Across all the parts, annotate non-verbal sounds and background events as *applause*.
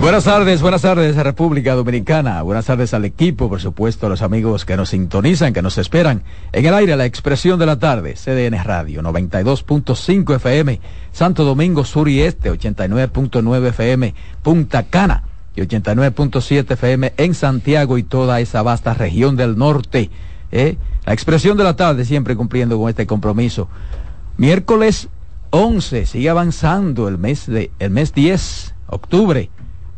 Buenas tardes, buenas tardes a República Dominicana, buenas tardes al equipo, por supuesto a los amigos que nos sintonizan, que nos esperan. En el aire, la expresión de la tarde, CDN Radio, 92.5 FM, Santo Domingo Sur y Este, 89.9 FM, Punta Cana y 89.7 FM en Santiago y toda esa vasta región del norte. ¿eh? La expresión de la tarde, siempre cumpliendo con este compromiso. Miércoles 11, sigue avanzando el mes, de, el mes 10, octubre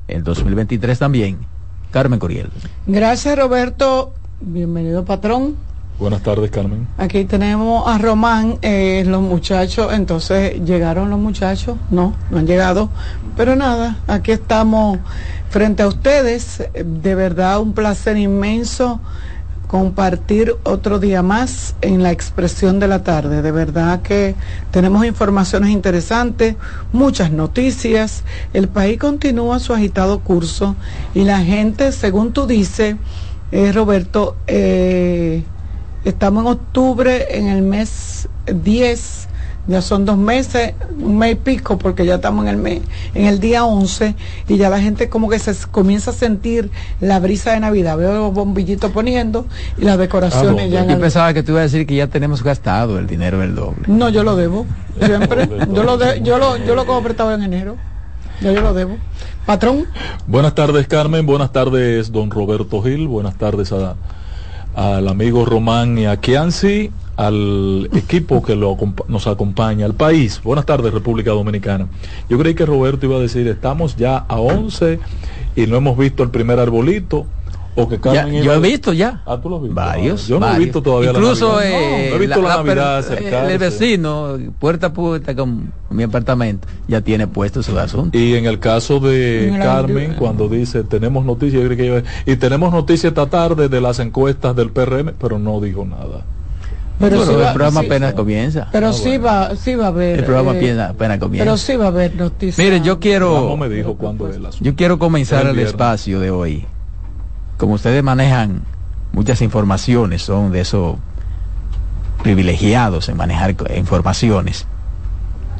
el 2023 también. Carmen Coriel. Gracias Roberto, bienvenido patrón. Buenas tardes Carmen. Aquí tenemos a Román, eh, los muchachos, entonces llegaron los muchachos, no, no han llegado, pero nada, aquí estamos frente a ustedes, de verdad un placer inmenso compartir otro día más en la expresión de la tarde. De verdad que tenemos informaciones interesantes, muchas noticias. El país continúa su agitado curso y la gente, según tú dices, eh, Roberto, eh, estamos en octubre, en el mes 10 ya son dos meses, un mes y pico, porque ya estamos en el mes, en el día 11 y ya la gente como que se comienza a sentir la brisa de Navidad. Veo los bombillitos poniendo y las decoraciones ah, ya. Yo pensaba que tú ibas a decir que ya tenemos gastado el dinero del doble. No, yo lo debo. Siempre. *laughs* yo lo yo lo, yo lo como prestado en enero. Ya yo lo debo. Patrón. Buenas tardes, Carmen. Buenas tardes, don Roberto Gil. Buenas tardes a, al amigo Román y a Kianci al equipo que lo, nos acompaña, al país. Buenas tardes, República Dominicana. Yo creí que Roberto iba a decir, estamos ya a 11 y no hemos visto el primer arbolito. O que Carmen yo he visto ya. Ah, tú lo has visto. Varios. yo no he visto todavía Incluso, la Navidad. Eh, no, he visto la, Navidad El vecino, puerta a puerta con mi apartamento, ya tiene puesto su asunto. Y en el caso de Carmen, cuando dice, tenemos noticias, yo que y tenemos noticias esta tarde de las encuestas del PRM, pero no dijo nada. Pero el programa apenas comienza. Pero ah, sí va, sí va a haber. El programa eh, apenas, comienza. Pero sí va a haber noticias. Miren, yo quiero. me dijo cuándo Yo quiero comenzar el, espacio de hoy. Como ustedes manejan muchas informaciones, son de esos privilegiados en manejar informaciones.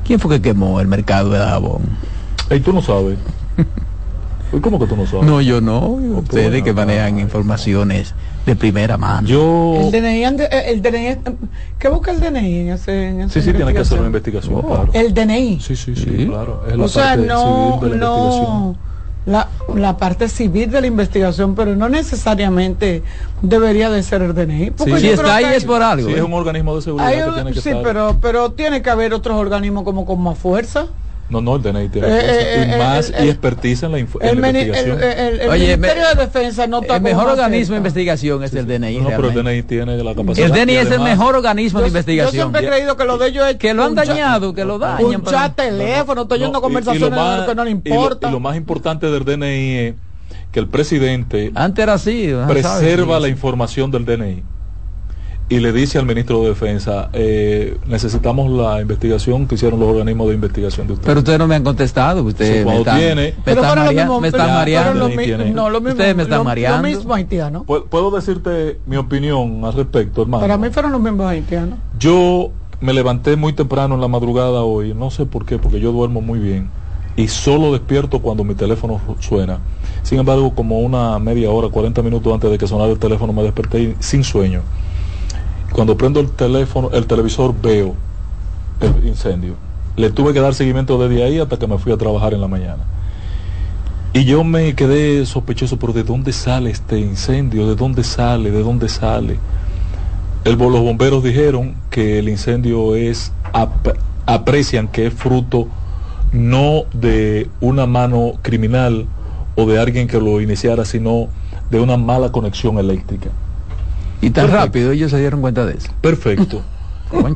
¿Quién fue que quemó el mercado de Dajabón? Ey, tú no sabes. *laughs* ¿Cómo que tú no sabes? No, yo no. Ustedes que manejan informaciones de primera mano. Yo... El DNI, el DNI, ¿qué busca el DNI en ese, Sí, sí, tiene que hacer una investigación, oh. claro. El DNI. Sí, sí, sí, claro. Es la o sea, no, no, la, la, parte civil de la investigación, pero no necesariamente debería de ser el DNI. Porque si está ahí es por algo. Sí, es ¿eh? un organismo de seguridad que tiene que Sí, pero, pero tiene que haber otros organismos como con más fuerza. No, no, el DNI tiene eh, eh, y eh, más y expertiza en la, investigación. El, Ministerio de Defensa no está El mejor organismo de investigación es el DNI. No, pero el DNI tiene la capacidad. El DNI es el mejor organismo de investigación. Yo siempre he creído que lo de ellos es que lo han dañado, que lo dañan. Un chat, teléfono, estoy yendo conversaciones que no le importa. Y lo, más importante del DNI es que el presidente antes era así, preserva la información del DNI y le dice al ministro de Defensa, eh, necesitamos la investigación que hicieron los organismos de investigación de ustedes. Pero ustedes no me han contestado, ustedes me están, tiene, me están, mareando. me están mareando. no, lo mismo, ustedes me están mareando. Lo mismo haitiano. ¿Puedo decirte mi opinión al respecto, hermano? Para mí fueron los mismos haitianos. Yo me levanté muy temprano en la madrugada hoy, no sé por qué, porque yo duermo muy bien y solo despierto cuando mi teléfono suena. Sin embargo, como una media hora, 40 minutos antes de que sonara el teléfono, me desperté sin sueño. Cuando prendo el teléfono, el televisor, veo el incendio. Le tuve que dar seguimiento desde ahí hasta que me fui a trabajar en la mañana. Y yo me quedé sospechoso, pero ¿de dónde sale este incendio? ¿De dónde sale? ¿De dónde sale? Los bomberos dijeron que el incendio es, aprecian que es fruto no de una mano criminal o de alguien que lo iniciara, sino de una mala conexión eléctrica. Y tan rápido ellos se dieron cuenta de eso. Perfecto. *laughs*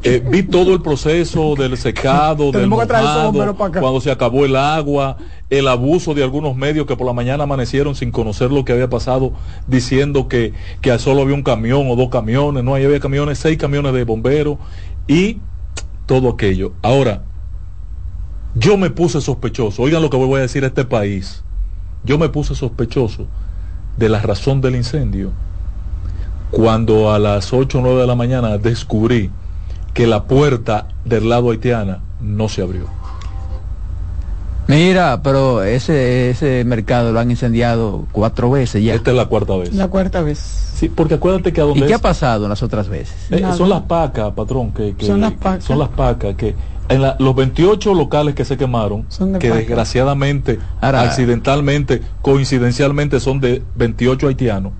Eh, vi todo el proceso del secado, del mojado, cuando se acabó el agua, el abuso de algunos medios que por la mañana amanecieron sin conocer lo que había pasado, diciendo que, que solo había un camión o dos camiones, no, ahí había camiones, seis camiones de bomberos y todo aquello. Ahora, yo me puse sospechoso, oigan lo que voy a decir a este país, yo me puse sospechoso de la razón del incendio cuando a las 8 o 9 de la mañana descubrí que la puerta del lado haitiana no se abrió. Mira, pero ese ese mercado lo han incendiado cuatro veces ya. Esta es la cuarta vez. La cuarta vez. Sí, porque acuérdate que a donde ¿Y qué es- ha pasado en las otras veces? eh, son las pacas, patrón, que, que- Son las pacas. son las pacas que en la- los 28 locales que se quemaron, Son de que desgraciadamente, Ahora- accidentalmente, coincidencialmente son de 28 haitianos.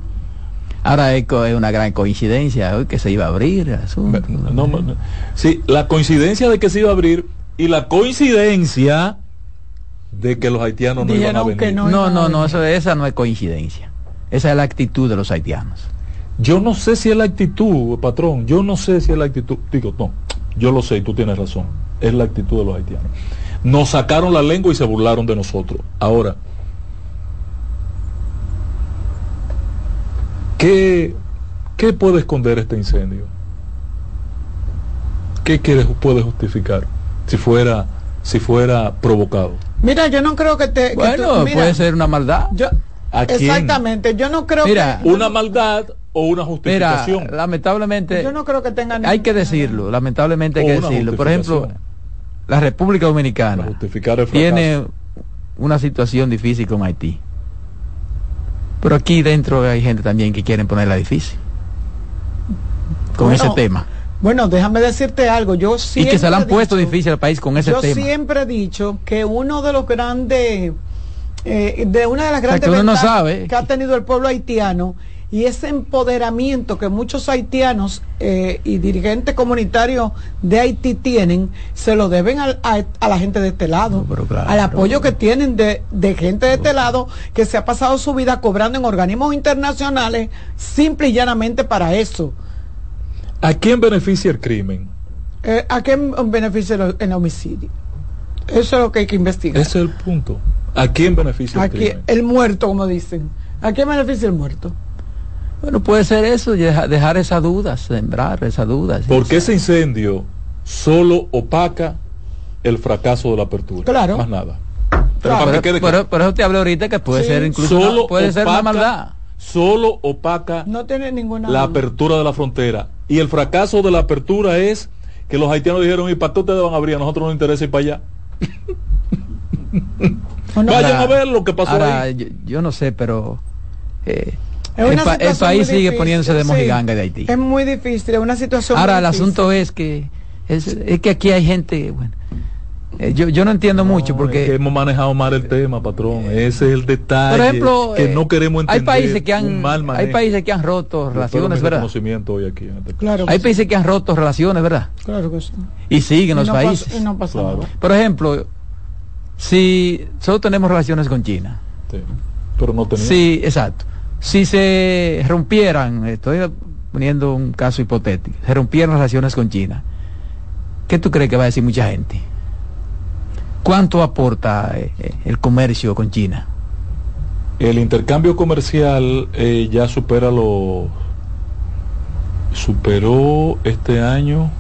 Ahora es, co- es una gran coincidencia hoy que se iba a abrir el asunto. No, no, no. sí, la coincidencia de que se iba a abrir y la coincidencia de que los haitianos no iban a venir. que no, no no, eso, esa no es coincidencia. Esa es la actitud de los haitianos. Yo no sé si es la actitud, patrón. Yo no sé si es la actitud. Digo, no, yo lo sé y tú tienes razón. Es la actitud de los haitianos. Nos sacaron la lengua y se burlaron de nosotros. Ahora, ¿qué, qué puede esconder este incendio? ¿Qué quiere, puede justificar si fuera, si fuera provocado? Mira, yo no creo que te. que Bueno, tú- mira, puede ser una maldad. yo- ¿A quién? exactamente, yo no creo Mira, que. ¿Una maldad o una Mira, justificación? lamentablemente, Yo no creo que tenga hay ningún- que decirlo, lamentablemente hay que decirlo. Por ejemplo, la República Dominicana justificar el fracaso. tiene una situación difícil con Haití. Pero aquí dentro hay gente también que quieren ponerla difícil. Con Bueno, ese tema. Bueno, déjame decirte algo. Yo Y que se le han puesto dicho- difícil al país con ese yo tema. siempre he dicho que uno de los grandes, eh, de una de las sea, grandes que uno no sabe. que ha tenido el pueblo haitiano y ese empoderamiento que muchos haitianos eh, y dirigentes comunitarios de Haití tienen, se lo deben al- a, a la gente de este lado, No, pero claro. al apoyo que tienen de, de gente de este lado que se ha pasado su vida cobrando en organismos internacionales simple y llanamente para eso. ¿A quién beneficia el crimen? Eh, ¿A qué beneficia el, el homicidio? Eso es lo que hay que investigar. Ese es el punto. ¿A quién beneficia el Aquí, crimen? el muerto, como dicen. ¿A qué beneficia el muerto? Bueno, puede ser eso, deja- dejar esa duda, sembrar esa duda. sí. Porque ese incendio solo opaca el fracaso de la apertura. Claro. Más nada. Claro. Pero para que Por, quede por- claro, por eso te hablé ahorita que puede Sí. ser incluso solo una, puede ser una opaca- maldad. Solo opaca No tiene ninguna. la apertura de la frontera. Y el fracaso de la apertura es que los haitianos dijeron, ¿y para qué ustedes van a abrir? A nosotros nos interesa ir para allá. *laughs* Vayan Ahora- a ver lo que pasó ahora, ahí. Yo, yo no sé, pero eh, el, pa- el país sigue difícil, poniéndose de sí. mojiganga de Haití. Es muy difícil, es una situación. Ahora, muy el difícil. asunto es que es, es que aquí hay gente, bueno, eh, yo, yo no entiendo mucho porque es que hemos manejado mal el tema, patrón. Ese es el detalle por ejemplo, que eh, no queremos entender. hay países que han mal hay países que han roto relaciones, ¿verdad? reconocimiento hoy aquí en este- Claro Hay sí, países que han roto relaciones, ¿verdad? Claro que sí. Y siguen Y los no pasa- países. y no pasa Claro. nada. Por ejemplo, si solo tenemos relaciones con China, Sí. Pero no tenía. Sí, exacto. Si se rompieran, estoy poniendo un caso hipotético, se rompieran las relaciones con China, ¿qué tú crees que va a decir mucha gente? ¿Cuánto aporta eh, eh, el comercio con China? El intercambio comercial eh, ya supera los. Superó este año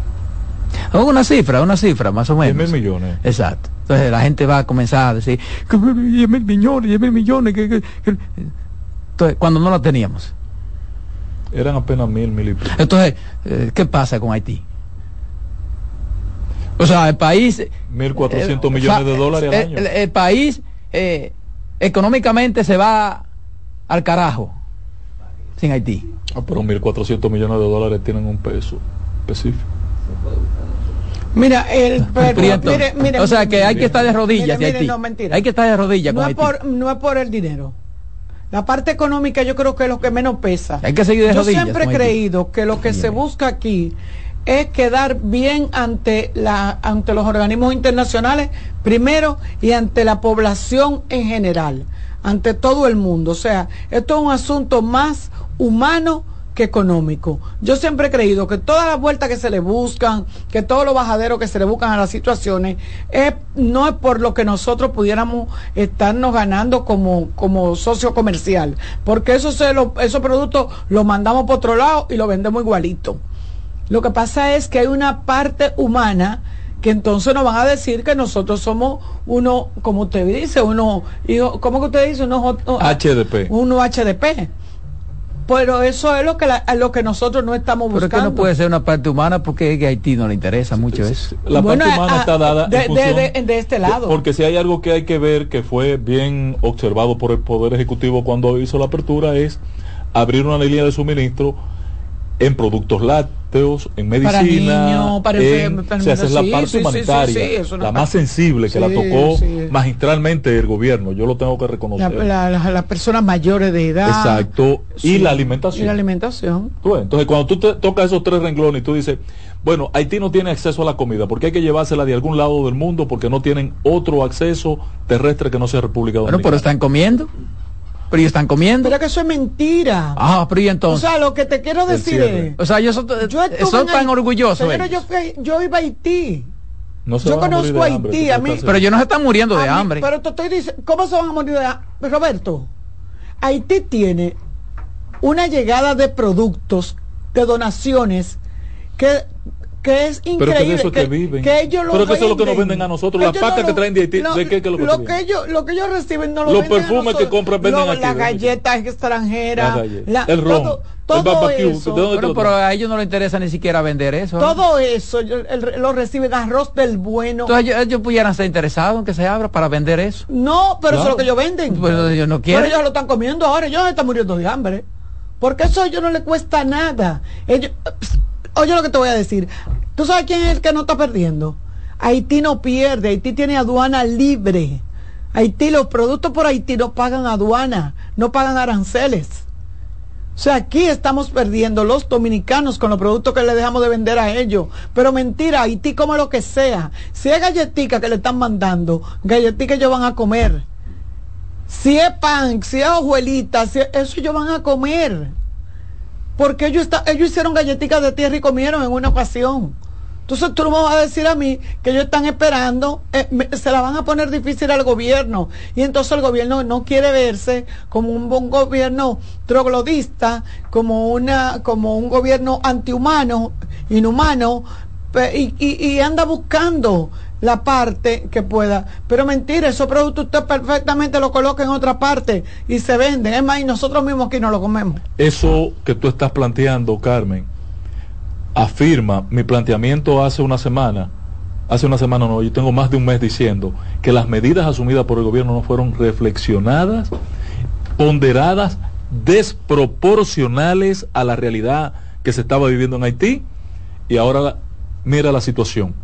Oh, Una cifra, una cifra, más o 10 menos. mil millones. Exacto. Entonces la gente va a comenzar a decir, que 10 mil millones, 10 mil millones. que- que- que-". Entonces, cuando no la teníamos. Eran apenas mil, mil y pico. Entonces, eh, ¿qué pasa con Haití? O sea, el país... 1.400 eh, millones fa- de dólares al el, año. el- el país eh, económicamente se va al carajo sin Haití. Ah, pero 1.400 millones de dólares tienen un peso específico. Mira, el. *laughs* pero- Prieto. mire, mire, o sea mire, que hay mire, que estar de rodillas mire, de mire, Haití. no, mentira. Hay que estar de rodillas no con es, Haití. por, no es por el dinero. La parte económica yo creo que es lo que menos pesa. Hay que seguir de yo siempre he creído que lo que se busca aquí es quedar bien ante la ante los organismos internacionales primero y ante la población en general, ante todo el mundo. O sea, esto es un asunto más humano que económico. Yo siempre he creído que todas las vueltas que se le buscan, que todos los bajaderos que se le buscan a las situaciones, es, no es por lo que nosotros pudiéramos estarnos ganando como, como socio comercial, porque eso se lo, esos productos los mandamos por otro lado y los vendemos igualito. Lo que pasa es que hay una parte humana que entonces nos van a decir que nosotros somos uno, como usted dice, uno, hijo- ¿cómo que usted dice? Uno, HDP. uno HDP. Pero eso es lo que la, lo que nosotros no estamos buscando. Pero que no puede ser una parte humana porque a Haití no le interesa mucho eso. La Bueno, parte humana a- está dada de- en función- de- de- de este lado. Porque si hay algo que hay que ver que fue bien observado por el Poder Ejecutivo cuando hizo la apertura es abrir una línea de suministro en productos lácteos, en Para medicina, niños, para en- enfer- para o sea, esa es la sí, parte sí, sí, sí, humanitaria, sí, la parte- más sensible que la tocó sí. magistralmente el gobierno, yo lo tengo que reconocer. la- la- las personas mayores de edad. Exacto, y la alimentación. Y la alimentación. Tú Entonces, cuando tú te tocas esos tres renglones y tú dices, bueno, Haití no tiene acceso a la comida porque hay que llevársela de algún lado del mundo porque no tienen otro acceso terrestre que no sea República Bueno, Dominicana. pero están comiendo. Pero ellos están comiendo. Pero que eso es mentira. Ah, pero y o entonces. sea, lo que te quiero decir es. O sea, ellos son, Yo en tan orgullosos. Señora, ellos. yo, fui- yo iba a Haití. No yo a conozco hambre, Haití, tú a mí-. Pero ellos no se están muriendo de A mí- hambre. Pero te estoy diciendo, ¿cómo se van a morir de hambre? Roberto, Haití tiene una llegada de productos, de donaciones, que, que es Pero que de increíble. eso es que viven. que ellos lo Pero que eso es lo que nos venden. a nosotros. Las Ellos pacas no que traen de Haití, lo- ¿de qué- qué es lo que lo que ellos Lo que ellos reciben no lo Los venden a perfumes que compran venden Lo- aquí, Las galletas extranjeras. La- El ron, todo, el barbecue, eso. ¿de dónde Bueno, te lo pero a ellos no les interesa ni siquiera vender eso. ¿eh? Todo eso el- el- lo reciben arroz del bueno. Entonces ellos, ellos pudieran ser interesados en que se abra para vender eso. No, pero eso es lo que ellos venden. Pero ellos no Pero quieren. ellos lo están comiendo ahora, ellos están muriendo de hambre. Porque eso a ellos no les cuesta nada. Ellos, oye lo que te voy a decir. ¿Tú sabes quién es el que no está perdiendo? Haití no pierde, Haití tiene aduana libre. Haití, los productos por Haití no pagan aduana, no pagan aranceles. O sea, aquí estamos perdiendo los dominicanos con los productos que le dejamos de vender a ellos. Pero mentira, Haití come lo que sea. Si es galletica que le están mandando, galletica ellos van a comer. Si es pan, si es hojuelita, si es- eso ellos van a comer. Porque ellos, está- ellos hicieron galletitas de tierra y comieron en una ocasión. Entonces tú no me vas a decir a mí que ellos están esperando, eh, se la van a poner difícil al gobierno. Y entonces el gobierno no quiere verse como un buen gobierno troglodista, como, una, como un gobierno antihumano, inhumano, y anda buscando la parte que pueda. Pero mentira, esos productos usted perfectamente lo coloca en otra parte y se venden. Es más, y nosotros mismos aquí no lo comemos. Eso que tú estás planteando, Carmen, afirma mi planteamiento hace una semana. Hace una semana no, yo tengo más de un mes diciendo que las medidas asumidas por el gobierno no fueron reflexionadas, ponderadas, desproporcionales a la realidad que se estaba viviendo en Haití. Y ahora mira la situación.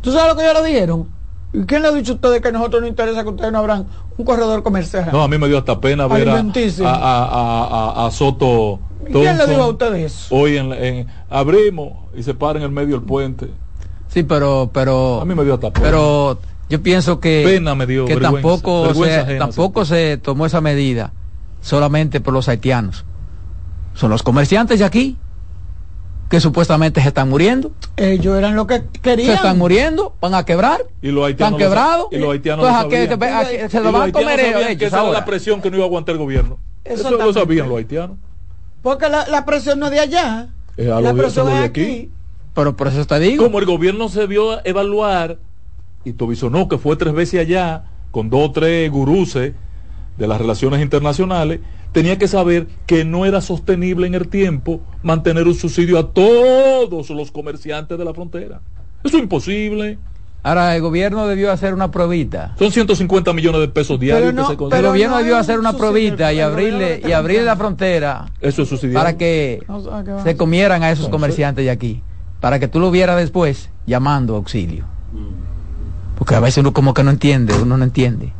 ¿Tú sabes lo que ellos le dijeron? ¿Y quién le ha dicho a ustedes que a nosotros nos interesa que ustedes no abran un corredor comercial? No, a mí me dio hasta pena ver a, Alimenticio. a, a- a- a Soto. ¿Y quién le Thompson dijo a ustedes eso? Hoy en, en- abrimos y se para en el medio del puente. Sí, pero, pero, A mí me dio hasta pena. pero yo pienso que, Pena me dio, que vergüenza, tampoco, vergüenza se, ajena, tampoco se tomó esa medida solamente por los haitianos. Son los comerciantes de aquí que supuestamente se están muriendo. Ellos eran lo que Se querían. están muriendo, van a quebrar. Y los Están haitianos lo sa- quebrados. y los haitianos Entonces, lo ¿a qué- sabían. a qué- Y se lo van a comer ellos que esa era ahora. la presión que no iba a aguantar el gobierno. Eso lo Exactamente. sabían los haitianos. Porque la, la presión no es de allá. Es a lo la presión eso es de aquí. aquí. Pero por eso te digo. Como el gobierno se vio evaluar y Tobisonó, que fue tres veces allá, con dos o tres guruses de las relaciones internacionales, tenía que saber que no era sostenible en el tiempo mantener un subsidio a todos los comerciantes de la frontera. Eso es imposible. Ahora el gobierno debió hacer una probita. Son 150 millones de pesos diarios no, que se El pero consiguen. gobierno no debió hacer un una probita y el abrirle y abrirle la frontera Eso es subsidiario. para que No, ah, ¿qué va a se comieran a esos Entonces- comerciantes de aquí, para que tú lo vieras después llamando auxilio. Porque a veces uno como que no entiende, uno no entiende.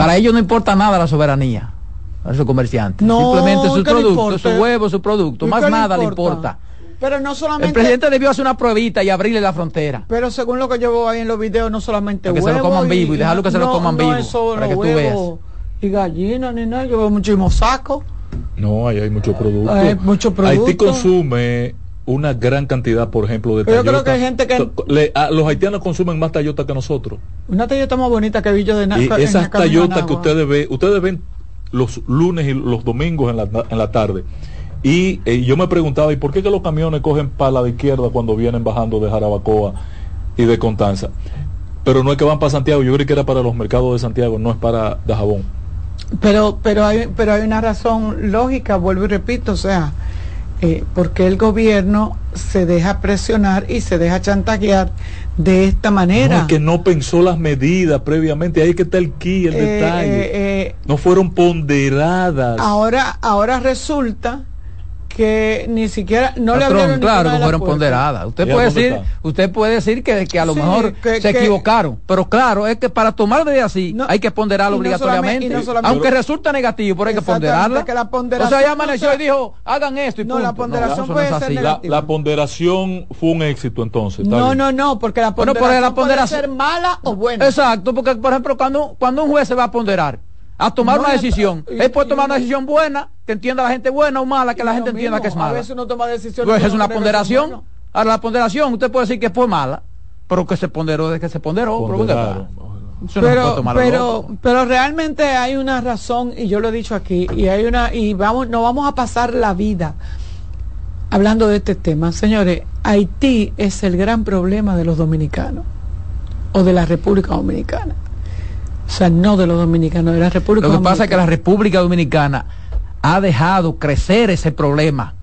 Para ellos no importa nada la soberanía, a esos comerciantes. No, Simplemente sus ¿qué le productos, sus huevos, sus productos, ¿Y más nada le importa. Pero no solamente. El presidente debió hacer una pruebita y abrirle la frontera. Pero según lo que yo veo ahí en los videos, no solamente Para que se lo huevos coman vivo y dejarlo que se lo coman no vivo, es solo para que tú huevos Y gallinas ni nada. Yo veo muchísimos sacos. No, ahí hay mucho producto. Hay mucho producto. Haití consume una gran cantidad, por ejemplo, de Pero yo creo que hay gente que- To- le- a- los haitianos consumen más Toyota que nosotros. Una Toyota más bonita que Villo de Na- Y esas Toyota que ustedes ven, ustedes ven los lunes y los domingos en la, en la tarde. Y eh, yo me preguntaba, ¿y por qué que los camiones cogen para la de izquierda cuando vienen bajando de Jarabacoa y de Contanza? Pero no es que van para Santiago, yo creo que era para los mercados de Santiago, no es para Dajabón. Pero, pero hay, pero hay una razón lógica, vuelvo y repito, o sea, eh, porque el gobierno se deja presionar y se deja chantajear de esta manera. No, que no pensó las medidas previamente, ahí que está el key, el eh, detalle. Eh, no fueron ponderadas. Ahora, ahora resulta que ni siquiera no le abrieron claro que fueron ponderadas. Usted puede decir usted puede decir que, que a lo mejor se equivocaron pero claro es que para tomar de así hay que ponderarlo obligatoriamente. aunque resulta negativo pero hay que ponderarla. que la o sea ya amaneció y dijo hagan esto y no la ponderación puede ser la, ponderación fue un éxito entonces no no no porque la ponderación, puede ser mala o buena. Exacto porque por ejemplo cuando cuando un juez se va a ponderar a tomar una decisión. Él puede tomar una decisión buena, que entienda la gente buena o mala, que la gente entienda que es mala. A veces uno toma decisiones. Pues es una ponderación. Ahora la ponderación, usted puede decir que fue mala, pero que se ponderó de que se ponderó. Pero, pero, pero, realmente hay una razón y yo lo he dicho aquí y hay una y vamos no vamos a pasar la vida hablando de este tema señores Haití es el gran problema de los dominicanos o de la República Dominicana o sea, no de los dominicanos, de la República Lo que pasa es que la República Dominicana ha dejado crecer ese problema.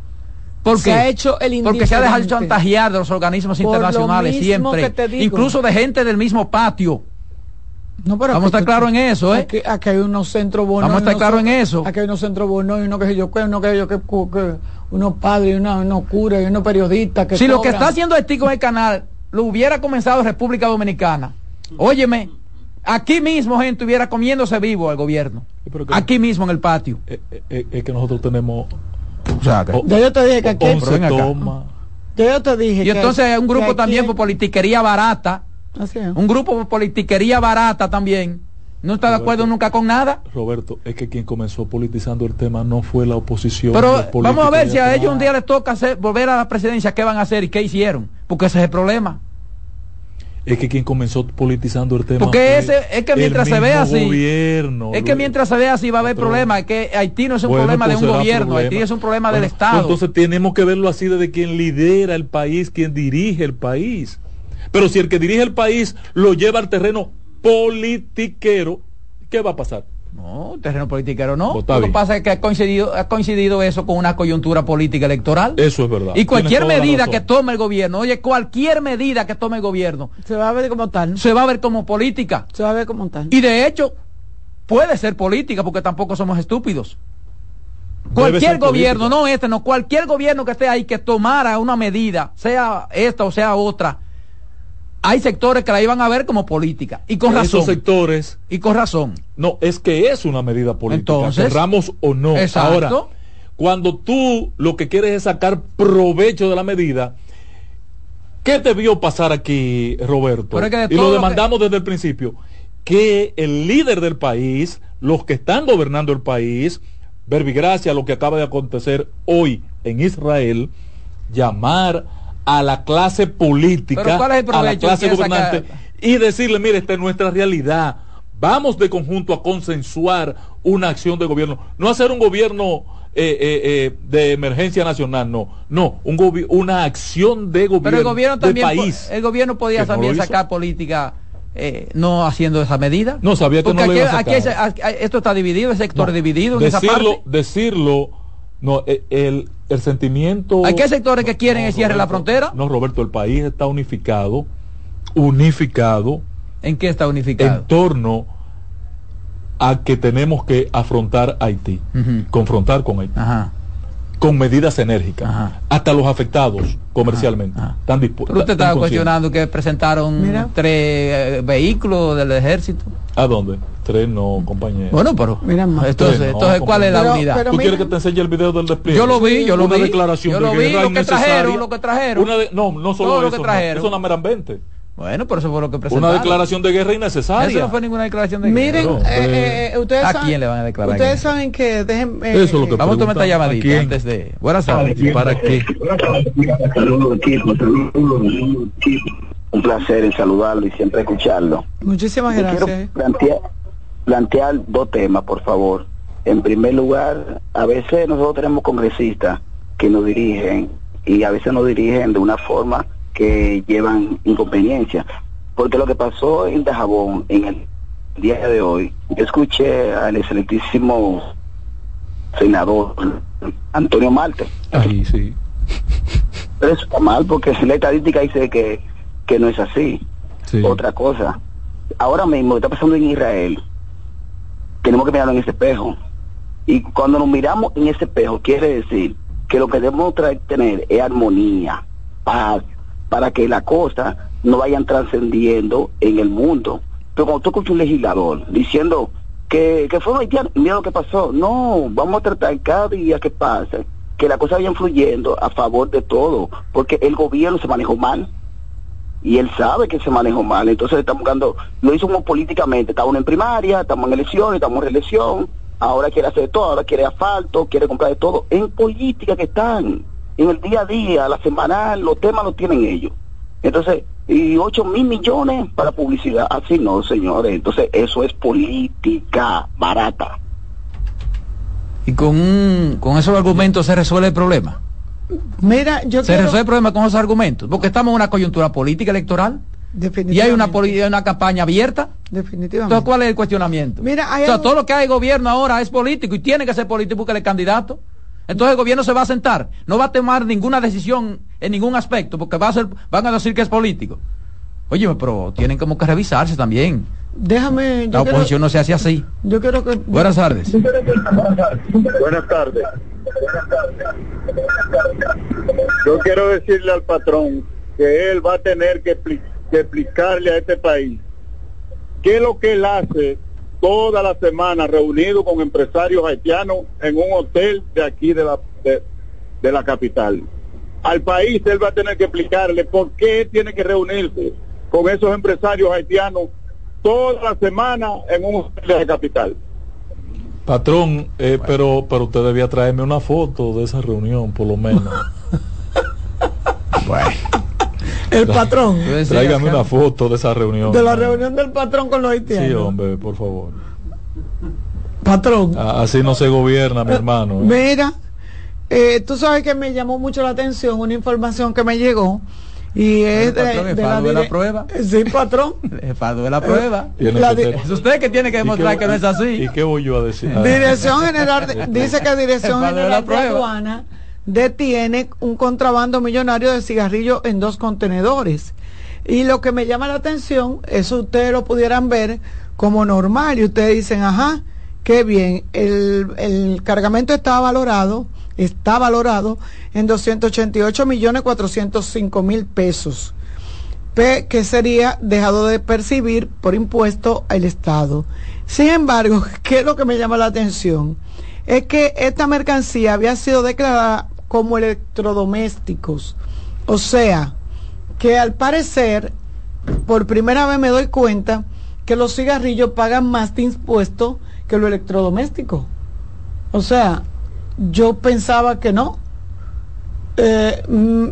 Porque se ha hecho el Porque se ha dejado chantajear de los organismos internacionales siempre. Incluso de gente del mismo patio. No, pero Vamos a estar claros en eso, ¿eh? Aquí, hay unos centros buenos. Vamos a estar claros en eso. Aquí hay unos centros buenos y uno que yo, uno que yo, que, unos padres, unos, unos curas y unos periodistas que. Si lo que está haciendo Estico en el canal lo hubiera comenzado República Dominicana, óyeme, Aquí mismo gente estuviera comiéndose vivo al gobierno. aquí mismo en el patio. Eh, eh, eh, es, que nosotros tenemos... O sea, yo te dije que aquí... Toma. Yo te dije y entonces hay un grupo también por politiquería barata. Un grupo por politiquería barata también. No está de acuerdo nunca con nada. Roberto, es que quien comenzó politizando el tema no fue la oposición. Pero vamos a ver si a ellos un día les toca hacer, volver a la presidencia, ¿qué van a hacer y qué hicieron? Porque ese es el problema es que quien comenzó politizando el tema porque ese es que mientras se ve así es que mientras se ve así va a haber problemas es que Haití no es un problema de un gobierno Haití es un problema del Estado. entonces tenemos que verlo así desde quien lidera el país quien dirige el país. Pero si el que dirige el país lo lleva al terreno politiquero ¿qué va a pasar? No, terreno politiquero no. Lo que pasa es que ha coincidido, ha coincidido eso con una coyuntura política electoral. Eso es verdad. Y cualquier medida que tome el gobierno, oye, cualquier medida que tome el gobierno. Se va a ver como tal. Se va a ver como política. Se va a ver como tal. Y de hecho, puede ser política porque tampoco somos estúpidos. Cualquier gobierno, no este, no, cualquier gobierno que esté ahí que tomara una medida, sea esta o sea otra, hay sectores que la iban a ver como política. Y con razón. Esos sectores. Y con razón. No, es que es una medida política. Entonces. Cerramos o no. Ahora, cuando tú lo que quieres es sacar provecho de la medida, ¿qué te vio pasar aquí, Roberto? y lo demandamos desde el principio. Que el líder del país, los que están gobernando el país, verbigracia lo que acaba de acontecer hoy en Israel, llamar a la clase política, a la clase gobernante y decirle, mire, esta es nuestra realidad. Vamos de conjunto a consensuar una acción de gobierno, no hacer un gobierno eh, eh, eh, de emergencia nacional, no, no, un una acción de gobierno, Pero el gobierno también país. El gobierno podía también sacar política no haciendo esa medida. No sabía que no aquí, Aquí, esto está dividido, el sector dividido. Decirlo, decirlo, no, el, el sentimiento... ¿Hay qué sectores que quieren el cierre de la frontera? No, Roberto, el país está unificado, unificado. ¿En qué está unificado? En torno a que tenemos que afrontar Haití, confrontar con Haití. Ajá con medidas enérgicas. Hasta los afectados comercialmente están dispuestos. Pero usted estaba cuestionando que presentaron tres eh, vehículos del ejército. ¿A dónde? Tres no, compañeros. Bueno, pero entonces, entonces ¿cuál es la unidad? ¿Tú quieres que te enseñe el video del despliegue? Yo lo vi, yo lo una vi. declaración yo lo vi, lo que trajeron, lo que trajeron. Una no, no solo eso, lo que trajeron. eso no meran 20. Bueno, pero eso fue lo que presentaron. Una declaración de guerra innecesaria. Eso no fue ninguna declaración de guerra. Miren, eh, eh, ustedes ¿a quién le van a declarar? Ustedes saben que dejen, eh, eso es lo que vamos a tomar esta llamadita antes de. Buenas tardes. ¿Para qué? Saludos equipo, Un placer en saludarlo y siempre escucharlo. Muchísimas gracias. Quiero plantear, plantear dos temas, por favor. En primer lugar, a veces nosotros tenemos congresistas que nos dirigen y a veces nos dirigen de una forma que llevan inconveniencia. Porque lo que pasó en Dajabón, en el día de hoy, yo escuché al excelentísimo senador Antonio Marte. Ahí sí. Pero eso está mal porque la estadística dice que, que no es así. sí. Otra cosa, ahora mismo está pasando en Israel, tenemos que mirarlo en ese espejo. Y cuando nos miramos en ese espejo, quiere decir que lo que debemos tener es armonía, paz, para que las cosas no vayan trascendiendo en el mundo. Pero cuando tú escuchas un legislador diciendo que, que fue un haitiano, mira lo que pasó, no, vamos a tratar cada día que pase, que las cosas vayan fluyendo a favor de todo, porque el gobierno se manejó mal y él sabe que se manejó mal, entonces estamos buscando, lo hicimos políticamente, estamos en primaria, estamos en elecciones, estamos en reelección, ahora quiere hacer todo, ahora quiere asfalto, quiere comprar de todo, en política que están, en el día a día, la semanal, los temas los tienen ellos. Entonces, y 8 mil millones para publicidad, así no, señores, entonces eso es política barata. Y con, un- con esos argumentos se resuelve el problema. Mira, yo Se quiero... resuelve el problema con esos argumentos. Porque estamos en una coyuntura política electoral y hay una, una campaña abierta. Definitivamente. Entonces, ¿cuál es el cuestionamiento? Mira, hay o sea, algo- todo lo que hay gobierno ahora es político y tiene que ser político porque el candidato. Entonces el gobierno se va a sentar, no va a tomar ninguna decisión en ningún aspecto porque va a ser, van a decir que es político. Oye, pero tienen como que revisarse también. Déjame... Yo La quiero- oposición no se hace así. Yo quiero que... Buenas tardes. Buenas tardes. Yo quiero decirle al patrón que él va a tener que, que explicarle a este país qué es lo que él hace toda la semana reunido con empresarios haitianos en un hotel de aquí de la, de, de la capital. Al país él va a tener que explicarle por qué tiene que reunirse con esos empresarios haitianos toda la semana en un hotel de la capital. Patrón, eh, pero, pero usted debía traerme una foto de esa reunión, por lo menos. *laughs* Bueno. El patrón. Tráigame una foto de esa reunión. De la reunión del patrón con los haitianos. Sí, hombre, por favor. Patrón. Así no se gobierna, mi hermano. ¿eh? Mira, eh, tú sabes que me llamó mucho la atención una información que me llegó y es de, patrón, ¿es de Fado *laughs* de la prueba? Sí, patrón. El fardo de la prueba. La Es usted que tiene que ¿Y demostrar qué- que no es así. ¿Y qué voy yo a decir? Dirección General, de- *laughs* dice que Dirección de la General de. Aduana detiene un contrabando millonario de cigarrillos en dos contenedores. Y lo que me llama la atención, eso ustedes lo pudieran ver como normal y ustedes dicen, ajá, qué bien, el, el cargamento está valorado, está valorado en 288 millones 405 mil pesos. Que sería dejado de percibir por impuesto al Estado. Sin embargo, *laughs* ¿qué es lo que me llama la atención? Es que esta mercancía había sido declarada como electrodomésticos. O sea, que al parecer, por primera vez me doy cuenta que los cigarrillos pagan más de impuesto que los electrodomésticos. O sea, yo pensaba que no. Eh, mm,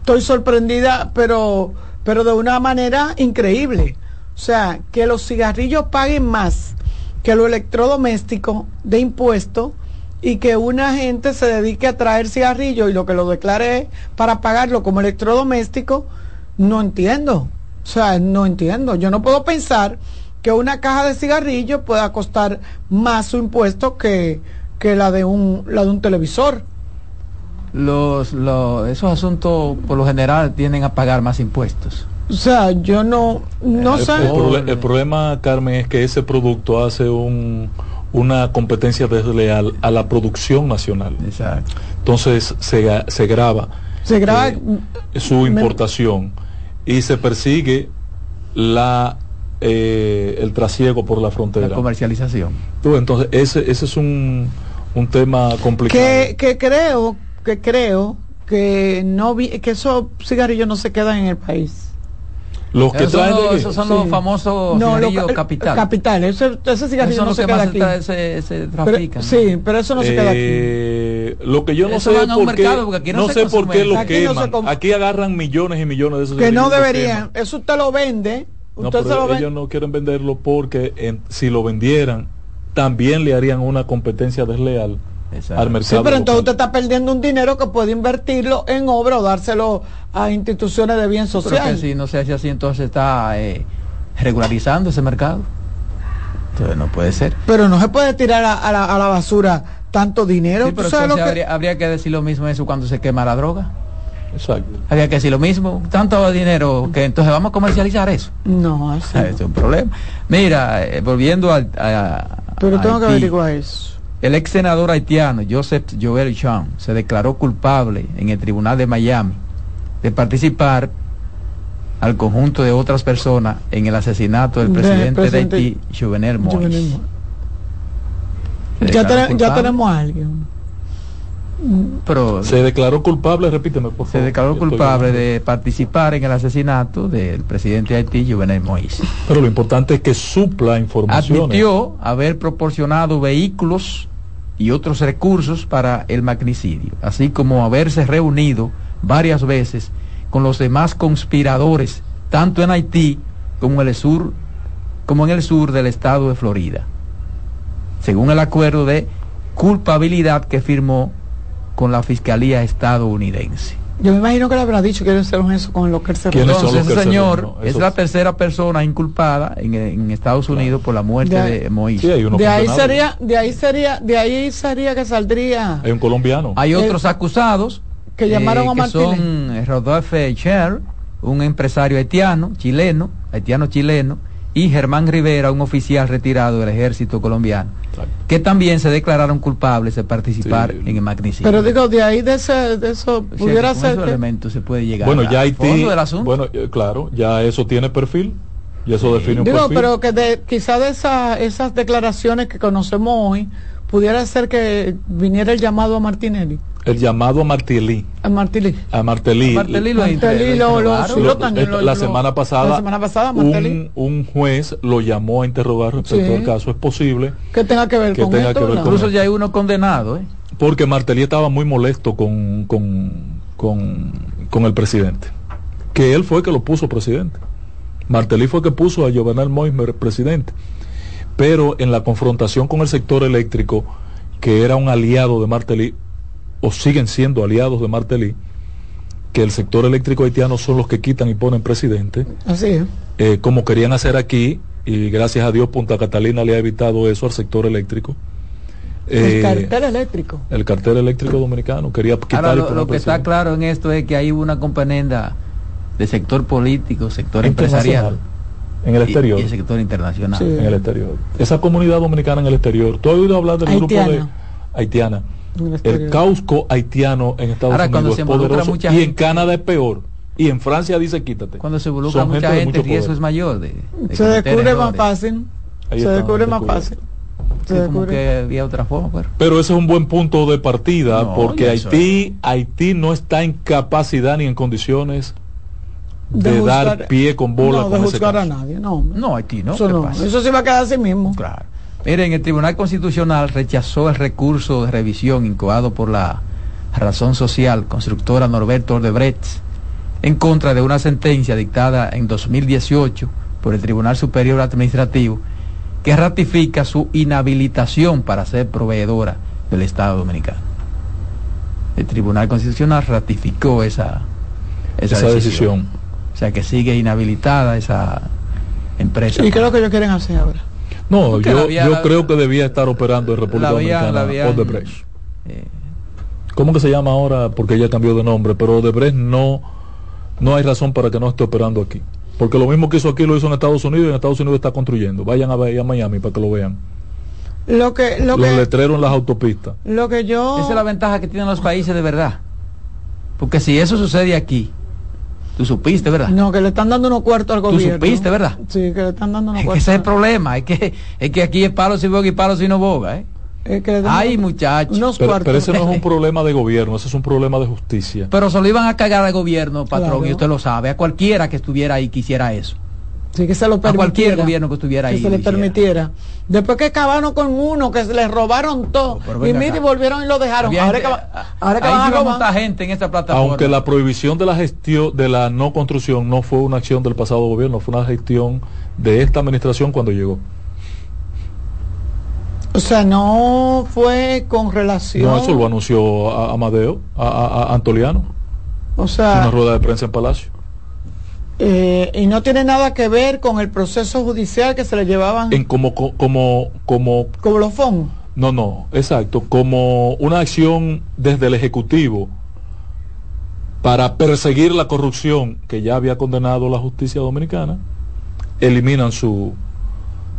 estoy sorprendida, pero, pero de una manera increíble. O sea, que los cigarrillos paguen más que lo electrodoméstico de impuesto y que una gente se dedique a traer cigarrillos y lo que lo declare para pagarlo como electrodoméstico, no entiendo. O sea, no entiendo. Yo no puedo pensar que una caja de cigarrillos pueda costar más su impuesto que, que la de un la de un televisor. Los, los, esos asuntos por lo general tienden a pagar más impuestos. O sea, yo no no el, el sé. el problema, Carmen, es que ese producto hace un, una competencia desleal a la producción nacional. Exacto. Entonces se, se graba Se graba eh, su importación y se persigue la eh, el trasiego por la La frontera. comercialización. Tú, entonces ese, ese es un, un tema complicado. que, que creo que creo que no vi, que esos cigarrillos no se quedan en el país. Los que Esos son, traen los, de- esos son Sí. los famosos No, lo- capital. Capital, ese, ese cigarrillo no son se los que queda más aquí. se, se- se Pero- trafican. sí, pero eso no se queda aquí. Eh, lo que yo no Eso sé por qué, mercado, porque aquí no no se sé por qué lo Aquí no se queman. aquí agarran millones y millones de esos Que no los deberían. queman. Eso usted lo vende. No, Usted se pero lo vende. ellos no quieren venderlo porque en- si lo vendieran también le harían una competencia desleal Exacto. al Sí, mercado. pero entonces usted está perdiendo un dinero que puede invertirlo en obra o dárselo a instituciones de bien Pero social. que si no se hace así, entonces está eh, regularizando ese mercado. Entonces no puede ser. Pero no se puede tirar a, a la, a la basura tanto dinero. Sí, pero ¿Tú sabes lo entonces que- habría, habría que decir lo mismo eso cuando se quema la droga. Exacto. Habría que decir lo mismo, tanto dinero que entonces vamos a comercializar eso. No, así. *laughs* Es un problema. Mira, eh, volviendo al, a, Pero tengo que averiguar eso. El ex senador haitiano Joseph Joel Chang se declaró culpable en el tribunal de Miami de participar al conjunto de otras personas en el asesinato del presidente de, presidente Haití, Jovenel Yo Moïse. Ya, tenemos a alguien. pero Se declaró culpable, repíteme, por favor. se declaró Estoy- culpable de participar en el asesinato del presidente de Haití, Jovenel Moïse. Pero lo importante es que supla información. Admitió haber proporcionado vehículos y otros recursos para el magnicidio, así como haberse reunido varias veces con los demás conspiradores, tanto en Haití como en el sur, como en el sur del estado de Florida, según el acuerdo de culpabilidad que firmó con la Fiscalía estadounidense. Yo me imagino que le habrá dicho que hicieron eso con lo que él se ¿Quiénes robó. son Entonces los ese señor es la tercera persona inculpada en, en Estados Unidos por la muerte De- de Moïse. Sí, De ahí sería, de ahí sería, de ahí sería que saldría. Hay un colombiano. Hay Eh, otros acusados que llamaron a que Martínez. son eh, Rodolphe Cher, un empresario haitiano, chileno, haitiano chileno, y Germán Rivera, un oficial retirado del ejército colombiano, Exacto. que también se declararon culpables de participar Sí. en el magnicidio. Pero digo, de ahí de ese, de eso O sea, que pudiera con ser esos que, elementos se puede llegar Bueno, ya Haití. fondo del asunto. Bueno, eh, claro, ya eso tiene perfil. Y eso define un digo, perfil. pero que de, quizá de esa, esas declaraciones que conocemos hoy, pudiera ser que viniera el llamado a Martinelli, El llamado a Martelly. a Martinelli. A Martelly. Martelly lo Martelly lo- lo- interrogaron. sí, lo también lo- la semana pasada, la semana pasada, un, un juez lo llamó a interrogar respecto Sí. al caso. Es posible que tenga que ver Que con tenga esto, que ver ¿verdad? con- Incluso ya hay uno condenado, ¿eh? porque Martelly estaba muy molesto con, con, con, con el presidente. Que él fue que lo puso presidente. Martelly fue que puso a Jovenel Moismer presidente. Pero en la confrontación con el sector eléctrico, que era un aliado de Martelly, o siguen siendo aliados de Martelly, que el sector eléctrico haitiano son los que quitan y ponen presidente, Así es. eh, como querían hacer aquí, y gracias a Dios Punta Catalina le ha evitado eso al sector eléctrico. el Eh, cartel eléctrico. el cartel eléctrico dominicano quería quitar Ahora lo, lo que está claro en esto es que hay una componenda de sector político, sector empresarial en el y- exterior y, el sector internacional. Sí. en el exterior esa comunidad dominicana en el exterior tú has oído hablar del grupo de Haitiana. el el causco haitiano en Estados Ahora, cuando Unidos se es poderoso mucha y en gente- Canadá es peor y en Francia dice quítate Cuando se involucra Son mucha de gente, el riesgo es mayor. De, de se descubre más fácil. Ahí se está, descubre más fácil. Sí, Se como descubre. que había otra forma, pero pero ese es un buen punto de partida No, porque Haití Haití no está en capacidad ni en condiciones de, De juzgar- dar pie con bola no, con de ese juzgar a nadie, no. no, Haití no. eso ¿qué no. pasa? Eso se va a quedar así mismo. Claro. Miren, el Tribunal Constitucional rechazó el recurso de revisión incoado por la razón social constructora Norberto Odebrecht en contra de una sentencia dictada en 2018 por el Tribunal Superior Administrativo que ratifica su inhabilitación para ser proveedora del Estado Dominicano. El Tribunal Constitucional ratificó esa, esa, esa decisión. Sea que sigue inhabilitada esa empresa. ¿Y qué es lo que ellos quieren hacer ahora? No, Porque yo, la vía- yo la- creo que debía estar operando en República la habían- Dominicana Odebrecht. eh, ¿Cómo que se llama ahora? Porque ella cambió de nombre, pero Odebrecht no, no hay razón para que no esté operando aquí. Porque lo mismo que hizo aquí lo hizo en Estados Unidos y en Estados Unidos está construyendo. Vayan a, ver- a Miami para que lo vean. Lo que, lo Los que, letreros en las autopistas. lo que yo. Esa es la ventaja que tienen los países de verdad. Porque si eso sucede aquí, tú supiste, ¿verdad? No, que le están dando unos cuartos al Tú gobierno. supiste, ¿verdad? Sí, que le están dando unos Es que cuartos. ese es el problema, es que, es que aquí es palo si boga y palo si no boga, ¿eh? Es que Ay, muchachos. Pero, ese no es un *laughs* problema de gobierno, ese es un problema de justicia. Pero se lo iban a cagar al gobierno, patrón, Claro. y usted lo sabe, a cualquiera que estuviera ahí quisiera eso. Sí, que se lo A cualquier permitiera. gobierno que estuviera ahí. Que se le permitiera. Después que acabaron con uno, que se les robaron todo. No, y mire, volvieron y lo dejaron. Había Ahora gente- que, ahora que ahí van a iba robar. montar gente en esta plataforma. Aunque la prohibición de la gestión, de la no construcción, no fue una acción del pasado gobierno, fue una gestión de esta administración cuando llegó. O sea, no fue con relación. No, eso lo anunció a- Amadeo, a, a- a Antoliano, O en sea, una rueda de prensa en Palacio. Eh, y no tiene nada que ver con el proceso judicial que se le llevaban En como, co- como, como, como los fondos. no, no, exacto, como una acción desde el Ejecutivo para perseguir la corrupción que ya había condenado la justicia dominicana, eliminan su,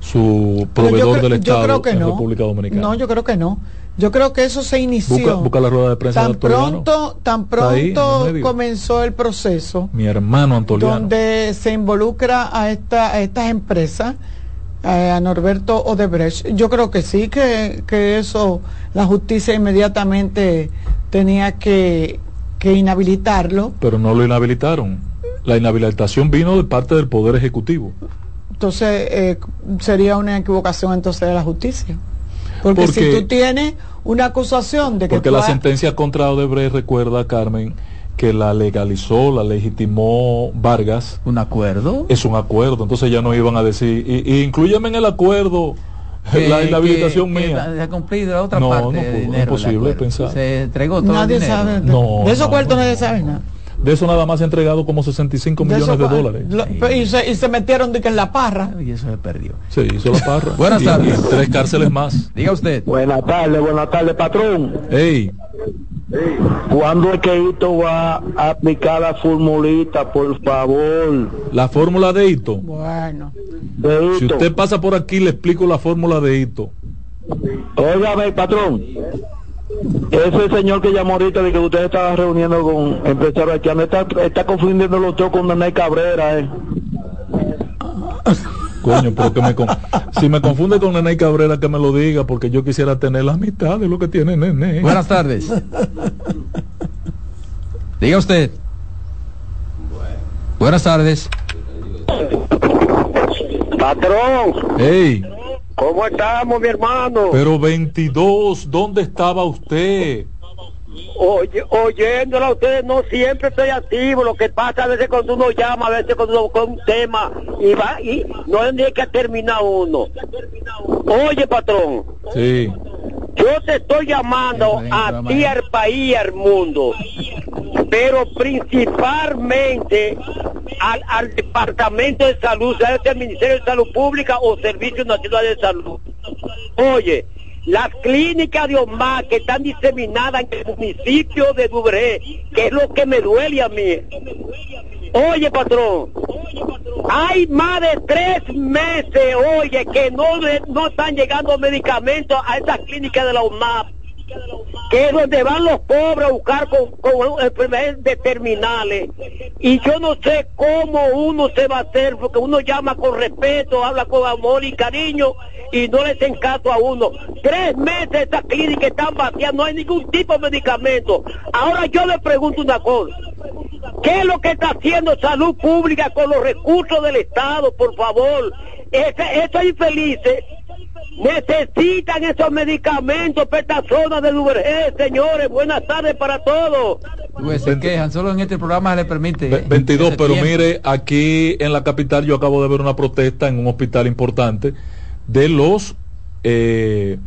su proveedor del Estado en no. República Dominicana. No, yo creo que no. Yo creo que eso se inició. Busca- busca la rueda de prensa tan pronto, tan ahí, pronto comenzó el proceso Mi hermano Antoliano. donde se involucra a esta a estas empresas a Norberto Odebrecht. Yo creo que sí que, que eso la justicia inmediatamente tenía que, que inhabilitarlo. Pero no lo inhabilitaron. La inhabilitación vino de parte del Poder Ejecutivo. Entonces eh, sería una equivocación entonces de la justicia. Porque, Porque- si tú tienes una acusación de que Porque la has- sentencia contra Odebrecht, recuerda, Carmen, que la legalizó, la legitimó Vargas. ¿Un acuerdo? Es un acuerdo. Entonces ya no iban a decir, y, y inclúyeme en el acuerdo *laughs* Que- la inhabilitación que- que mía. Se ha cumplido la otra No, parte no de pudo, dinero imposible pensar. Se entregó todo nadie el dinero. sabe. De, No, de esos no, cuartos no. nadie sabe nada. De eso nada más se ha entregado como 65 De millones de dólares. lo- y, se, y se metieron de que en la parra. Y eso se perdió. Se hizo la parra. *laughs* Buenas Y- tardes. y tres cárceles más. Diga usted. Buenas tardes, buenas tardes, patrón. Ey, ¿Cuándo es que esto va a aplicar la formulita, por favor? la fórmula de Hito. Bueno. De Si usted pasa por aquí, le explico la fórmula de Hito. Óigame, patrón. Ese señor que llamó ahorita de que usted estaba reuniendo con empresarios haitianos, está, está confundiendo los dos con Daniel Cabrera, eh. Coño, pero que me con- si me confunde con Nene Cabrera, que me lo diga, porque yo quisiera tener la mitad de lo que tiene Nene. Buenas tardes. Diga usted. Buenas tardes. Patrón, Ey, ¿cómo estamos, mi hermano? pero 22, ¿dónde estaba usted? Oye, oyéndola a ustedes, no siempre estoy activo. Lo que pasa a veces cuando uno llama, a veces cuando uno con un tema y va y no ni que terminar uno. Oye, patrón, Sí, yo te estoy llamando a ti, al país, al mundo, pero principalmente al, al Departamento de Salud, sea este el Ministerio de Salud Pública o Servicio Nacional de Salud. Oye, las clínicas de OMA que están diseminadas en el municipio de Dubré, que es lo que me duele a mí. Oye, patrón, hay más de tres meses, oye, que no, no están llegando medicamentos a esas clínicas de la UMAP, que es donde van los pobres a buscar con, con enfermedades de terminales. Y yo no sé cómo uno se va a hacer, porque uno llama con respeto, habla con amor y cariño, y no les hacen caso a uno. Tres meses estas clínicas están vacías, no hay ningún tipo de medicamento. Ahora yo le pregunto una cosa. ¿Qué es lo que está haciendo salud pública con los recursos del Estado, por favor? Esos infelices necesitan esos medicamentos para esta zona de Duvergé, señores. Buenas tardes para todos. Pues se quejan, solo en este programa se le permite. Ve- 22, ese pero tiempo. mire, aquí en la capital yo acabo de ver una protesta en un hospital importante de los eh,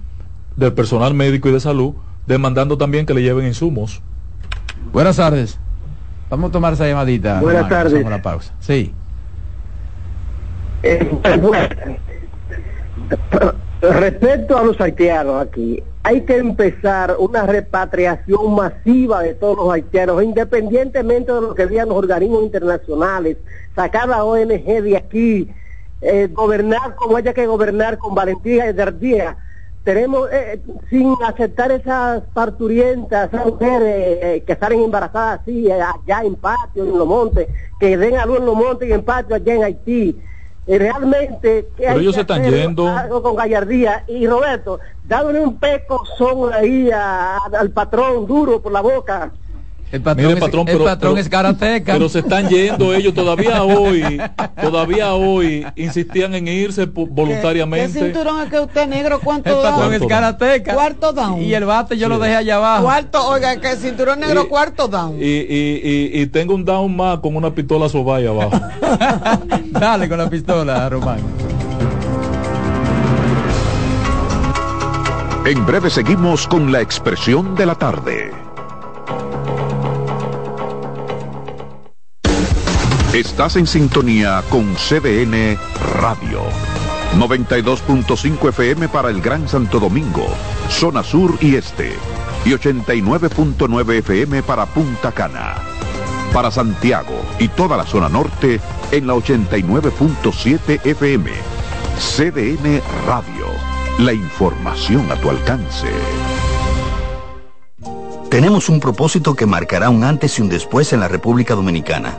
del personal médico y de salud demandando también que le lleven insumos. Buenas tardes. Vamos a tomar esa llamadita. Buenas Román, tardes. hacemos la pausa. Sí. Eh, bueno, respecto a los haitianos aquí, hay que empezar una repatriación masiva de todos los haitianos, independientemente de lo que digan los organismos internacionales, sacar la ONG de aquí, eh, gobernar como haya que gobernar con valentía y día. Tenemos, eh, sin aceptar esas parturientas, esas mujeres eh, que salen embarazadas así, eh, allá en patio, en los montes, que den a luz en los montes y en patio allá en Haití. Realmente que Pero hay ellos que se están hacer yendo. algo con gallardía. Y Roberto dándole un peco son ahí a- al patrón duro por la boca El patrón, Mire, es, patrón, el pero- patrón pero- es karateca. Pero se están yendo *laughs* ellos todavía hoy, todavía hoy insistían en irse po- ¿Qué, voluntariamente. cinturón es que usted negro? el ¿Cuánto patrón da? es karateca. Cuarto down. Y el bate yo Sí. lo dejé allá abajo. Cuarto, oiga, que cinturón negro, Y- cuarto down. Y, y, y, y tengo un down más con una pistola sobaya abajo. *laughs* Dale con la pistola, Román. En breve seguimos con la expresión de la tarde. Estás en sintonía con CDN Radio. 92.5 FM para el Gran Santo Domingo, zona sur y este. Y 89.9 FM para Punta Cana. Para Santiago y toda la zona norte en la 89.7 FM. CDN Radio. La información a tu alcance. Tenemos un propósito que marcará un antes y un después en la República Dominicana.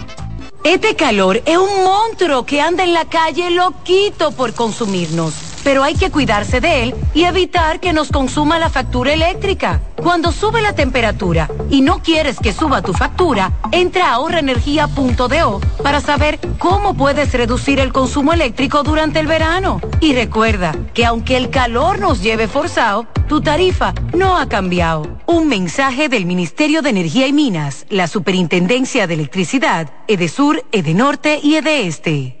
Este calor es un monstruo que anda en la calle loquito por consumirnos. Pero hay que cuidarse de él y evitar que nos consuma la factura eléctrica. Cuando sube la temperatura y no quieres que suba tu factura, entra a ahorraenergia.do para saber cómo puedes reducir el consumo eléctrico durante el verano. Y recuerda que aunque el calor nos lleve forzado, tu tarifa no ha cambiado. Un mensaje del Ministerio de Energía y Minas, la Superintendencia de Electricidad, Edesur, Edenorte y Edeeste.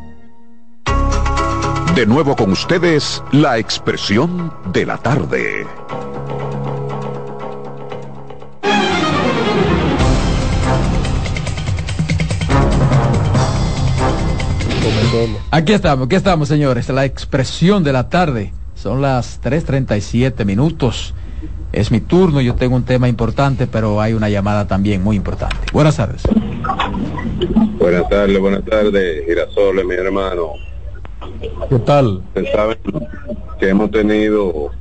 De nuevo con ustedes, la expresión de la tarde. Aquí estamos, aquí estamos, señores. La expresión de la tarde. Son las 3.37 minutos. Es mi turno, yo tengo un tema importante, pero hay una llamada también muy importante. Buenas tardes. Buenas tardes, buenas tardes, Girasoles, mi hermano. ¿Qué tal? Ustedes saben que hemos tenido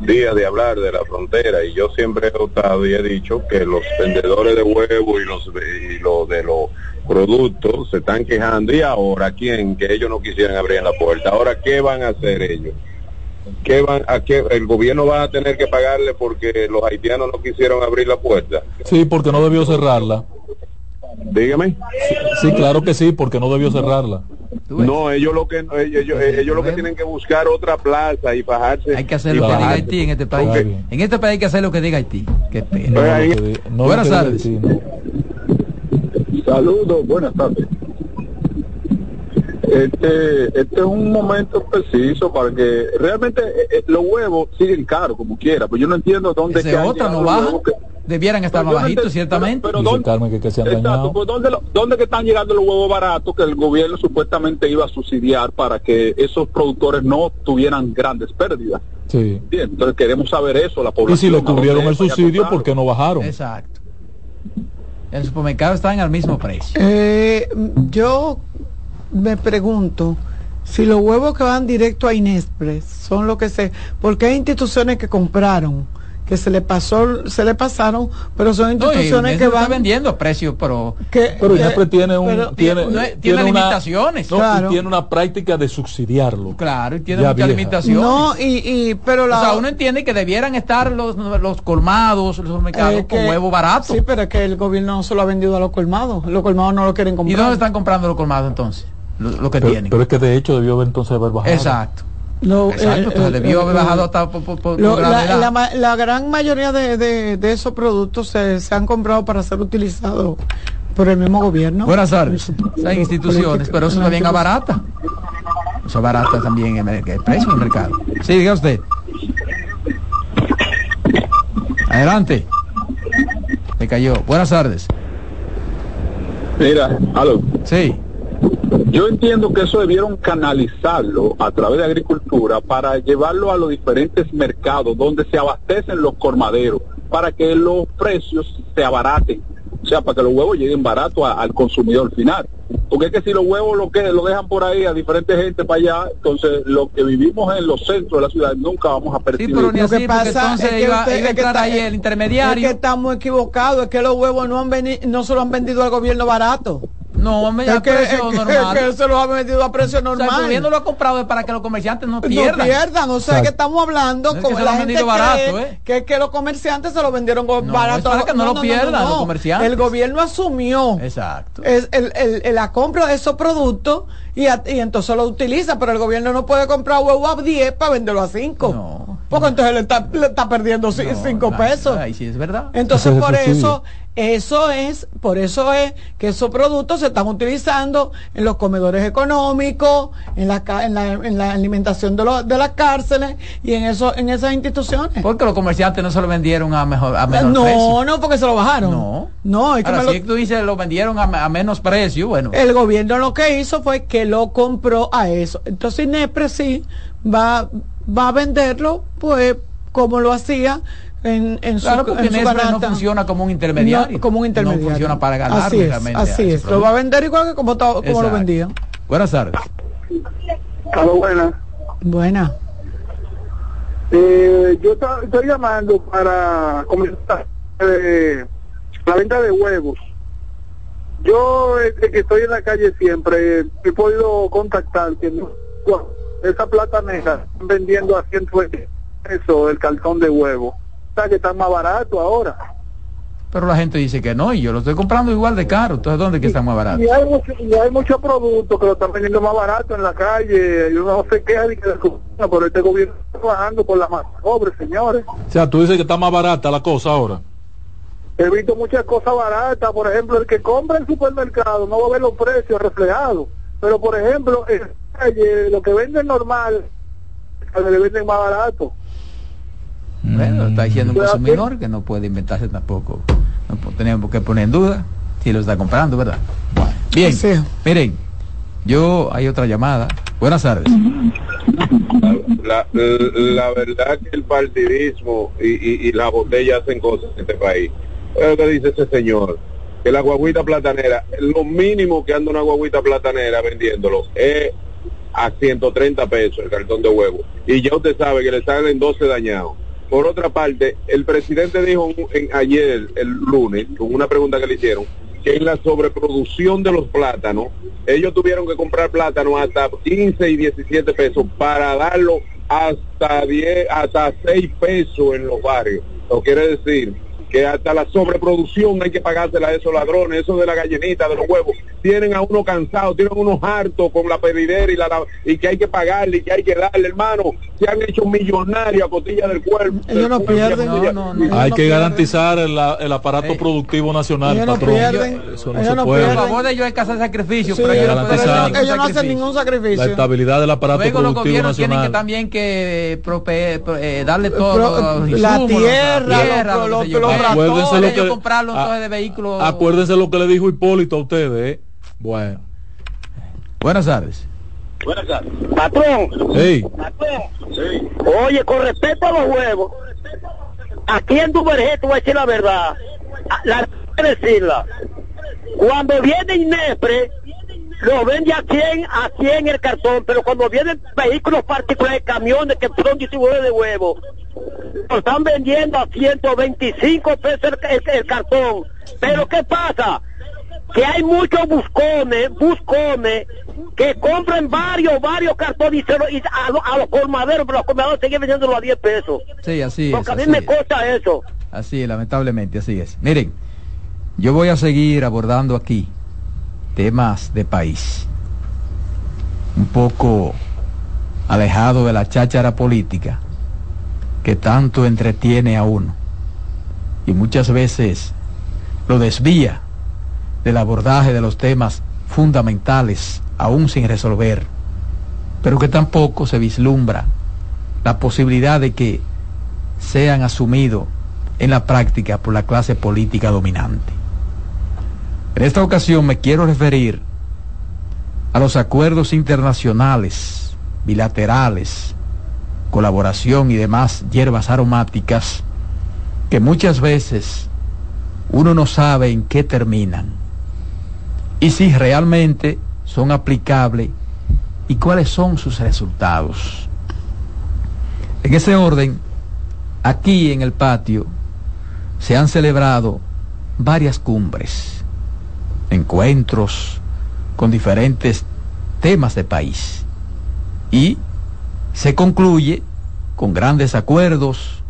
días de hablar de la frontera y yo siempre he optado y he dicho que los vendedores de huevos y los, y los de los productos se están quejando. Y ahora quién que ellos no quisieran abrir la puerta. Ahora qué van a hacer ellos qué van a qué el gobierno va a tener que pagarle porque los haitianos no quisieron abrir la puerta sí porque no debió cerrarla. Dígame. Sí, sí claro que sí porque no debió cerrarla no, ellos lo que ellos, ellos, lo que tienen que buscar otra plaza y bajarse. Hay que hacer lo que diga Haití en este país. En este país hay que hacer lo que diga Haití. Qué pena. No, buenas tardes. Saludos, buenas tardes. Este, este es un momento preciso para que realmente eh, los huevos siguen caros como quiera, pues yo no entiendo dónde que otra no baja. Que, debieran estar más bajitos, ciertamente. Pero, pero ¿dónde, que, que se han exacto, pues ¿dónde, ¿dónde, que están llegando los huevos baratos que el gobierno supuestamente iba a subsidiar para que esos productores no tuvieran grandes pérdidas? Sí. Bien, entonces queremos saber eso, la población. Y si le cubrieron el subsidio, ¿por qué no bajaron? Exacto. El supermercado está en el mismo precio. Eh, yo me pregunto si los huevos que van directo a Inespres son lo que se... Porque hay instituciones que compraron que se le pasó se le pasaron pero son instituciones no, que van vendiendo a precios pero que, pero siempre tiene un pero, tiene, tiene, tiene limitaciones. no, claro. tiene una práctica de subsidiarlo. Claro y tiene muchas limitaciones. No y, y pero la, o sea uno entiende que debieran estar los, los colmados los mercados eh, con huevo barato. sí pero es que el gobierno no se lo ha vendido a los colmados. Los colmados no lo quieren comprar y dónde están comprando los colmados entonces lo, lo que pero, tienen. pero es que de hecho debió haber entonces haber bajado. Exacto no, Exacto, eh, eh, debió haber bajado hasta por, por, por lo, la, la, la, gran mayoría de, de, de esos productos se, se, han comprado para ser utilizados por el mismo gobierno. Buenas tardes. Hay instituciones, pero eso también es barata. Eso barata también el, el precio del mercado. Sí, diga usted. Adelante. Se cayó. Buenas tardes. Mira, aló. Sí. Yo entiendo que eso debieron canalizarlo a través de agricultura para llevarlo a los diferentes mercados donde se abastecen los colmaderos, para que los precios se abaraten, o sea, para que los huevos lleguen baratos al consumidor final. Porque es que si los huevos lo que lo dejan por ahí a diferente gente para allá, entonces los que vivimos en los centros de la ciudad nunca vamos a percibir. pero ni Lo así, que pasa entonces es que iba- usted- iba a es que entrar está- ahí el intermediario. Es que estamos equivocados, es que los huevos no han veni- no se lo han vendido al gobierno barato. No, hombre, es a que, precio es que- normal. es que se los ha vendido a precio O sea, normal. el gobierno lo ha comprado para que los comerciantes no no pierdan. pierdan, o sea que estamos hablando No es que como se lo la gente cree barato, ¿eh? que, que los comerciantes se lo vendieron No, barato. es para que no lo pierdan los comerciantes. El gobierno asumió Exacto. es el- el- el- la compra de esos productos y, a- y entonces lo utiliza, pero el gobierno no puede comprar huevo a 10 para venderlo a 5. Porque entonces le está, le está perdiendo 5 pesos. Ahí sí es verdad. Entonces por eso, eso es, por eso es que esos productos se están utilizando en los comedores económicos, en la, en la, en la alimentación de, los- de las cárceles y en eso, en esas instituciones. Porque los comerciantes no se lo vendieron a mejor a menor no, precio. no, porque se lo bajaron. No. No, es que Ahora, me lo- si tú dices lo vendieron a, a menos precio, bueno. el gobierno lo que hizo fue que lo compró a eso. Entonces Inepre sí va, va a venderlo, pues, como lo hacía en, en Claro, su, porque en su Nestlé no funciona como un intermediario. No, como un intermediario. No funciona para ganarle Así es, así es. Lo va a vender igual que como, to- como lo vendía. Buenas tardes. Aló, buenas. Buena. Eh, yo estoy llamando para comenzar eh, la venta de huevos. Yo, eh, que estoy en la calle siempre, eh, he podido contactar que no, bueno, esa plata negra están vendiendo a 120 pesos el cartón de huevo. Que está más barato ahora. Pero la gente dice que no, y yo lo estoy comprando igual de caro. Entonces, ¿dónde es que está más barato? Y hay, mucho, y hay muchos productos que lo están vendiendo más barato en la calle. Y uno no se queja de que la pero este gobierno está trabajando por la más pobre, señores. O sea, tú dices que está más barata la cosa ahora. He visto muchas cosas baratas, por ejemplo, el que compra en supermercado no va a ver los precios reflejados, pero por ejemplo, en la calle, lo que venden normal, le venden más barato. Bueno, está diciendo un Pero consumidor que no puede inventarse tampoco. No tenemos que poner en duda si lo está comprando, ¿verdad? Bueno, bien. Miren, yo hay otra llamada. Buenas tardes. La, la verdad que el partidismo y, y, y la botella hacen cosas en este país. Lo que dice ese señor, que la guaguita platanera, lo mínimo que anda una guaguita platanera vendiéndolo es a 130 pesos el cartón de huevo. Y ya usted sabe que le salen 12 dañados. Por otra parte, el presidente dijo ayer, el lunes, con una pregunta que le hicieron, que en la sobreproducción de los plátanos, ellos tuvieron que comprar plátanos hasta 15 y 17 pesos para darlo hasta 10, hasta 6 pesos en los barrios. Lo quiere decir que hasta la sobreproducción hay que pagársela a esos ladrones, eso de la gallinita, de los huevos, tienen a uno cansado, tienen a unos hartos con la pedidera y, la, la- y que hay que pagarle y que hay que darle, hermano, se han hecho millonarios a cotilla del cuerpo. Ellos no pierden, Hay que garantizar el, el aparato productivo nacional, Ellos no patrón. pierden, Eso no ellos se no puede. Por favor de ellos hay que hacer sacrificio, Sí, pero ellos no garantizar- pueden hacer ningún ellos no hacen ningún sacrificio. La estabilidad del aparato Luego los productivo gobiernos tienen que nacional. también que prope- pro- eh, darle todo Pro- los la insumos, tierra, la tierra, los- lo los- los Eh, Acuérdense lo ellos que- comprarlo entonces de vehículos. Acuérdense lo que le dijo Hipólito a ustedes, ¿eh? Bueno. Buenas tardes. Patrón. Hey. Oye, con respecto a los huevos, aquí en Duvergé, te voy a decir la verdad, la voy a decirla. Cuando viene Inepre, lo vende a 100, a 100 el cartón, pero cuando vienen vehículos particulares, camiones que son distribuidores de huevos, lo están vendiendo a 125 pesos el, el- el cartón. Pero ¿qué pasa? Que hay muchos buscones, buscones, que compran varios, varios cartones y, se lo- y a, lo- a los colmaderos, pero los colmaderos siguen vendiéndolo a 10 pesos. Sí, así es. Porque a mí me es. cuesta eso. Así es, lamentablemente, así es. Miren, yo voy a seguir abordando aquí temas de país, un poco alejado de la cháchara política que tanto entretiene a uno y muchas veces lo desvía del abordaje de los temas fundamentales aún sin resolver pero que tampoco se vislumbra la posibilidad de que sean asumidos en la práctica por la clase política dominante. En esta ocasión me quiero referir a los acuerdos internacionales, bilaterales, colaboración y demás hierbas aromáticas que muchas veces uno no sabe en qué terminan y si realmente son aplicables y cuáles son sus resultados. En ese orden, aquí en el patio se han celebrado varias cumbres, encuentros con diferentes temas de país y se concluye con grandes acuerdos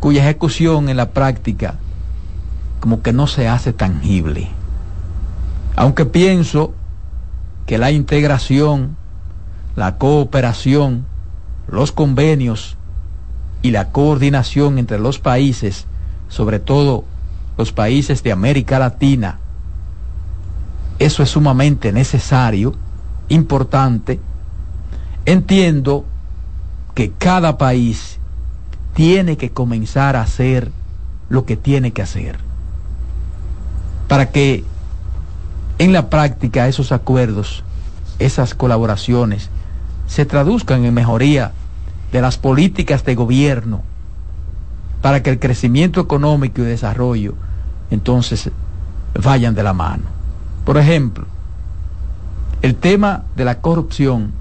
cuya ejecución en la práctica como que no se hace tangible. Aunque pienso que la integración, la cooperación, los convenios y la coordinación entre los países, sobre todo los países de América Latina, eso es sumamente necesario, importante. Entiendo que cada país tiene que comenzar a hacer lo que tiene que hacer para que en la práctica esos acuerdos, esas colaboraciones, se traduzcan en mejoría de las políticas de gobierno, para que el crecimiento económico y desarrollo entonces vayan de la mano. Por ejemplo, el tema de la corrupción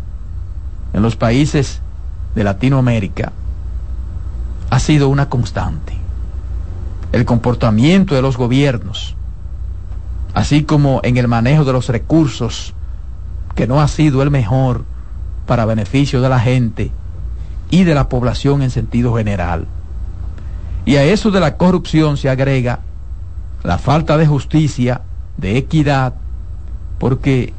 en los países de Latinoamérica ha sido una constante. El comportamiento de los gobiernos, así como en el manejo de los recursos, que no ha sido el mejor para beneficio de la gente y de la población en sentido general. Y a eso de la corrupción se agrega la falta de justicia, de equidad, porque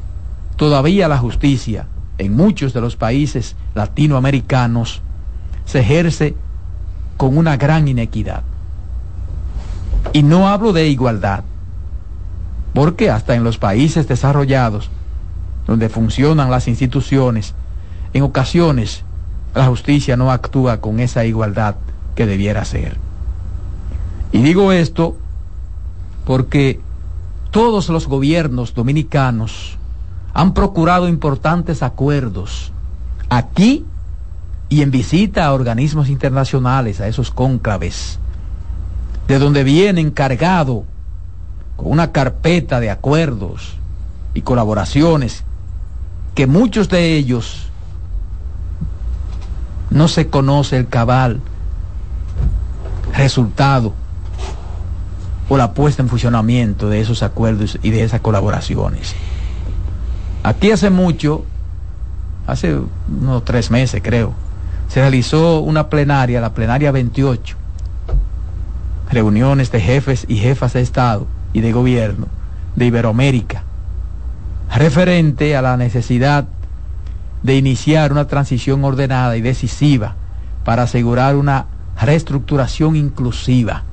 todavía la justicia en muchos de los países latinoamericanos se ejerce con una gran inequidad. Y no hablo de igualdad, porque hasta en los países desarrollados, donde funcionan las instituciones, en ocasiones la justicia no actúa con esa igualdad que debiera ser. Y digo esto porque todos los gobiernos dominicanos han procurado importantes acuerdos aquí y en visita a organismos internacionales, a esos cónclaves, de donde vienen cargado con una carpeta de acuerdos y colaboraciones que muchos de ellos no se conoce el cabal resultado o la puesta en funcionamiento de esos acuerdos y de esas colaboraciones. Aquí hace mucho, hace unos tres meses creo, se realizó una plenaria, la plenaria 28, reuniones de jefes y jefas de Estado y de gobierno de Iberoamérica, referente a la necesidad de iniciar una transición ordenada y decisiva para asegurar una reestructuración inclusiva,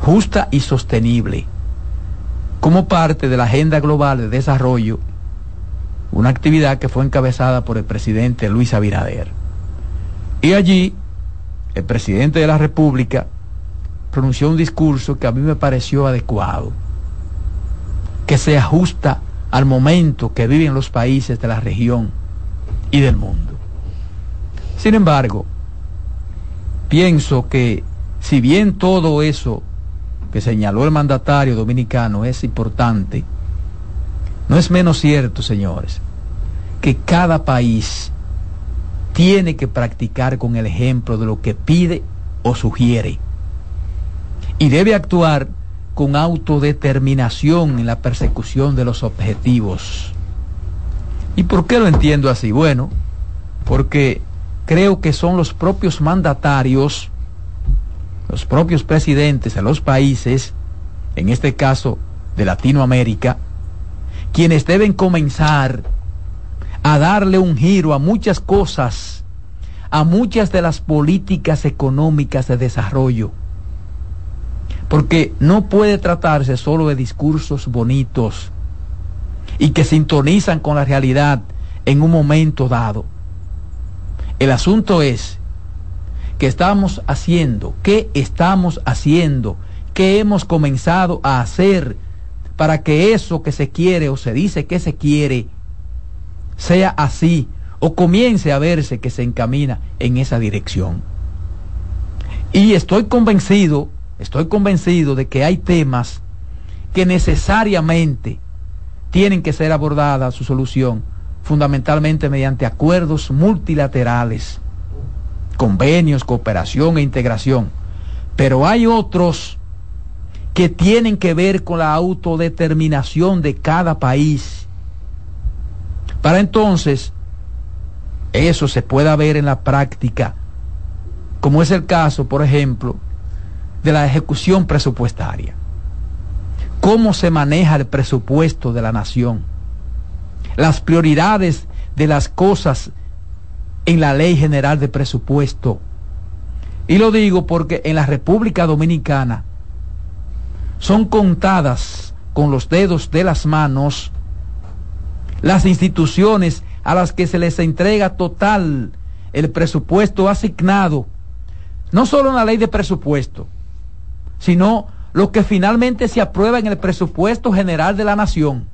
justa y sostenible, como parte de la Agenda Global de Desarrollo, una actividad que fue encabezada por el presidente Luis Abinader. Y allí, el presidente de la República pronunció un discurso que a mí me pareció adecuado, que se ajusta al momento que viven los países de la región y del mundo. Sin embargo, pienso que si bien todo eso que señaló el mandatario dominicano es importante, no es menos cierto, señores, que cada país tiene que practicar con el ejemplo de lo que pide o sugiere y debe actuar con autodeterminación en la persecución de los objetivos. ¿Y por qué lo entiendo así? Bueno, porque creo que son los propios mandatarios, los propios presidentes de los países, en este caso de Latinoamérica, quienes deben comenzar a darle un giro a muchas cosas, a muchas de las políticas económicas de desarrollo porque no puede tratarse solo de discursos bonitos y que sintonizan con la realidad en un momento dado. El asunto es que estamos haciendo, qué estamos haciendo, qué hemos comenzado a hacer para que eso que se quiere o se dice que se quiere sea así o comience a verse que se encamina en esa dirección. Y estoy convencido, estoy convencido de que hay temas que necesariamente tienen que ser abordadas su solución fundamentalmente mediante acuerdos multilaterales, convenios, cooperación e integración. Pero hay otros que tienen que ver con la autodeterminación de cada país. Para entonces, eso se pueda ver en la práctica, como es el caso, por ejemplo, de la ejecución presupuestaria. ¿Cómo se maneja el presupuesto de la nación? Las prioridades de las cosas en la ley general de presupuesto. Y lo digo porque en la República Dominicana son contadas con los dedos de las manos las instituciones a las que se les entrega total el presupuesto asignado, no solo en la ley de presupuesto, sino lo que finalmente se aprueba en el presupuesto general de la nación.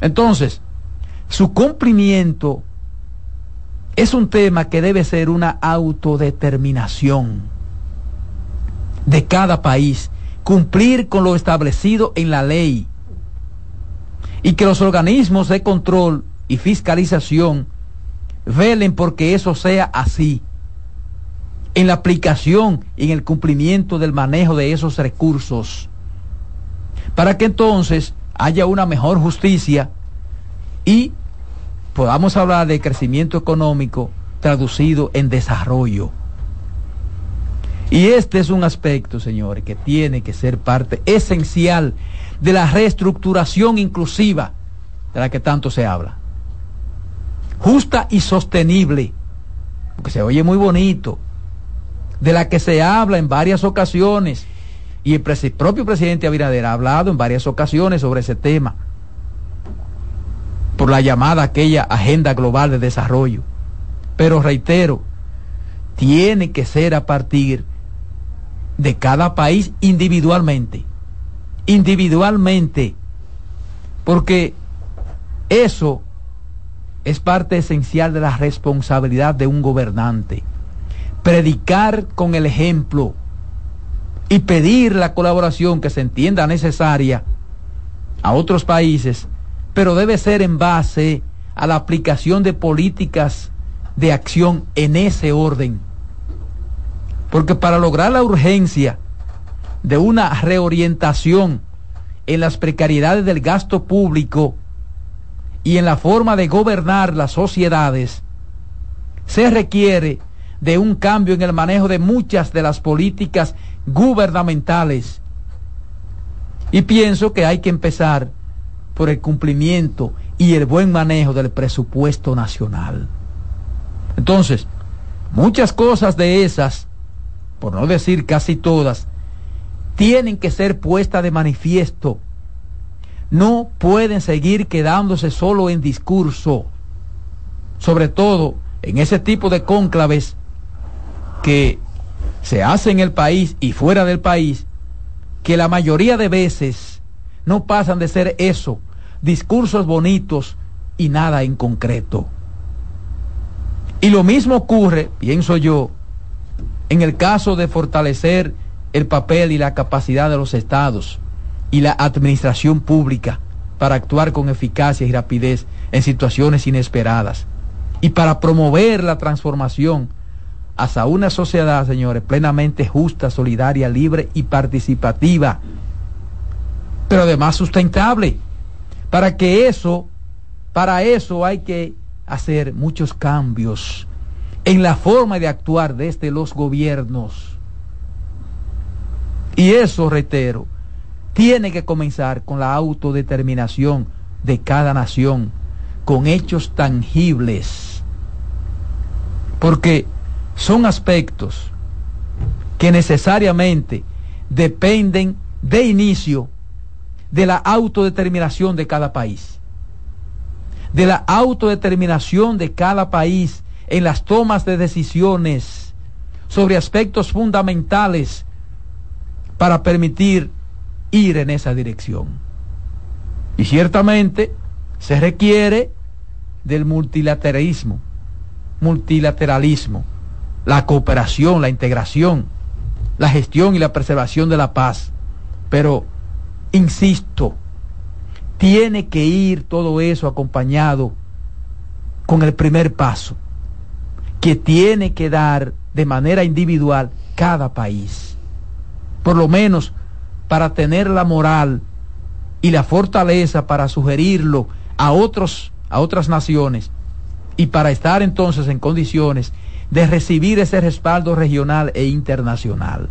Entonces, su cumplimiento es un tema que debe ser una autodeterminación de cada país, cumplir con lo establecido en la ley y que los organismos de control y fiscalización velen porque eso sea así en la aplicación y en el cumplimiento del manejo de esos recursos, para que entonces haya una mejor justicia y podamos hablar de crecimiento económico traducido en desarrollo. Y este es un aspecto, señores, que tiene que ser parte esencial de la reestructuración inclusiva de la que tanto se habla. Justa y sostenible, porque se oye muy bonito, de la que se habla en varias ocasiones, y el propio presidente Abinader ha hablado en varias ocasiones sobre ese tema, por la llamada aquella Agenda Global de Desarrollo. Pero reitero, tiene que ser a partir de cada país individualmente, individualmente, porque eso es parte esencial de la responsabilidad de un gobernante. Predicar con el ejemplo y pedir la colaboración que se entienda necesaria a otros países, pero debe ser en base a la aplicación de políticas de acción en ese orden. Porque para lograr la urgencia de una reorientación en las precariedades del gasto público y en la forma de gobernar las sociedades, se requiere de un cambio en el manejo de muchas de las políticas gubernamentales. Y pienso que hay que empezar por el cumplimiento y el buen manejo del presupuesto nacional. Entonces, muchas cosas de esas, por no decir casi todas, tienen que ser puestas de manifiesto. No pueden seguir quedándose solo en discurso, sobre todo en ese tipo de cónclaves que se hace en el país y fuera del país, que la mayoría de veces no pasan de ser eso, discursos bonitos y nada en concreto. Y lo mismo ocurre, pienso yo, en el caso de fortalecer el papel y la capacidad de los estados y la administración pública para actuar con eficacia y rapidez en situaciones inesperadas y para promover la transformación hasta una sociedad, señores, plenamente justa, solidaria, libre y participativa, pero además sustentable. Para que eso, para eso hay que hacer muchos cambios en la forma de actuar desde los gobiernos. Y eso, reitero, tiene que comenzar con la autodeterminación de cada nación, con hechos tangibles. Porque son aspectos que necesariamente dependen de inicio de la autodeterminación de cada país, de la autodeterminación de cada país en las tomas de decisiones sobre aspectos fundamentales para permitir ir en esa dirección. Y ciertamente se requiere del multilateralismo, multilateralismo, la cooperación, la integración, la gestión y la preservación de la paz. Pero, insisto, tiene que ir todo eso acompañado con el primer paso, que tiene que dar de manera individual cada país. Por lo menos para tener la moral y la fortaleza para sugerirlo a otros a otras naciones y para estar entonces en condiciones de recibir ese respaldo regional e internacional.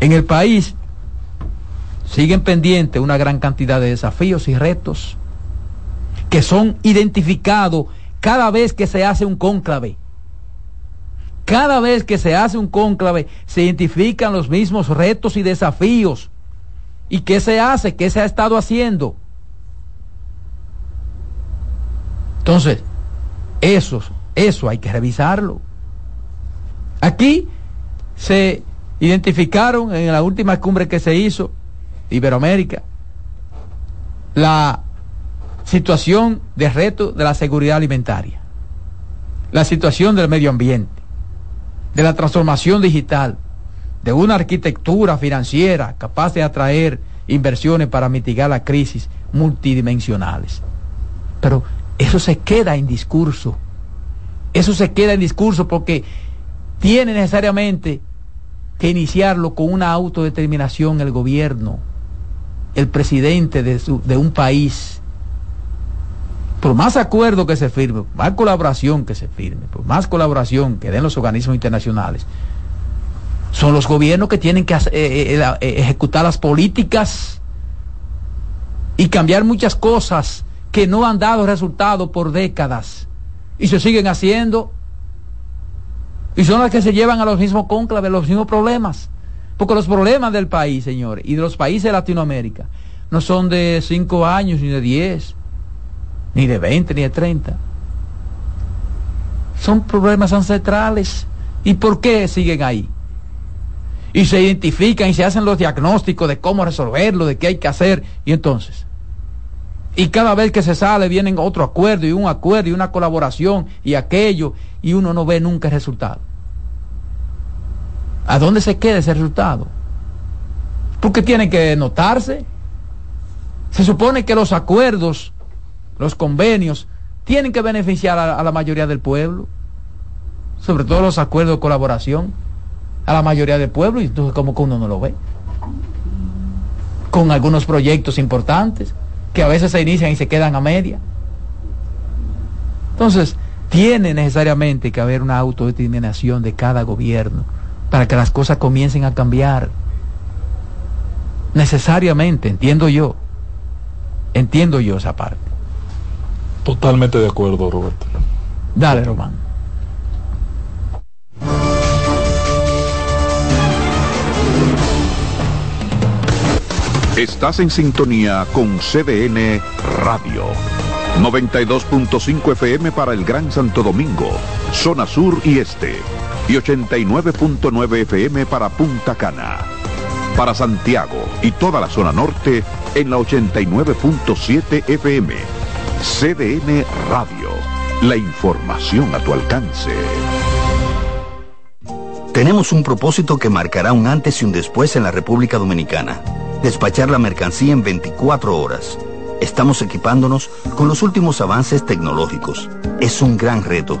En el país siguen pendientes una gran cantidad de desafíos y retos que son identificados cada vez que se hace un cónclave. Cada vez que se hace un cónclave se identifican los mismos retos y desafíos. ¿Y qué se hace? ¿Qué se ha estado haciendo? Entonces, eso, eso hay que revisarlo. Aquí se identificaron en la última cumbre que se hizo Iberoamérica, la situación de reto de la seguridad alimentaria, la situación del medio ambiente, de la transformación digital, de una arquitectura financiera capaz de atraer inversiones para mitigar las crisis multidimensionales. Pero eso se queda en discurso. Eso se queda en discurso porque tiene necesariamente que iniciarlo con una autodeterminación el gobierno el presidente de, de un país, por más acuerdo que se firme, por más colaboración que se firme, por más colaboración que den los organismos internacionales, son los gobiernos que tienen que eh, eh, eh, ejecutar las políticas y cambiar muchas cosas que no han dado resultado por décadas y se siguen haciendo y son las que se llevan a los mismos cónclaves, los mismos problemas. Porque los problemas del país, señores, y de los países de Latinoamérica, no son de cinco años, ni de diez, ni de veinte, ni de treinta. Son problemas ancestrales. ¿Y por qué siguen ahí? Y se identifican y se hacen los diagnósticos de cómo resolverlo, de qué hay que hacer. Y entonces, y cada vez que se sale vienen otro acuerdo y un acuerdo y una colaboración y aquello, y uno no ve nunca el resultado. ¿A dónde se queda ese resultado? Porque tiene que notarse. Se supone que los acuerdos, los convenios, tienen que beneficiar a, la mayoría del pueblo. Sobre todo los acuerdos de colaboración a la mayoría del pueblo. Y entonces, como que uno no lo ve? Con algunos proyectos importantes que a veces se inician y se quedan a media. Entonces, tiene necesariamente que haber una autodeterminación de cada gobierno para que las cosas comiencen a cambiar. Necesariamente, entiendo yo. Entiendo yo esa parte. Totalmente de acuerdo, Roberto. Dale, Román. Estás en sintonía con CDN Radio. 92.5 FM para el Gran Santo Domingo, zona sur y este y 89.9 FM para Punta Cana. Para Santiago y toda la zona norte en la 89.7 FM. CDN Radio. La información a tu alcance. Tenemos un propósito que marcará un antes y un después en la República Dominicana. Despachar la mercancía en 24 horas. Estamos equipándonos con los últimos avances tecnológicos. Es un gran reto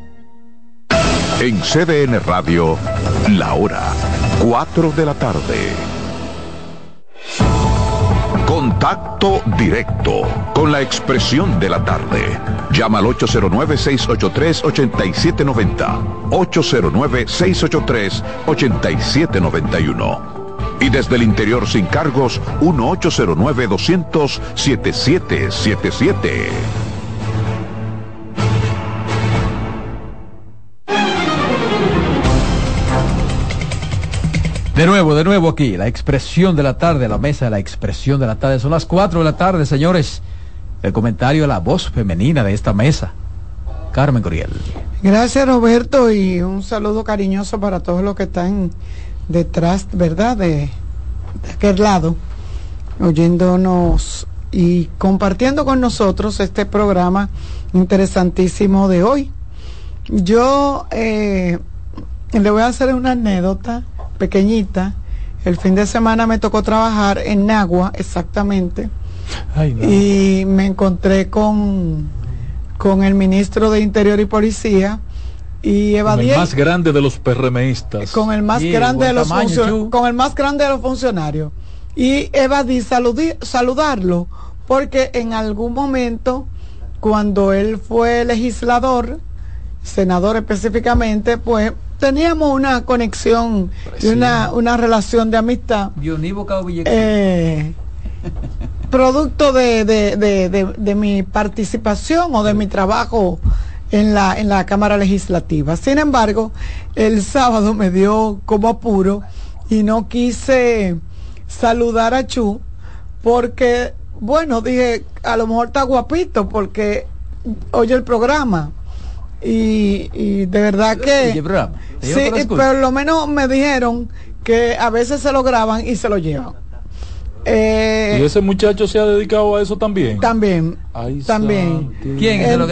En CDN Radio, la hora 4 de la tarde. Contacto directo con la expresión de la tarde. Llama al 809-683-8790. 809-683-8791. Y desde el interior sin cargos, 1-809-200-7777. De nuevo, de nuevo aquí, la expresión de la tarde, la mesa de la expresión de la tarde. Son las 4 de la tarde, señores. El comentario de la voz femenina de esta mesa. Carmen Coriel. Gracias Roberto y un saludo cariñoso para todos los que están detrás, ¿verdad? De, de aquel lado, oyéndonos y compartiendo con nosotros este programa interesantísimo de hoy. Yo eh, le voy a hacer una anécdota pequeñita. El fin de semana me tocó trabajar en Nagua, exactamente. Ay, no. Y me encontré con, con el ministro de Interior y Policía y Con el más grande de los PRMistas. con el más grande de los tamaño, con el más grande de los funcionarios y evadí saludi- saludarlo porque en algún momento cuando él fue legislador senador específicamente pues teníamos una conexión y una, una relación de amistad eh, producto de, de- de- de- de mi participación o de mi trabajo en la, en la Cámara Legislativa. Sin embargo, el sábado me dio como apuro y no quise saludar a Chu porque, bueno, dije, a lo mejor está guapito porque oye el programa. Y, y de verdad que... Oye, programa. ¿Te Sí, por lo menos me dijeron que a veces se lo graban y se lo llevan. Eh, Y ese muchacho se ha dedicado a eso también. también, Ay, también. santi. ¿Quién se lo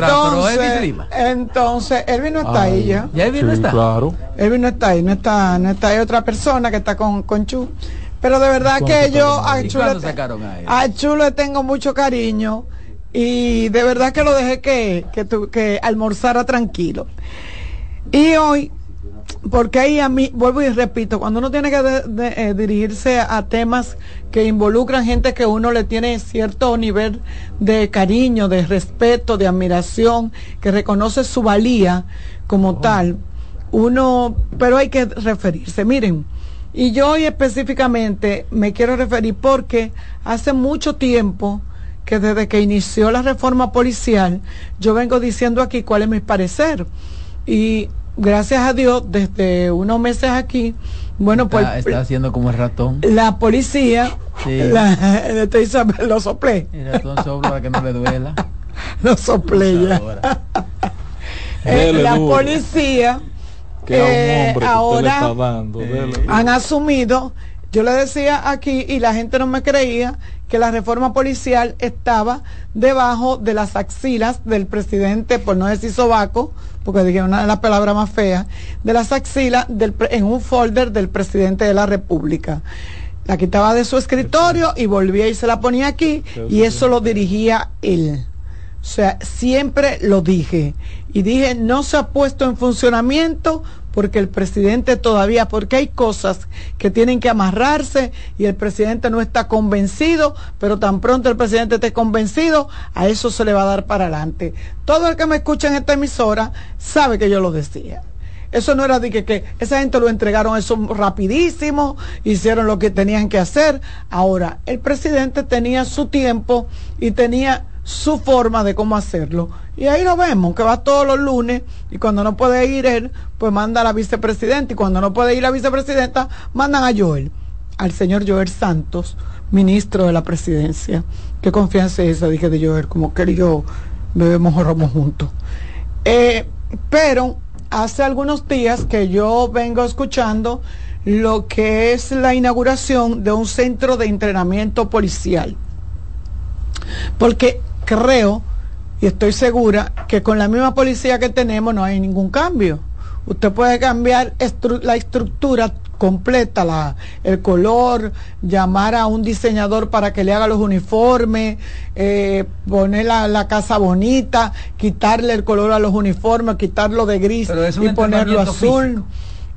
Lima? Entonces, Elvis no está ahí ya. ¿Ya Elvis no Sí, está? Claro. Elvis no está ahí, no está, no está, hay otra persona que está con, con Chu. Pero de verdad ¿Cuándo que yo a Chu, le, a a Chu le tengo mucho cariño y de verdad que lo dejé que, que, tu- que almorzara tranquilo. Y hoy, porque ahí a mí, vuelvo y repito, cuando uno tiene que de- de- eh, dirigirse a temas que involucran gente que uno le tiene cierto nivel de cariño, de respeto, de admiración, que reconoce su valía como tal, uno, pero hay que referirse. Miren, y yo hoy específicamente me quiero referir porque hace mucho tiempo que desde que inició la reforma policial, yo vengo diciendo aquí cuál es mi parecer. Y gracias a Dios, desde unos meses aquí, bueno, pues Está, haciendo como el ratón. la policía, Sí. la- *laughs* te lo soplé, El ratón sopla para que no le duela. *laughs* lo soplé ya. *laughs* Eh, Dele la duro. policía Que a un hombre que usted le ahora está dando. dele. han asumido, yo le decía aquí y la gente no me creía que la reforma policial estaba debajo de las axilas del presidente, por no decir sobaco, porque dije una de las palabras más feas, de las axilas del en un folder del presidente de la República. La quitaba de su escritorio y volvía y se la ponía aquí y eso lo dirigía él. O sea, siempre lo dije. Y dije, no se ha puesto en funcionamiento porque el presidente todavía, porque hay cosas que tienen que amarrarse y el presidente no está convencido, pero tan pronto el presidente esté convencido, a eso se le va a dar para adelante. Todo el que me escucha en esta emisora sabe que yo lo decía. Eso no era de que, que esa gente lo entregaron eso rapidísimo, hicieron lo que tenían que hacer. Ahora, el presidente tenía su tiempo y tenía su forma de cómo hacerlo. Y ahí lo vemos, que va todos los lunes y cuando no puede ir él, pues manda a la vicepresidenta y cuando no puede ir la vicepresidenta, mandan a Joel, al señor Joel Santos, ministro de la presidencia. Qué confianza es esa, dije de Joel, como que él y yo bebemos romo juntos. Eh, pero hace algunos días que yo vengo escuchando lo que es la inauguración de un centro de entrenamiento policial. Porque creo y estoy segura que con la misma policía que tenemos no hay ningún cambio. Usted puede cambiar la estructura completa, la, el color, llamar a un diseñador para que le haga los uniformes, eh, poner la, casa bonita, quitarle el color a los uniformes, quitarlo de gris y ponerlo azul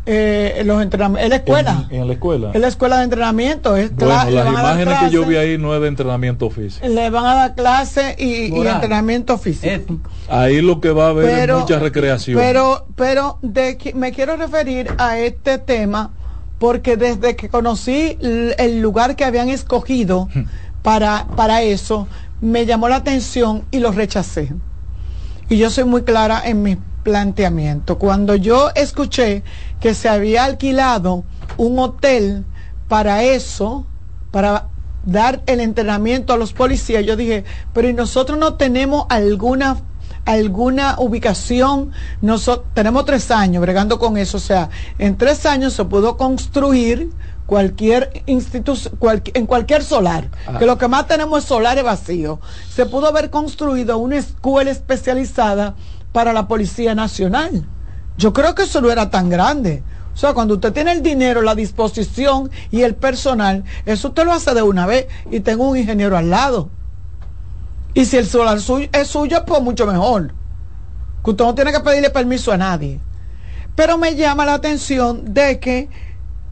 eh, los entrenamientos, en la escuela. En, la escuela. En la escuela de entrenamiento. Es bueno, las imágenes que yo vi ahí no es de entrenamiento físico. Le van a dar clase y, entrenamiento físico. Ahí lo que va a haber es mucha recreación. Pero, pero de, me quiero referir a este tema porque desde que conocí el lugar que habían escogido *laughs* hmm. para, para eso, me llamó la atención y lo rechacé. Y yo soy muy clara en mi planteamiento. Cuando yo escuché que se había alquilado un hotel para eso, para dar el entrenamiento a los policías, yo dije, pero ¿y nosotros no tenemos alguna alguna ubicación. Nosotros tenemos tres años bregando con eso. O sea, en tres años se pudo construir cualquier institución, en cualquier solar, ah. que lo que más tenemos es solares vacíos. Se pudo haber construido una escuela especializada para la Policía Nacional. Yo creo que eso no era tan grande. O sea, cuando usted tiene el dinero, la disposición y el personal, eso usted lo hace de una vez y tengo un ingeniero al lado. Y si el solar es suyo, pues mucho mejor. Que usted no tiene que pedirle permiso a nadie. Pero me llama la atención de que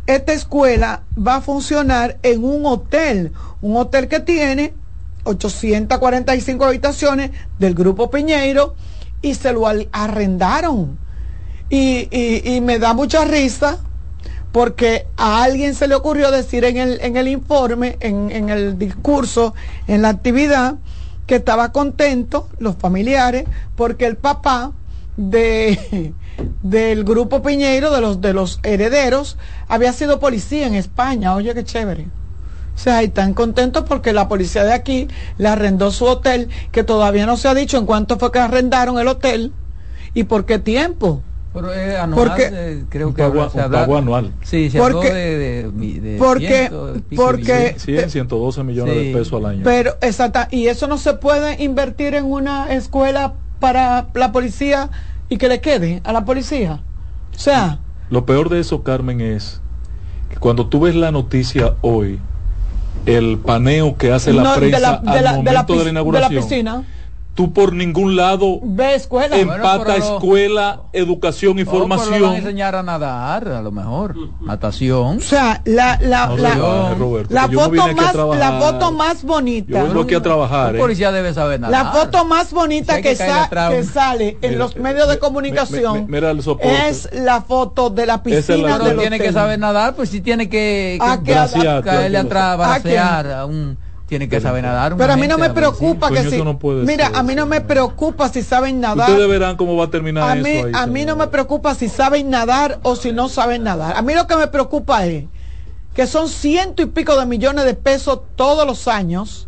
esta escuela va a funcionar en un hotel, un hotel que tiene 845 habitaciones del Grupo Piñeiro y se lo arrendaron. Y, y, me da mucha risa porque a alguien se le ocurrió decir en el, en el informe, en, en el discurso, en la actividad, que estaba contento, los familiares, porque el papá de, *laughs* del grupo Piñeiro, de los, de los herederos, había sido policía en España. Oye, qué chévere. O sea, están contentos porque la policía de aquí le arrendó su hotel, que todavía no se ha dicho en cuánto fue que arrendaron el hotel y por qué tiempo. Pero es anual, porque, eh, creo que pago, se pago anual. Sí, se porque, de, de, porque, porque 100, 112 millones de pesos al año. Pero exacta, y eso no se puede invertir en una escuela para la policía y que le quede a la policía. O sea, lo peor de eso, Carmen, es que cuando tú ves la noticia hoy el paneo que hace la prensa al momento de la, inauguración tú por ningún lado Ve escuela. empata escuela, educación y formación. Pero van a enseñar a nadar, a lo mejor, natación. O sea, la, la, la, la foto más, la foto más bonita. Yo vengo aquí a trabajar. Un ¿eh? policía debe saber nadar. La foto más bonita que, que, sale en los medios de comunicación es la foto de la piscina. Pero tiene que saber nadar, pues si tiene que, que, que caerle atrás, a un tiene que saber nadar. Pero a mí no me preocupa que si. mira, a mí no me preocupa si saben nadar. Ustedes verán cómo va a terminar a mí, a mí no me preocupa si saben nadar o si no saben nadar. A mí lo que me preocupa es que son ciento y pico de millones de pesos todos los años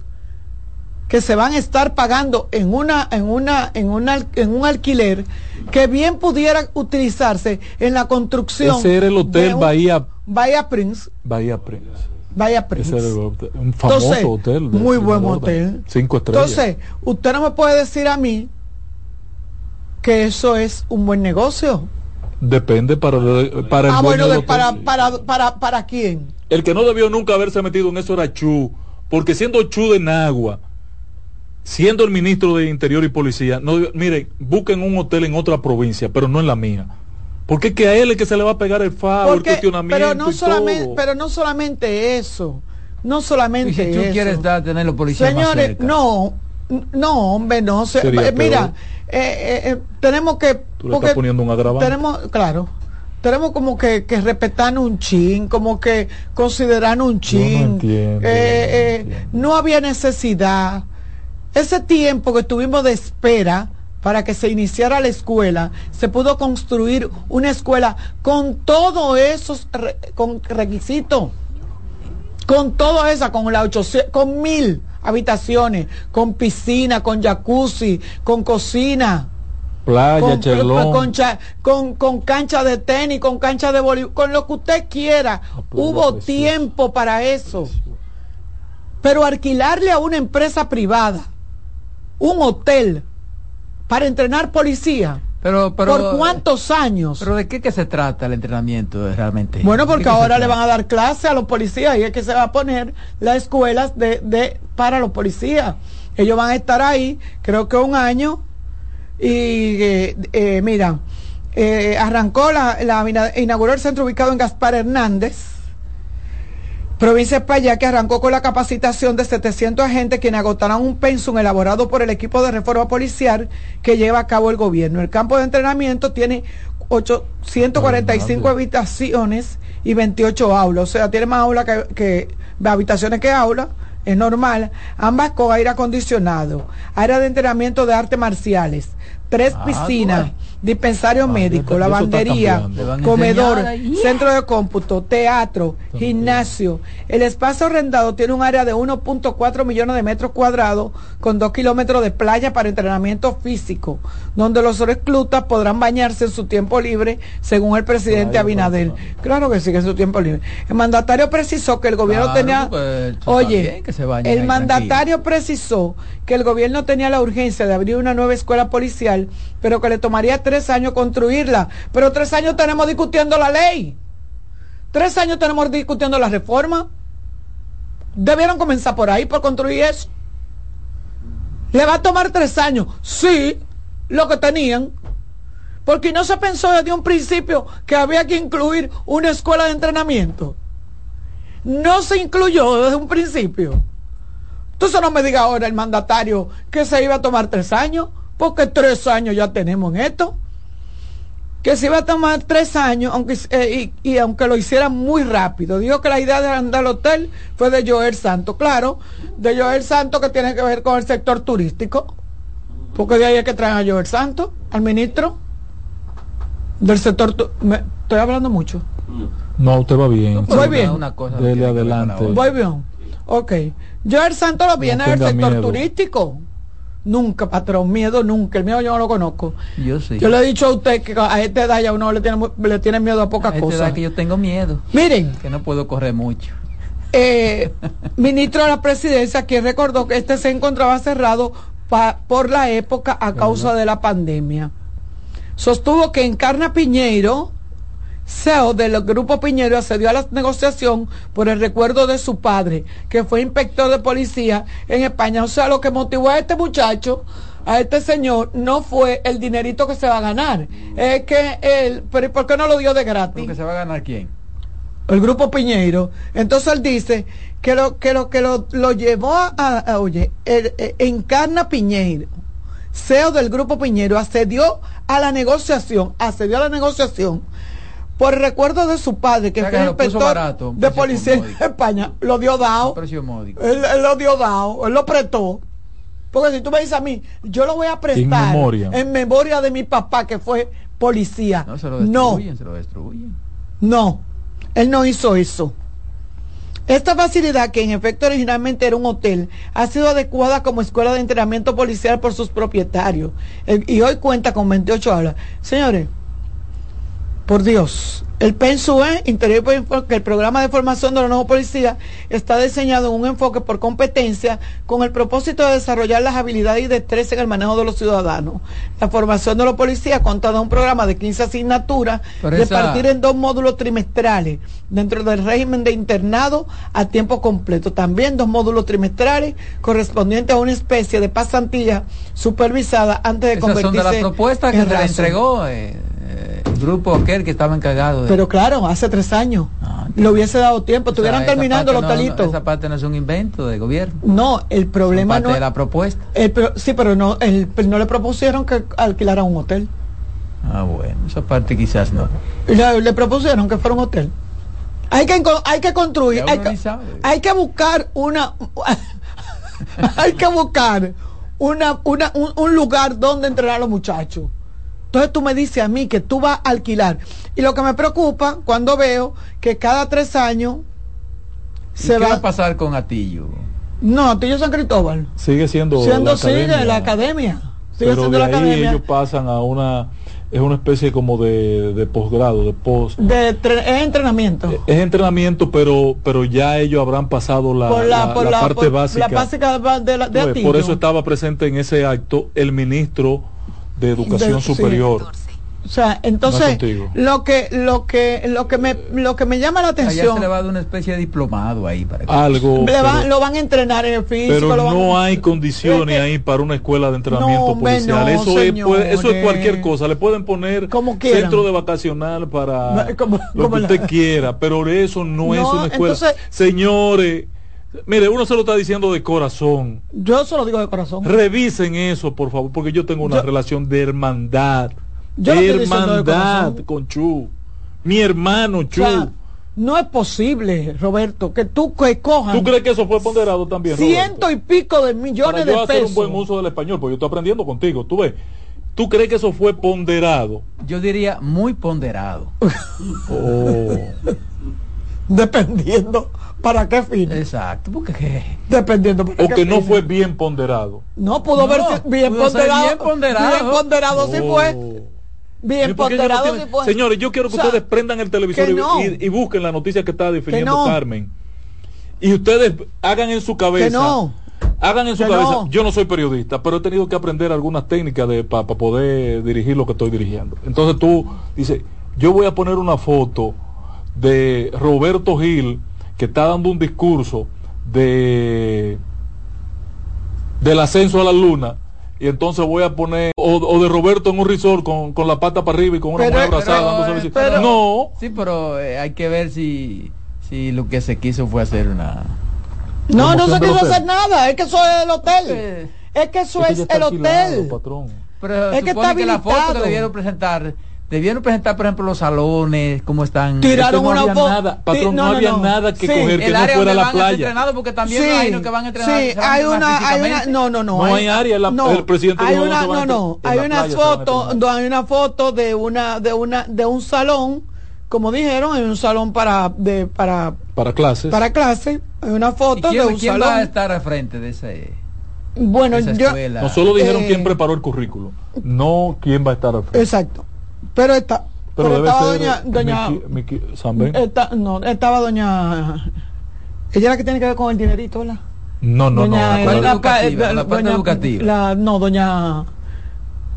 que se van a estar pagando en una en una en una en un alquiler que bien pudiera utilizarse en la construcción ese era el hotel Bahía Bahía Prince Bahía Prince Vaya Prince. un famoso hotel. muy buen hotel. Cinco estrellas. Entonces, usted no me puede decir a mí que eso es un buen negocio. Depende para, para el ah, bueno, para, para, para, para quién. El que no debió nunca haberse metido en eso era Chu, porque siendo Chu de Nagua, siendo el ministro de Interior y Policía, no, miren, busquen un hotel en otra provincia, pero no en la mía. Porque es que a él es que se le va a pegar el faro, el cuestionamiento. Pero no, solamente, pero no solamente eso. No solamente si tú quieres tener los policías Señores, no, no, hombre, no. Se, mira, eh, eh, eh, tenemos que. Tú le estás poniendo un agravante. Tenemos, claro. tenemos como que, que respetar un chin, como que considerar un chin. entiendo, Eh, eh, no había necesidad. Ese tiempo que tuvimos de espera para que se iniciara la escuela, se pudo construir una escuela con todos esos re- con requisitos, con todo esa, con la 800, con mil habitaciones, con piscina, con jacuzzi, con cocina Playa, con, Chelón. con, con- con cancha de tenis, con cancha de voleibol, con lo que usted quiera. Hubo tiempo para eso. Pero alquilarle a una empresa privada un hotel para entrenar policía, Pero, pero, ¿por cuántos años? ¿Pero de qué que se trata el entrenamiento eh, realmente? Bueno, ¿De porque ahora le van a dar clase a los policías y es que se va a poner las escuelas de, de para los policías. Ellos van a estar ahí, creo que un año. Y eh, eh, mira, eh, arrancó la, la inauguró el centro ubicado en Gaspar Hernández. Provincia España que arrancó con la capacitación de 700 agentes quienes agotarán un pensum elaborado por el equipo de reforma policial que lleva a cabo el gobierno. El campo de entrenamiento tiene 845 habitaciones y 28 aulas, o sea, tiene más aulas que, que habitaciones que aulas, es normal. Ambas con aire acondicionado, área de entrenamiento de artes marciales, tres Ah, piscinas, dispensario médico, eso está lavandería, comedor, enseñar centro de cómputo, teatro, gimnasio. El espacio arrendado tiene un área de 1.4 millones de metros cuadrados con 2 kilómetros de playa para entrenamiento físico, donde los reclutas podrán bañarse en su tiempo libre, según el presidente Abinader. Claro que sí, que en su tiempo libre. El mandatario precisó que el gobierno Claro, tenía... pues, Oye, que se el mandatario precisó que el gobierno tenía la urgencia de abrir una nueva escuela policial, pero que le tomaría tres años construirla. Pero tres años tenemos discutiendo la ley. Tres años tenemos discutiendo la reforma. Debieron comenzar por ahí, por construir eso. ¿Le va a tomar tres años? Sí, lo que tenían. Porque no se pensó desde un principio que había que incluir una escuela de entrenamiento. No se incluyó desde un principio. Entonces no me diga ahora el mandatario que se iba a tomar tres años, porque tres años ya tenemos en esto. Que se iba a tomar tres años, aunque eh, y, y aunque lo hiciera muy rápido. Digo que la idea de andar al hotel fue de Joel Santo, claro, de Joel Santo que tiene que ver con el sector turístico, porque de ahí es que traen a Joel Santo, al ministro del sector. tu- me- estoy hablando mucho. No, usted va bien. Voy bien. Una cosa no Dele adelante. Voy bien. Ok. Joel Santo lo viene del tenga sector miedo. turístico. Nunca, patrón, miedo nunca. El miedo yo no lo conozco. Yo sí. Yo le he dicho a usted que a esta edad ya uno le tiene, le tiene miedo a pocas A esta edad cosas. que yo tengo miedo. Miren, Que no puedo correr mucho. eh, *laughs* ministro de la presidencia, quien recordó que este se encontraba cerrado pa- por la época a causa de la pandemia. Sostuvo que Encarna Piñeiro, CEO del grupo Piñero accedió a la negociación por el recuerdo de su padre, que fue inspector de policía en España. O sea, lo que motivó a este muchacho, a este señor, no fue el dinerito que se va a ganar. Es que él, pero ¿y ¿por qué no lo dio de gratis? ¿Que se va a ganar quién? el grupo Piñeiro. Entonces él dice que lo que lo que lo, lo llevó a, oye, el- eh, Encarna Piñeiro, CEO del grupo Piñeiro, accedió a la negociación, accedió a la negociación por el recuerdo de su padre, que O sea, fue que inspector barato, de policía en. España. Lo dio dado. Precio módico. Él, él lo dio dado, él lo prestó. Porque si tú me dices a mí, yo lo voy a prestar memoria. en memoria de mi papá que fue policía. No, se lo No, destruyen, se lo destruyen. no, él no hizo eso. Esta facilidad, que en efecto originalmente era un hotel, ha sido adecuada como escuela de entrenamiento policial por sus propietarios El- y hoy cuenta con 28 aulas. Señores, por Dios, el PENSUE, Interior que el programa de formación de los nuevos policías está diseñado en un enfoque por competencia con el propósito de desarrollar las habilidades y destrezas en el manejo de los ciudadanos. La formación de los policías consta de un programa de 15 asignaturas de partir en dos módulos trimestrales dentro del régimen de internado a tiempo completo. También dos módulos trimestrales correspondientes a una especie de pasantilla supervisada antes de Esas son convertirse de las propuestas que en se entregó eh, eh, grupo aquel que estaba encargado de... Pero claro, hace tres años. Le hubiese dado tiempo, O sea, estuvieran terminando los no- talitos. esa parte no es un invento de gobierno. No, el problema parte no de la propuesta. el pro- sí, pero no, el- no le propusieron que alquilara un hotel. Ah, bueno, esa parte quizás no. Le, le propusieron que fuera un hotel. Hay que, hay que construir, hay que, hay que buscar una, *laughs* hay que buscar una, una, un, un lugar donde entrenar a los muchachos. Entonces tú me dices a mí que tú vas a alquilar. Y lo que me preocupa cuando veo que cada tres años ¿Y se ¿Qué va va. a pasar con Atillo? No, Atillo San Cristóbal. Sigue siendo. Siendo la sigue academia. la academia. Sigue Pero siendo de la ahí academia. ellos pasan a una. Es una especie como de, de posgrado, de post. De es entrenamiento. Es entrenamiento, pero pero ya ellos habrán pasado la, por la, la- por la la- parte por básica. La básica de, la- de Pues, por eso estaba presente en ese acto el ministro de Educación De- sí. Superior. O sea, entonces No lo que lo que lo que me lo que me llama la Allá atención se le va a dar una especie de diplomado ahí para que Algo. le pero- lo van a entrenar en el físico, pero lo van- no hay condiciones ahí para una escuela de entrenamiento No, policial. no, eso, es, puede- eso es cualquier cosa. Le pueden poner quieran. centro de vacacional para Como- lo como que la- usted quiera, pero eso no, es una escuela. entonces- Señores, mire, uno se lo está diciendo de corazón. Yo se lo digo de corazón. Revisen eso, por favor, porque yo tengo una Yo- relación de hermandad. Yo de hermandad con Chu. Mi hermano O Chu. sea, no es posible, Roberto, que tú que cojan ¿Tú crees que eso fue ponderado también? Roberto? ciento y pico de millones para yo de hacer pesos. un buen uso del español, porque yo estoy aprendiendo contigo, tú ves. ¿Tú crees que eso fue ponderado? Yo diría muy ponderado. *laughs* Oh. Dependiendo para qué fin. Exacto, porque qué? Dependiendo para O qué que no fin. fue bien ponderado. No pudo No, verse bien pudo ponderado. bien ponderado. Bien ponderado sí Oh. fue. Bien ¿Y por qué ellos no ponderado sí fue. Señores, yo quiero que O sea, ustedes prendan el televisor y, no. y- y busquen la noticia que está definiendo no. Carmen. Y ustedes hagan en su cabeza. Que no. Hagan en su Que cabeza. no. Yo no soy periodista, pero he tenido que aprender algunas técnicas de para poder dirigir lo que estoy dirigiendo. Entonces tú dices, yo voy a poner una foto de Roberto Gil que está dando un discurso de del ascenso a la luna y entonces voy a poner o, o de Roberto en un resort con, con la pata para arriba y con una Pero- mujer abrazada pero, no Sí, pero eh, hay que ver si, si lo que se quiso fue hacer una... No, no se quiso hotel. hacer nada. Es que eso es el hotel. Eh, Es que eso Es que el hotel. patrón. Pero Es que está que la foto habilitado. que debieron presentar, debieron presentar, por ejemplo, los salones, cómo están... Tiraron no una nada, patrón, Ti- no, había nada que Sí. coger que el no área fuera donde la van a ser playa. entrenados, porque también Sí, hay unos que van a entrenar. sí, hay una, hay una, no, no, no, No hay área, la- el presidente hay no una, se va a no, no, hay una foto, hay una foto de una, de una, de un salón, como dijeron, hay un salón para, de, para, Para clases. para clase, hay una ¿Y foto quién, de un quién va a salón. estar al frente de ese... Bueno, esa yo, no solo dijeron eh, quién preparó el currículo, no quién va a estar al frente. exacto, pero está, Pero, estaba doña, doña, Miki- Miki Samben. está- no, estaba doña, ella es la que tiene que ver con el dinerito, ¿verdad? No, no, no. doña, la parte playa. la educativa, eh, la parte doña- educativa. la- no, doña,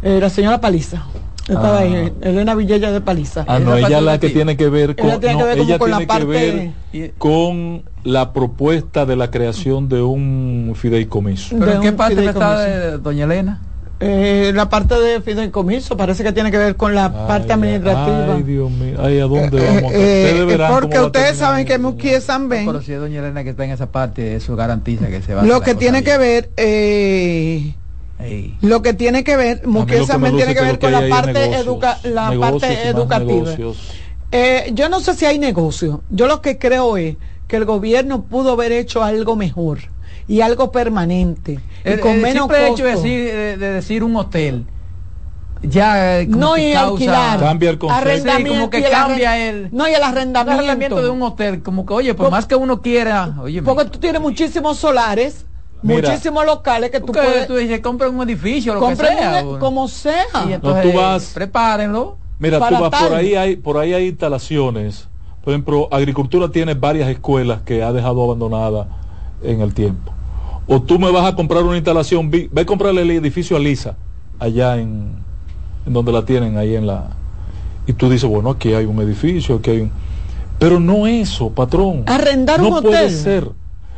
eh, la señora Paliza. Estaba Ah. ahí, Elena Villella de Paliza. Ah, no, ella es la que tiene que ver con, Ella tiene no, que ver ella con la tiene parte- que ver Y- con la propuesta de la creación de un fideicomiso. ¿Pero en qué parte está de doña Elena? Eh, la parte de fideicomiso parece que tiene que ver con la parte administrativa. Ay, Dios mío. Ay, ¿a dónde Eh, vamos? eh, Ustedes eh, verán porque a ustedes saben que. Muki es San Ben. Pero si es doña Elena que está en esa parte, eso garantiza que se va a Lo la que tiene que ver, eh, lo que tiene que ver, A Muki San Ben tiene que ver con la parte, negocios. educa la Negocios parte educativa. Eh, yo no sé si hay negocio. Yo lo que creo es que el gobierno pudo haber hecho algo mejor y algo permanente y El, con el menos simple hecho de decir, de, de decir un hotel ya eh, como no que y causa alquilar Cambia el concepto. Sí, como que el cambia el- no y el arrendamiento, arrendamiento de un hotel como que oye por Por- más que uno quiera oye porque tú tienes muchísimos solares Mira. muchísimos locales que tú puedes tú dices compra un edificio lo que sea un- uno. como sea y entonces tú vas- prepárenlo Mira, tú vas tal. por ahí hay por ahí hay instalaciones. Por ejemplo, agricultura tiene varias escuelas que ha dejado abandonada en el tiempo. O tú me vas a comprar una instalación, ve a comprarle el edificio a Lisa allá en, en donde la tienen ahí en la y tú dices, bueno, aquí hay un edificio, aquí hay un pero no eso, patrón. Arrendar no un puede hotel. ser.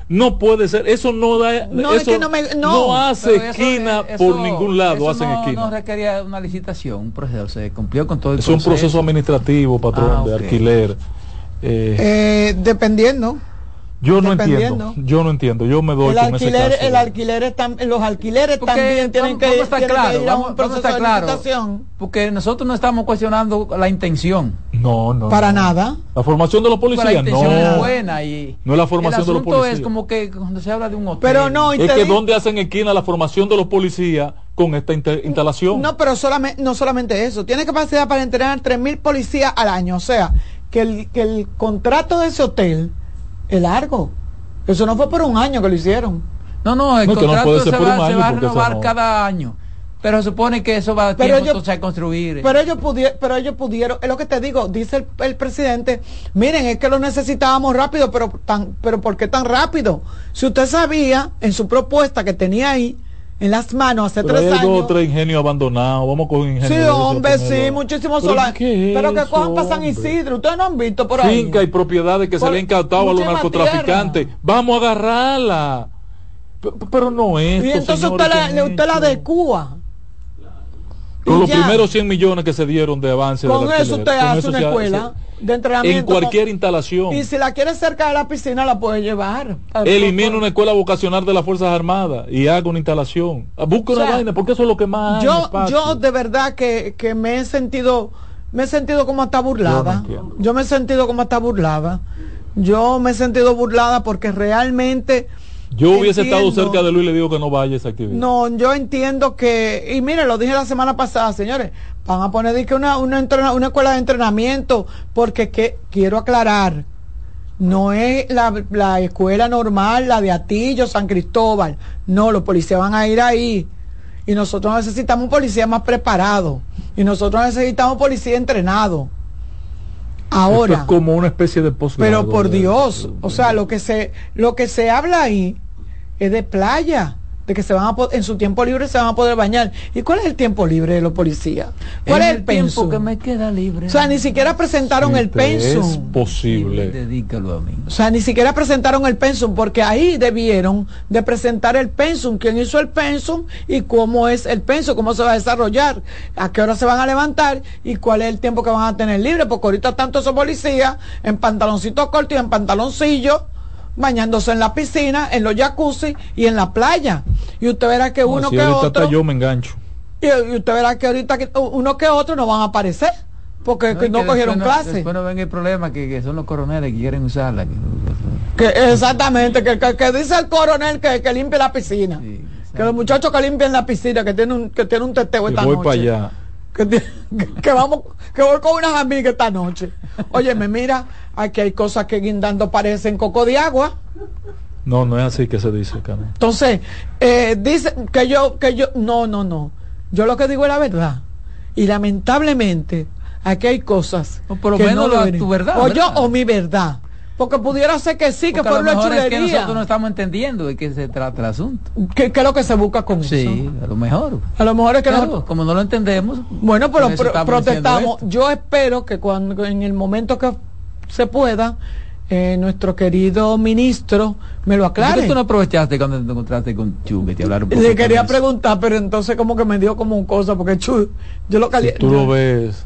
No puede ser, eso no da No, es eso que no me- no. hace eso- esquina eso- por ningún lado, eso hacen no, esquina. no requería una licitación un proceso se cumplió con todo el Es un proceso administrativo, patrón, Ah, de alquiler. Eh, Eh, dependiendo Yo no entiendo. Yo no entiendo. Yo me doy El con alquiler, ese caso. el alquiler están- los alquileres Porque también tienen vamos- que, vamos tienen que claro, ir a vamos- un vamos a proceso estar de claro. licitación. Porque nosotros no estamos cuestionando la intención. No, no. Para no. nada. La formación de los la policías, es no. buena y No es la formación el de los policías. es como que cuando se habla de un hotel. Pero no, Es que digo- donde hacen esquina la formación de los policías con esta instalación. No, pero solamente, no solamente eso. Tiene capacidad para entrenar 3.000 policías al año. O sea, que el, que el contrato de ese hotel es largo. Eso no fue por un año que lo hicieron. No, no, el No, que no contrato se, va, se a renovar no- cada año. Pero supone que eso va a Pero tiempo ellos- entonces a construir. Pero ellos pudieron, pero ellos pudieron, es lo que te digo, dice el, el presidente, miren, es que lo necesitábamos rápido, pero tan, pero ¿por qué tan rápido? Si usted sabía en su propuesta que tenía ahí en las manos hace Pero tres dos años. tres ingenios abandonados. Vamos con ingenios. Sí, hombre, sí, muchísimos Pero solar. ¿qué es Pero que cojan para San? Isidro, ustedes no han visto por ahí. Finca y propiedades que se Por- le han incautado a los narcotraficantes. Vamos a agarrarla. P- p- Pero no es. Y entonces usted la, usted la adecua. Con Y los ya. primeros 100 millones que se dieron de avance. Con eso usted con hace eso una escuela se- de entrenamiento. En cualquier con- instalación. Y si la quiere cerca de la piscina, la puede llevar. Elimina una escuela vocacional de las Fuerzas Armadas y haga una instalación. Ah, Busca O una vaina, porque eso es lo que más yo, yo de verdad que, que me he sentido, me he sentido como hasta burlada. Yo, me he sentido como hasta burlada. Yo me he sentido burlada porque realmente Yo hubiese estado cerca de Luis y le digo que no vaya a esa actividad. no, yo entiendo que, y mire, lo dije la semana pasada, señores, van a poner dizque, una, una, entrena- una escuela de entrenamiento, porque que, quiero aclarar, no es la, la escuela normal, la de Atillo, San Cristóbal, no, los policías van a ir ahí, y nosotros necesitamos un policía más preparado, y nosotros necesitamos policía entrenado. Esto Ahora, es como una especie de pero por de- Dios, o sea, lo que se lo que se habla ahí es de playa, de que se van a en su tiempo libre se van a poder bañar. ¿Y cuál es el tiempo libre de los policías? ¿Cuál es el, tiempo pensum? que me queda libre. O sea, ni siquiera presentaron el te Es pensum. posible. Dedícalo a mí. O sea, ni siquiera presentaron el pensum porque ahí debieron de presentar el pensum, quién hizo el pensum y cómo es el pensum, cómo se va a desarrollar, a qué hora se van a levantar y cuál es el tiempo que van a tener libre, porque ahorita tanto esos policías en pantaloncitos cortos y en pantaloncillos bañándose en la piscina, en los jacuzzi y en la playa. Y usted verá que No, uno si que ahorita otro yo me engancho. y, y usted verá que ahorita que- uno que otro no van a aparecer porque que no que cogieron después no- clase. Después no ven el problema que, que son los coroneles que quieren usarla. Que, exactamente, que, que- que dice el coronel que, que limpie la piscina. que los muchachos que limpian la piscina, que tienen un, que tiene un teteo esta voy noche. para allá. *laughs* Que, vamos, que voy con unas amigas esta noche. Oye, me mira, aquí hay cosas que guindando parecen coco de agua. No, no es así que se dice, Carmen. Entonces, eh, dice que yo, que yo, no, no, no. Yo lo que digo es la verdad. Y lamentablemente, aquí hay cosas. por lo que menos la- tu verdad, O yo o mi verdad. Porque pudiera ser que sí, que Porque fue lo una mejor es que chulería. nosotros no estamos entendiendo de qué se trata el asunto. ¿Qué, qué es lo que se busca con eso? Sí, a lo mejor. A lo mejor es que Claro, nosotros- como no lo entendemos. Bueno, pero pro- protestamos. Yo espero que cuando en el momento que se pueda, eh, nuestro querido ministro me lo ¿Por qué aclare. tú no aprovechaste cuando te encontraste con Chu que te hablaron Le quería preguntar, pero entonces como que me dio como un cosa, porque Chu, yo lo Si caliento. tú lo ves,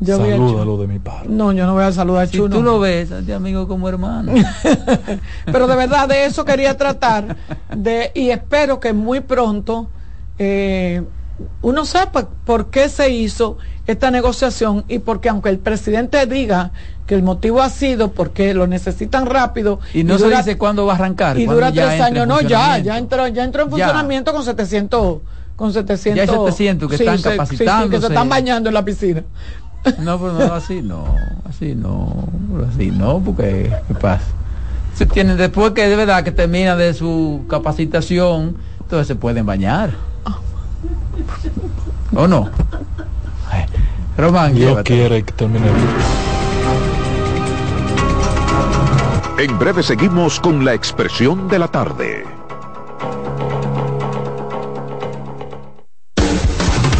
yo a salúdalo de mi parte. No, yo no voy a saludar a Si Chu. tú lo ves, de amigo como hermano. *laughs* Pero de verdad de eso quería tratar de y espero que muy pronto eh, uno sepa por qué se hizo esta negociación y porque aunque el presidente diga que el motivo ha sido porque lo necesitan rápido Y no se dura- dice cuándo va a arrancar. y dura ya tres años no ya ya entró ya entró en Ya. funcionamiento con 700 con 700 Ya hay 700 que están sí, sí, sí, que capacitándose. se están bañando en la piscina No, pero no, así no, así no, así no, porque ¿qué pasa? Se tienen, después que de verdad que termina de su capacitación, entonces se pueden bañar. ¿O no? Ay, Román, Dios quiere que termine. En breve seguimos con la expresión de la tarde.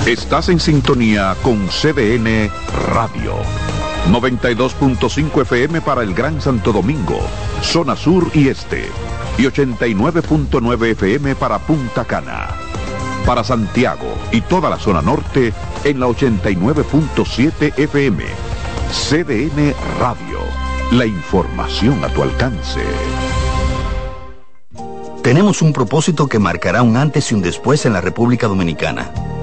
Estás en sintonía con CDN Radio. 92.5 FM para el Gran Santo Domingo, zona sur y este. Y 89.9 FM para Punta Cana. Para Santiago y toda la zona norte en la 89.7 FM. CDN Radio. La información a tu alcance. Tenemos un propósito que marcará un antes y un después en la República Dominicana.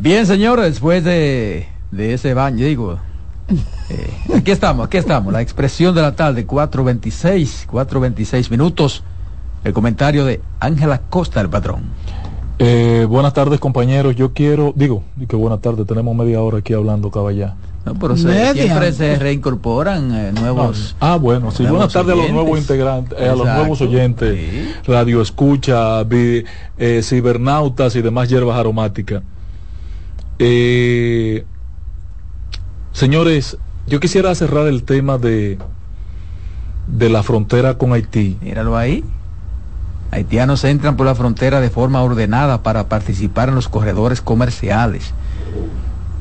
Bien, señor, después de, de ese baño, digo, eh, aquí estamos, aquí estamos, la expresión de la tarde, 4.26, 4.26 minutos, el comentario de Ángela Costa, el patrón. Eh, buenas tardes, compañeros. Yo quiero, digo, que buenas tardes, tenemos media hora aquí hablando, caballá. No, pero se, siempre se reincorporan eh, nuevos. Ah, bueno, sí. Buenas tardes a los nuevos integrantes, eh, a los nuevos oyentes, Sí. radio escucha, vi- eh, cibernautas y demás hierbas aromáticas. Eh, señores, yo quisiera cerrar el tema de de la frontera con Haití. Míralo ahí. Haitianos entran por la frontera de forma ordenada para participar en los corredores comerciales.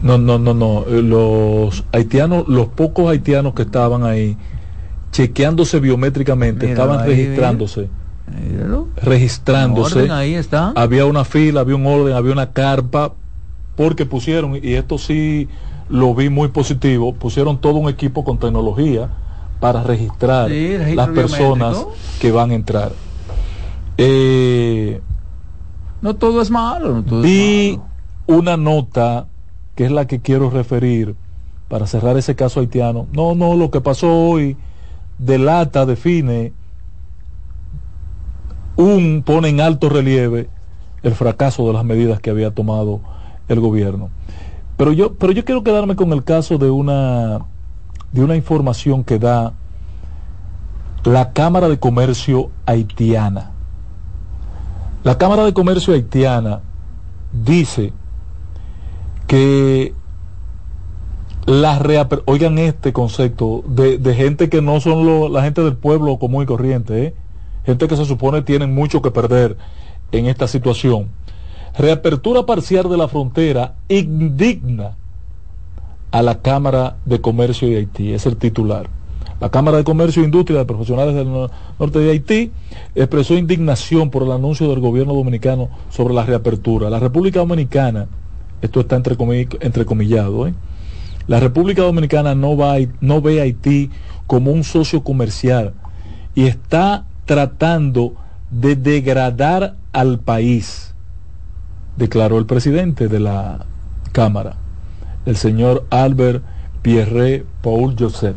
No, no, no, no. eh, Los haitianos, los pocos haitianos que estaban ahí, chequeándose biométricamente, Míralo estaban ahí, registrándose. Míralo. Registrándose. Orden, ahí está. Había una fila, había un orden, había una carpa, porque pusieron, y esto sí lo vi muy positivo, pusieron todo un equipo con tecnología para registrar Sí, las personas que van a entrar. Eh, No todo es malo. No todo es Vi malo. una nota que es la que quiero referir para cerrar ese caso haitiano. No, no, lo que pasó hoy delata, define un, pone en alto relieve el fracaso de las medidas que había tomado el gobierno. Pero yo, pero yo quiero quedarme con el caso de una, de una información que da la Cámara de Comercio haitiana. La Cámara de Comercio haitiana dice que la reaper- oigan este concepto de, de gente que no son lo- la gente del pueblo común y corriente, ¿eh? gente que se supone tienen mucho que perder en esta situación. Reapertura parcial de la frontera indigna a la Cámara de Comercio de Haití, es el titular. La Cámara de Comercio e Industria de Profesionales del no- Norte de Haití expresó indignación por el anuncio del gobierno dominicano sobre la reapertura. La República Dominicana, esto está entrecomi- entrecomillado, ¿eh? la República Dominicana no, no ve a Haití como un socio comercial y está tratando de degradar al país, declaró el presidente de la Cámara, el señor Albert Pierre Paul Joseph.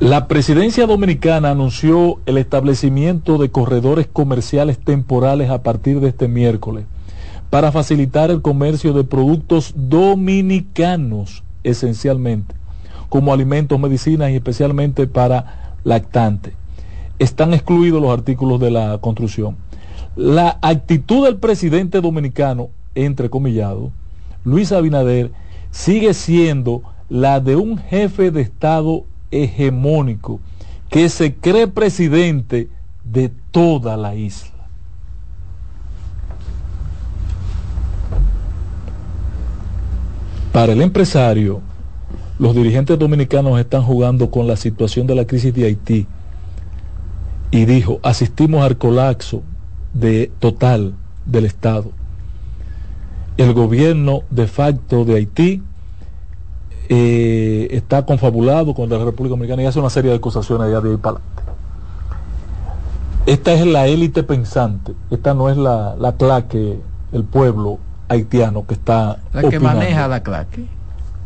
La presidencia dominicana anunció el establecimiento de corredores comerciales temporales a partir de este miércoles para facilitar el comercio de productos dominicanos esencialmente, como alimentos, medicinas y especialmente para lactantes. están excluidos los artículos de la construcción. La actitud del presidente dominicano, entre comillado, Luis Abinader, sigue siendo la de un jefe de Estado hegemónico que se cree presidente de toda la isla. Para el empresario, los dirigentes dominicanos están jugando con la situación de la crisis de Haití y dijo, asistimos al colapso de, total del Estado. El gobierno de facto de Haití eh, está confabulado con la República Dominicana y hace una serie de acusaciones allá de ahí para adelante. Esta es la élite pensante, esta no es la, la claque, el pueblo haitiano que está... La que maneja la claque.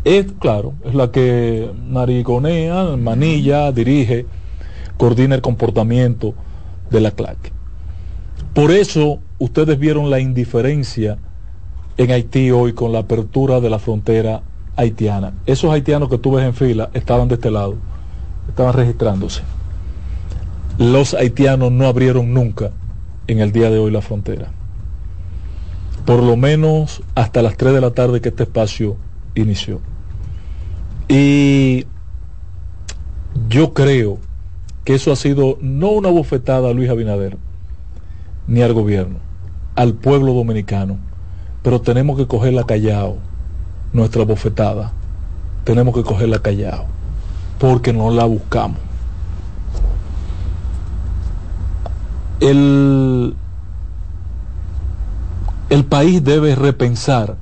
Es, claro, es la que mariconea, manilla, dirige, coordina el comportamiento de la claque. Por eso ustedes vieron la indiferencia en Haití hoy con la apertura de la frontera haitiana. Esos haitianos que tú ves en fila estaban de este lado, estaban registrándose. Los haitianos no abrieron nunca en el día de hoy la frontera. Por lo menos hasta las 3 de la tarde que este espacio inició. Y yo creo que eso ha sido no una bofetada a Luis Abinader, ni al gobierno, al pueblo dominicano, pero tenemos que cogerla callado nuestra bofetada, tenemos que cogerla callado, porque no la buscamos. El, el país debe repensar,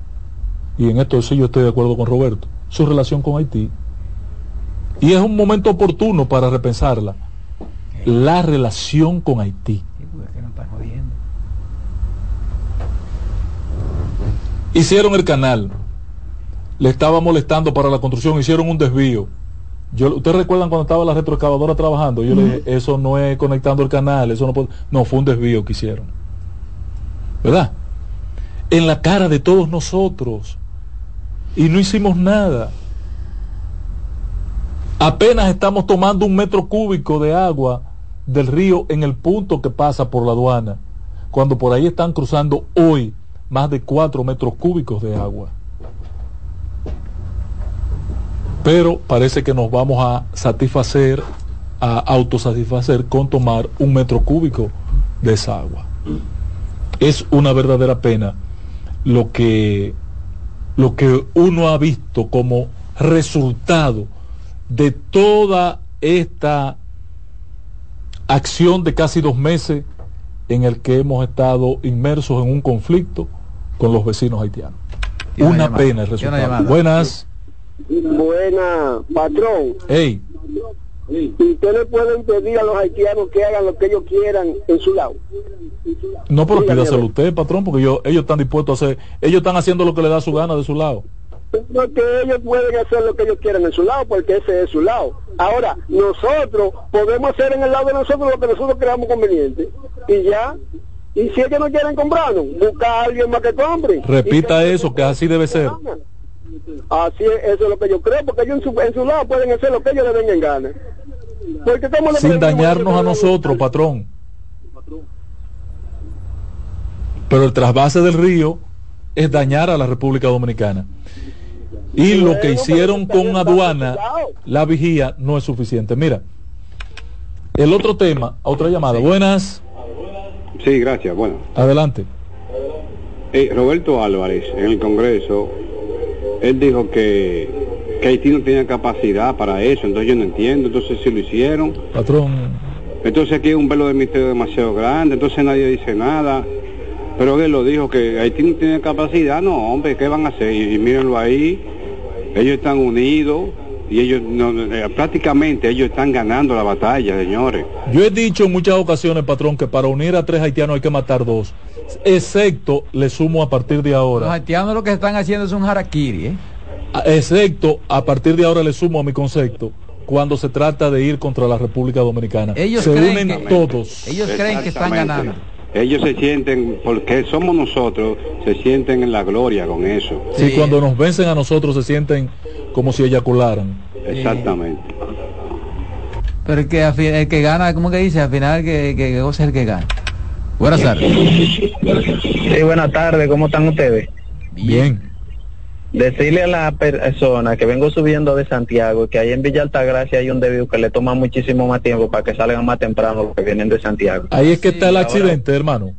y en esto sí yo estoy de acuerdo con Roberto, su relación con Haití. Y es un momento oportuno para repensarla. La relación con Haití. Hicieron el canal, le estaba molestando para la construcción, hicieron un desvío. Yo, ¿Ustedes recuerdan cuando estaba la retroexcavadora trabajando? Yo le dije, eso no es conectando el canal, eso no puede... No, fue un desvío que hicieron. ¿Verdad? En la cara de todos nosotros. Y no hicimos nada. Apenas estamos tomando un metro cúbico de agua del río en el punto que pasa por la aduana, cuando por ahí están cruzando hoy más de cuatro metros cúbicos de agua pero parece que nos vamos a satisfacer, a autosatisfacer con tomar un metro cúbico de esa agua. Es una verdadera pena lo que, lo que uno ha visto como resultado de toda esta acción de casi dos meses en el que hemos estado inmersos en un conflicto con los vecinos haitianos. Una pena el resultado. Buenas. Buena, patrón. Hey. ¿Y usted le pueden pedir a los haitianos que hagan lo que ellos quieran en su lado? No, pero pídaselo usted, patrón, porque ellos, ellos están dispuestos a hacer, ellos están haciendo lo que le da su gana de su lado. Porque ellos pueden hacer lo que ellos quieran en su lado, porque ese es su lado. Ahora, nosotros podemos hacer en el lado de nosotros lo que nosotros creamos conveniente. Y ya, y si ellos no quieren comprarnos, busca a alguien más que compre. Repita eso, que así debe ser. Así es, eso es lo que yo creo, porque ellos en su, en su lado pueden hacer lo que ellos le den en gana. Porque Sin dañarnos a nosotros, patrón. Pero el trasvase del río es dañar a la República Dominicana. Y lo que hicieron con aduana, la vigía, no es suficiente. Mira, el otro tema, otra llamada. Buenas. Sí, gracias. Bueno. Adelante. Eh, Roberto Álvarez, en el Congreso, él dijo que, que Haití no tenía capacidad para eso, entonces yo no entiendo, entonces si lo hicieron. Patrón. Entonces aquí hay un velo de misterio demasiado grande, entonces nadie dice nada. Pero él lo dijo que Haití no tiene capacidad, no, hombre, ¿qué van a hacer? Y, mírenlo ahí, ellos están unidos, y ellos no, eh, prácticamente ellos están ganando la batalla, señores. Yo he dicho en muchas ocasiones, patrón, que para unir a tres haitianos hay que matar dos excepto, le sumo a partir de ahora. Los haitianos lo que están haciendo es un harakiri, ¿eh? Excepto, a partir de ahora le sumo a mi concepto, cuando se trata de ir contra la República Dominicana. Ellos se creen unen todos. Ellos creen que están ganando. Ellos se sienten, porque somos nosotros, se sienten en la gloria con eso. Sí, cuando nos vencen a nosotros se sienten como si eyacularan. Exactamente. Pero el que, el que gana, ¿cómo que dice? Al final que, que, que goza el que gana. Buenas tardes. Sí, buenas tardes, ¿cómo están ustedes? Bien. Decirle a la persona que vengo subiendo de Santiago que ahí en Villa Altagracia hay un desvío que le toma muchísimo más tiempo para que salgan más temprano los que vienen de Santiago. Ahí es que está el ahora- accidente, hermano.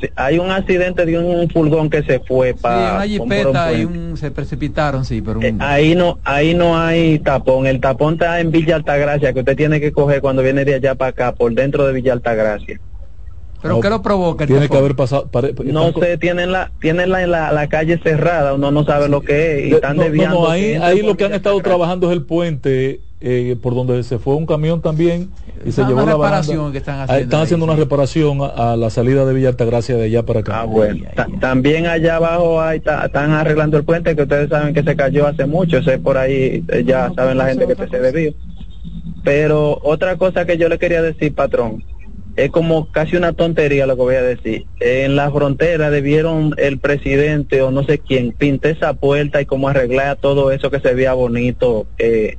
Sí, hay un accidente de un furgón que se fue Sí, para una jipeta y un, se precipitaron, sí, pero un... Ahí no, ahí no hay tapón. El tapón está en Villa Altagracia, que usted tiene que coger cuando viene de allá para acá, por dentro de Villa Altagracia. ¿Pero qué lo provoca Tiene que haber pasado. pare- No sé, tienen la, tienen la, la, la calle cerrada, uno no sabe lo que es y están No, no, desviando. no, ahí, ahí lo que han estado trabajando es el puente eh, por donde se fue un camión también y se llevó la reparación baranda. que están Ahí haciendo están ahí, haciendo una reparación a, a la salida de Villa Altagracia de allá para acá. Ah, bueno. Ta- También allá abajo hay, están arreglando el puente que ustedes saben que se cayó hace mucho, ese por ahí eh, ya saben la gente que se debió. Pero otra cosa que yo le quería decir, patrón, es como casi una tontería lo que voy a decir. En la frontera debieron el presidente o no sé quién pintar esa puerta y como arreglar todo eso que se veía bonito eh,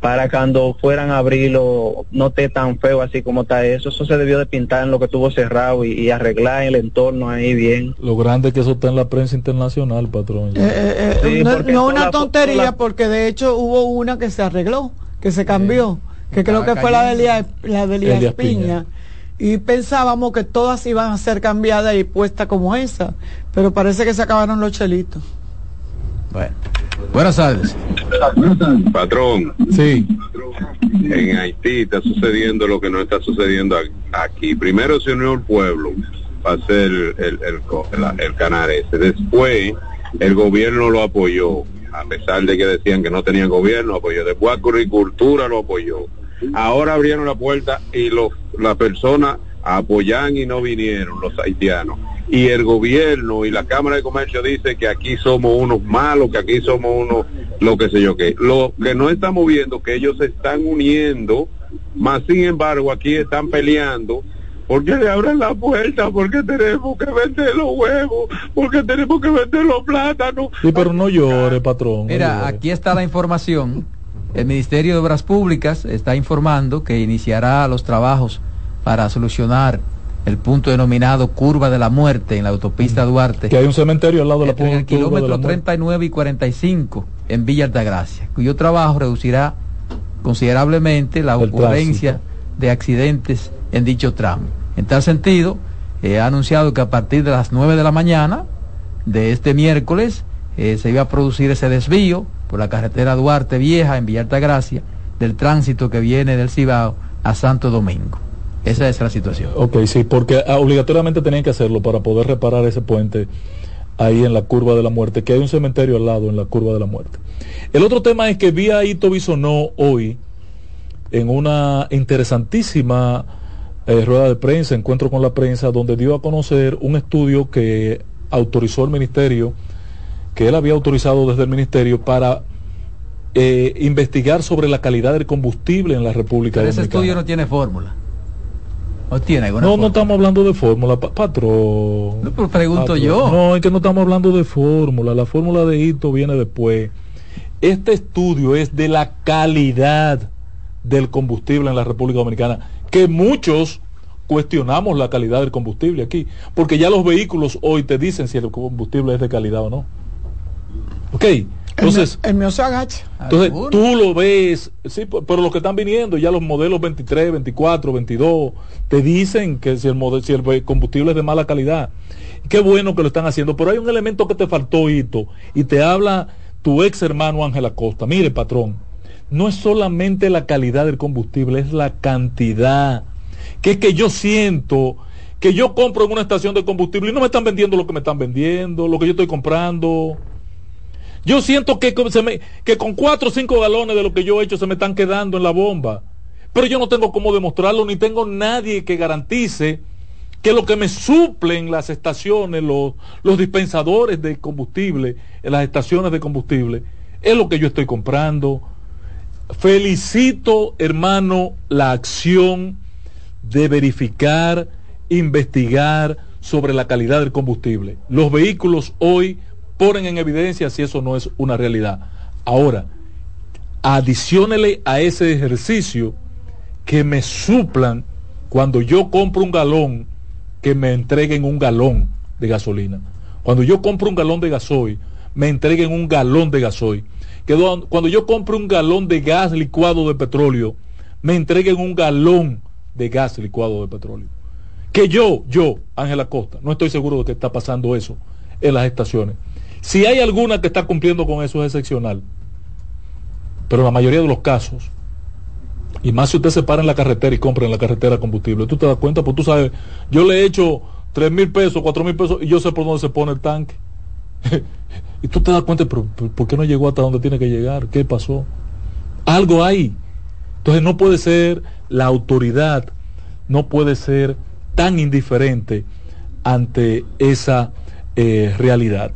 para cuando fueran a abrirlo no esté tan feo así como está eso. Eso se debió de pintar en lo que tuvo cerrado y, y arreglar el entorno ahí bien. Lo grande que eso está en la prensa internacional, patrón. Eh, eh, Sí, no, no una tontería, la- porque de hecho hubo una que se arregló, que se cambió, que creo que fue la de. Elías, la de Elías Elías Piña. Piña. Y pensábamos que todas iban a ser cambiadas y puestas como esa, pero parece que se acabaron los chelitos. Bueno. Buenas tardes. Patrón. Sí. En Haití está sucediendo lo que no está sucediendo aquí. Primero se unió el pueblo para hacer el, el, el el canal ese. Después el gobierno lo apoyó, a pesar de que decían que no tenían gobierno, apoyó. Después Agricultura lo apoyó. Ahora abrieron la puerta y los las personas apoyan y no vinieron, los haitianos. Y el gobierno y la Cámara de Comercio dice que aquí somos unos malos, que aquí somos unos, lo que sé yo qué. Lo que no estamos viendo que ellos se están uniendo, más sin embargo aquí están peleando. porque le abren la puerta? porque tenemos que vender los huevos? porque tenemos que vender los plátanos? Sí, pero no llore, patrón. no Mira, llore. aquí está la información. El Ministerio de Obras Públicas está informando que iniciará los trabajos para solucionar el punto denominado Curva de la Muerte en la autopista Duarte. Que hay un cementerio al lado de la entre el kilómetro la muerte. 39 y 45 en Villa Altagracia, cuyo trabajo reducirá considerablemente la El ocurrencia de accidentes en dicho tramo. En tal sentido, eh, ha anunciado que a partir de las 9 de la mañana de este miércoles eh, se iba a producir ese desvío por la carretera Duarte Vieja en Villa Altagracia del tránsito que viene del Cibao a Santo Domingo. Esa es la situación. Ok, sí, porque ah, obligatoriamente tenían que hacerlo para poder reparar ese puente ahí en la curva de la muerte, que hay un cementerio al lado en la curva de la muerte. El otro tema es que vi a Ito hoy en una interesantísima eh, rueda de prensa, encuentro con la prensa, donde dio a conocer un estudio que autorizó el ministerio, que él había autorizado desde el ministerio para eh, investigar sobre la calidad del combustible en la República Pero ese Dominicana. estudio no tiene fórmula. ¿O tiene alguna No, no estamos hablando de fórmula, pa- patrón. No, pero pregunto Patrón. yo. No, es que no estamos hablando de fórmula. La fórmula de hito viene después. Este estudio es de la calidad del combustible en la República Dominicana, que muchos cuestionamos la calidad del combustible aquí, porque ya los vehículos hoy te dicen si el combustible es de calidad o no. Ok, entonces... el, mío se agacha. Entonces tú lo ves, sí, pero los que están viniendo, ya los modelos 23, 24, 22, te dicen que si el, mode- si el combustible es de mala calidad. Qué bueno que lo están haciendo, pero hay un elemento que te faltó, Hito, y te habla tu ex hermano Ángel Acosta. Mire, patrón, no es solamente la calidad del combustible, es la cantidad. Que es que yo siento que yo compro en una estación de combustible y no me están vendiendo lo que me están vendiendo, lo que yo estoy comprando. Yo siento que, con- cuatro o cinco galones de lo que yo he hecho se me están quedando en la bomba. Pero yo no tengo cómo demostrarlo, ni tengo nadie que garantice que lo que me suplen las estaciones, los, los dispensadores de combustible, en las estaciones de combustible, es lo que yo estoy comprando. Felicito, hermano, la acción de verificar, investigar sobre la calidad del combustible. Los vehículos hoy ponen en evidencia si eso no es una realidad. Ahora, adiciónele a ese ejercicio que me suplan cuando yo compro un galón, que me entreguen un galón de gasolina. Cuando yo compro un galón de gasoil, me entreguen un galón de gasoil. Que do- cuando yo compro un galón de gas licuado de petróleo, me entreguen un galón de gas licuado de petróleo. Que yo, yo, Ángela Costa, no estoy seguro de que está pasando eso en las estaciones. Si hay alguna que está cumpliendo con eso es excepcional. Pero la mayoría de los casos, y más si usted se para en la carretera y compra en la carretera combustible, tú te das cuenta, pues tú sabes, yo le he hecho tres mil pesos, cuatro mil pesos y yo sé por dónde se pone el tanque. *laughs* y tú te das cuenta, ¿por qué no llegó hasta donde tiene que llegar? ¿Qué pasó? Algo hay. Entonces no puede ser la autoridad, no puede ser tan indiferente ante esa eh, realidad.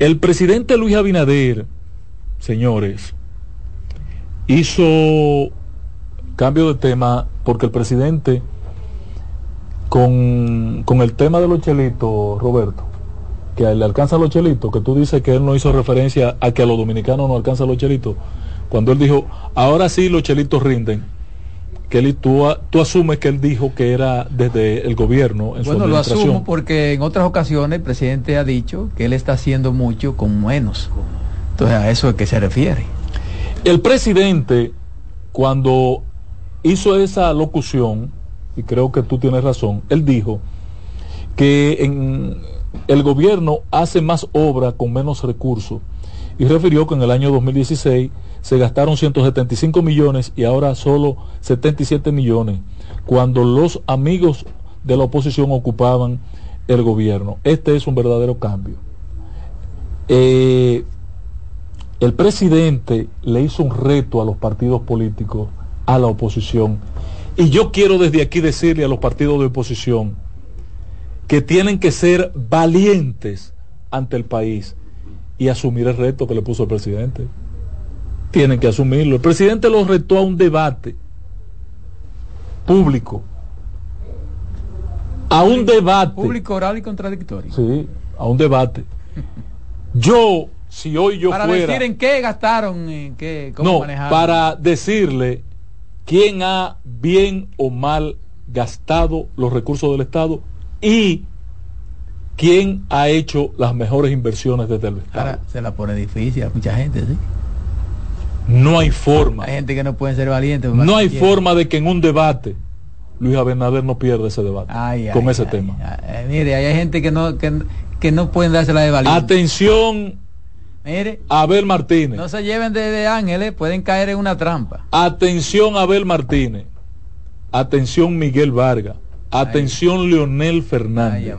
El presidente Luis Abinader, señores, hizo cambio de tema porque el presidente con, con el tema de los chelitos, Roberto, que le alcanza los chelitos, que tú dices que él no hizo referencia a que a los dominicanos no alcanzan los chelitos, cuando él dijo, ahora sí los chelitos rinden, que él, tú, tú asumes que él dijo que era desde el gobierno en su Bueno, lo administración. asumo porque en otras ocasiones el presidente ha dicho que él está haciendo mucho con menos. Entonces a eso es que se refiere. El presidente, cuando hizo esa locución, y creo que tú tienes razón, él dijo que en el gobierno hace más obra con menos recursos y refirió que en el año 2016 se gastaron 175 millones y ahora solo 77 millones, cuando los amigos de la oposición ocupaban el gobierno. Este es un verdadero cambio. Eh, el presidente le hizo un reto a los partidos políticos, a la oposición. Y yo quiero desde aquí decirle a los partidos de oposición que tienen que ser valientes ante el país y asumir el reto que le puso el presidente. Tienen que asumirlo. El presidente los retó a un debate público. A un debate. Público, oral y contradictorio. Sí, a un debate. Yo, si hoy yo para fuera... decir en qué gastaron, en qué, cómo No, manejaron. para decirle quién ha bien o mal gastado los recursos del Estado y quién ha hecho las mejores inversiones desde el Estado. Ahora se la pone difícil a mucha gente, ¿sí? No hay forma. Hay gente que no puede ser valiente. No hay forma de que en un debate Luis Abinader no pierda ese debate con ese tema. Mire, hay gente que no, que, que no pueden dársela de valiente. Atención, Mire, Abel Martínez. no se lleven de, de ángeles, pueden caer en una trampa. Atención Abel Martínez. Atención Miguel Vargas. Atención Leonel Fernández.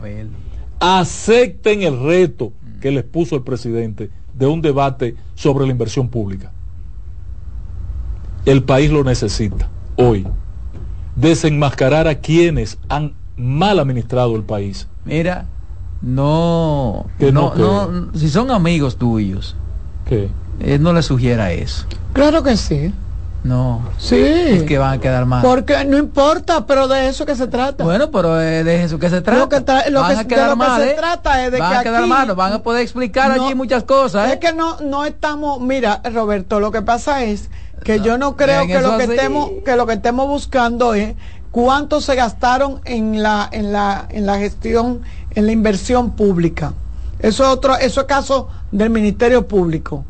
Acepten el reto que les puso el presidente de un debate sobre la inversión pública. El país lo necesita hoy. Desenmascarar a quienes han mal administrado el país. Mira, no, Que no, no, no, si son amigos tuyos, ¿Qué? él no le sugiera eso. Claro que sí. No. Sí. Es que van a quedar mal. Porque no importa, pero de eso que se trata. Bueno, pero eh, de eso que se trata. Lo que tra- lo van que- a de se ¿eh? trata es de van que a quedar aquí- mal, nos van a poder explicar No, allí muchas cosas, ¿eh? Es que no, no estamos, mira, Roberto, lo que pasa es que yo no creo que lo que estemos, que lo que estemos buscando es cuánto se gastaron en la, en la, en la gestión, en la inversión pública. Eso es otro, eso es caso del Ministerio Público.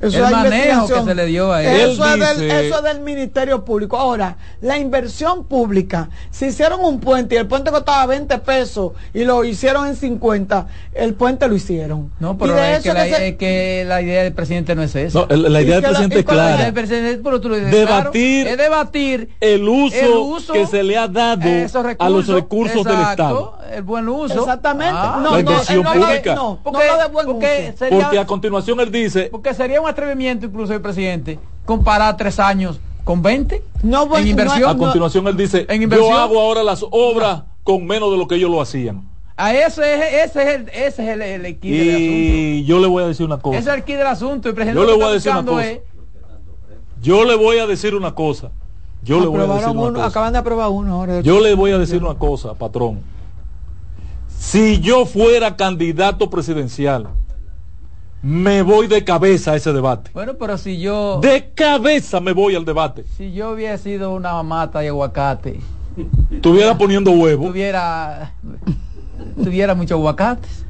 Eso El manejo que se le dio a él. Eso, Él es del, dice- eso es del Ministerio Público. Ahora, la inversión pública, si hicieron un puente y el puente costaba 20 pesos y lo hicieron en 50, el puente lo hicieron. No, Y pero de es que, la, que se- es que la idea del presidente no es esa. No, el- la idea del la- presidente es la La clara. del Debatir claro, es debatir El uso, el uso que se le ha dado esos a los recursos del exacto, Estado. El buen uso. Exactamente. Ah, no, La no, inversión él no pública. no, Porque, no de buen porque uso. sería, Porque a continuación él dice, porque sería un atrevimiento incluso del presidente comparar tres años con 20 No, bueno, en inversión. a continuación él dice, En yo inversión. hago ahora las obras con menos de lo que ellos lo hacían. A ese es, ese es el, ese es el, el, el del asunto. Y yo le voy a decir una cosa. Ese es el del asunto. El presidente Yo le voy a decir una cosa. es- Yo le voy a decir una cosa. Yo le voy a decir una uno, cosa. acaban de aprobar uno ahora. Yo le voy a decir una cosa, patrón. Si yo fuera candidato presidencial, me voy de cabeza a ese debate. Bueno, pero si yo... De cabeza me voy al debate. Si yo hubiera sido una mata de aguacate... Estuviera poniendo huevo. Tuviera... Tuviera muchos aguacates.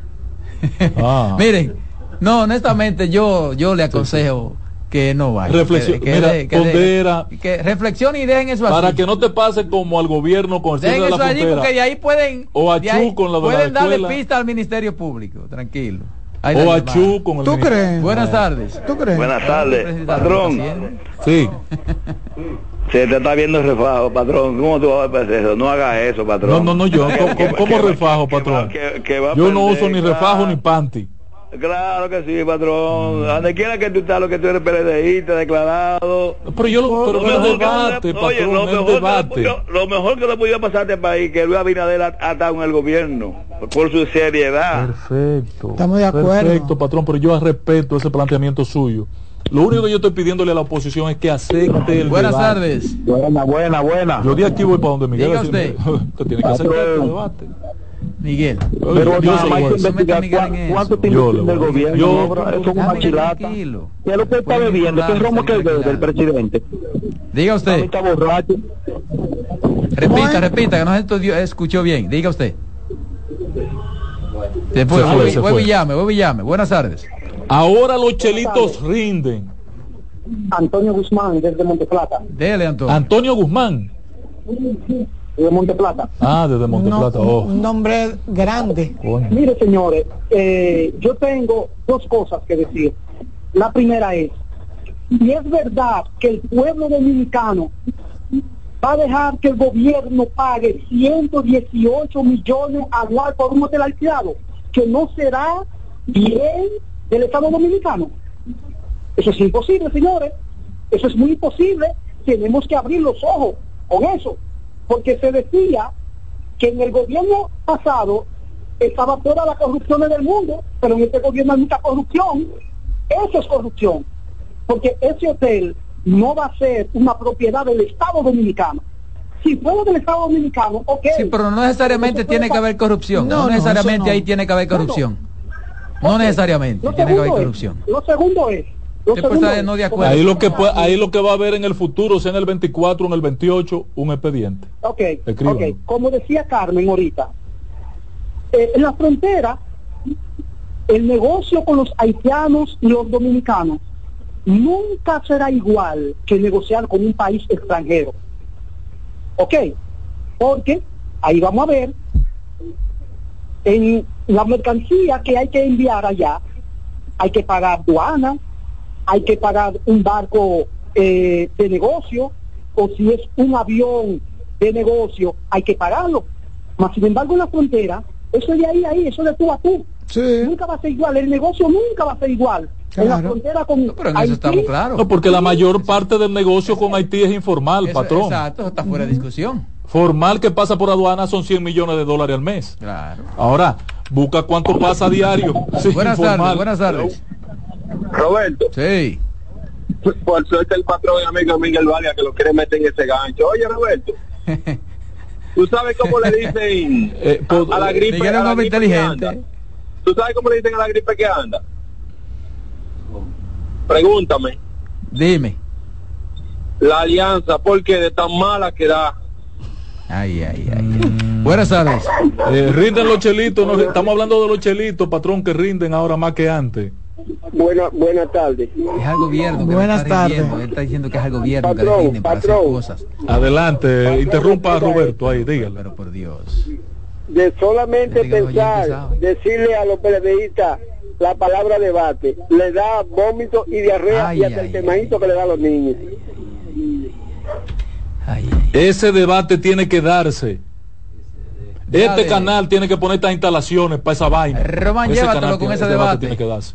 Ah. *laughs* Miren, no, honestamente yo, yo le aconsejo que no vaya. Reflexión, que, mira, de- que pondera. de- que reflexione y dejen eso Para así. que no te pase como al gobierno con el Dejen de la eso allí porque de ahí pueden... O a Chu con lo de la Pueden darle pista al Ministerio Público, tranquilo. O a. Chu con el ¿Tú crees? Buenas tardes. ¿Tú crees? Buenas tardes, patrón. Sí. *laughs* Se te está viendo el refajo, patrón. ¿Cómo tú vas a hacer eso? No hagas eso, No, patrón. no, no, yo. *laughs* Que- ¿Cómo, refajo, patrón? que- que Yo no uso ni refajo ni panty. Claro que sí, patrón. Mm. Donde quiera que tú estás, lo que tú eres PLDista, declarado. Pero yo lo, pero mejor que debate, le- oye, patrón, lo mejor que le debate. pudió- lo mejor que le podía pasar a este país que Luis Abinader ha estado en el gobierno por su seriedad. Perfecto. Estamos de acuerdo. Perfecto, patrón, pero yo respeto ese planteamiento suyo. Lo único que yo estoy pidiéndole a la oposición es que acepte el Buenas debate. tardes. Buena, buena, buena. Yo de aquí voy para donde Miguel. Diga usted. me- *laughs* usted tiene que aceptar el debate. Miguel. Pero Yo nada más hay que investigar cuánto te Yo invirtiendo le el voy. gobierno. Yo- obra, eso es una chilata. ¿Qué es lo que está bebiendo? ¿Qué titular, romo que bebe del presidente? Diga usted. Está borracho. Repita, repita, que no se escuchó bien. Diga usted. Fue, Se fue, se fue. llame, llame. Buenas tardes. Ahora los chelitos rinden. Antonio Guzmán, desde Monteplata. Dele, Antonio. Antonio Guzmán. De Monteplata. Ah, desde Monteplata. No, Oh. un nombre grande. Mire, señores, eh, yo tengo dos cosas que decir. La primera es, si es verdad que el pueblo dominicano va a dejar que el gobierno pague 118 millones anual por un hotel alquilado, que no será bien del Estado dominicano. Eso es imposible, señores. Eso es muy imposible. Tenemos que abrir los ojos con eso. Porque se decía que en el gobierno pasado estaba toda la corrupción del mundo, pero en este gobierno hay mucha corrupción. Eso es corrupción. Porque ese hotel no va a ser una propiedad del Estado Dominicano. Si fuera del Estado Dominicano, ok. Sí, pero no necesariamente tiene que haber corrupción. No, No, no, necesariamente no. ahí tiene que haber corrupción. No Ok. necesariamente Lo tiene que haber es- corrupción. Lo segundo es. No de acuerdo. Ahí lo que puede- ahí lo que va a haber en el futuro, sea en el 24 o en el 28, un expediente. Ok, Escríbalo. ok. Como decía Carmen ahorita, eh, en la frontera, el negocio con los haitianos y los dominicanos nunca será igual que negociar con un país extranjero. Ok, porque ahí vamos a ver en la mercancía que hay que enviar allá, hay que pagar aduana, hay que pagar un barco eh, de negocio, o si es un avión de negocio, hay que pagarlo. Mas, sin embargo, en la frontera, eso de ahí a ahí, eso de tú a tú, nunca va a ser igual, el negocio nunca va a ser igual. En la frontera con Pero en eso estamos claros. No, porque la mayor parte del negocio con Haití es informal, Eso- patrón. Exacto, eso está fuera de discusión. Formal que pasa por aduana son 100 millones de dólares al mes. Claro. Ahora, busca cuánto pasa a diario. Sí, Buenas tardes, buenas tardes. Roberto, Sí. por suerte el patrón y amigo Miguel Vargas que lo quiere meter en ese gancho. Oye, Roberto, *laughs* ¿tú sabes cómo le dicen Eh, pod- a la gripe, Miguel es a un la hombre gripe que inteligente. anda? ¿Tú sabes cómo le dicen a la gripe que anda? Pregúntame. Dime. La alianza, porque de tan mala que da. Ay, ay, ay. Buenas tardes. Eh, rinden los chelitos, estamos hablando de los chelitos, patrón, que rinden ahora más que antes. Buena, buenas tardes. Es al gobierno que Buenas tardes. Él está diciendo que es al gobierno que le Patrón, para hacer patrón. cosas. Adelante, interrumpa a Roberto ahí, dígale. Pero por Dios. de solamente pensar, decirle a los periodistas la palabra debate, le da vómito y diarrea Ay, y hasta ay, el quemadito que le da a los niños. Ay, ay. Ese debate tiene que darse. Ya Este canal tiene que poner estas instalaciones para esa vaina. Román, Ese llévatelo canal con tiene- ese ese debate. tiene que darse.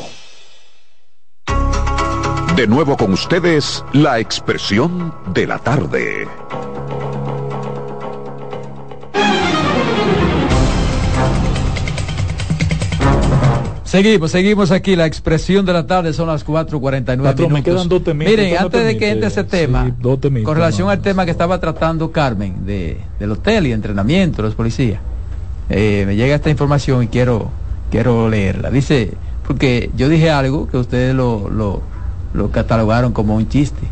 De nuevo con ustedes, la expresión de la tarde. Seguimos, seguimos aquí. La expresión de la tarde son las 4.49 Patrón, me minutos. quedan dos temitas, Miren, ¿usted me antes de que entre ese tema, Sí, dos temitas, con relación al tema que estaba tratando Carmen de, del hotel y entrenamiento de los policías, eh, me llega esta información y quiero, quiero leerla. Dice, porque yo dije algo que ustedes lo, lo, lo catalogaron como un chiste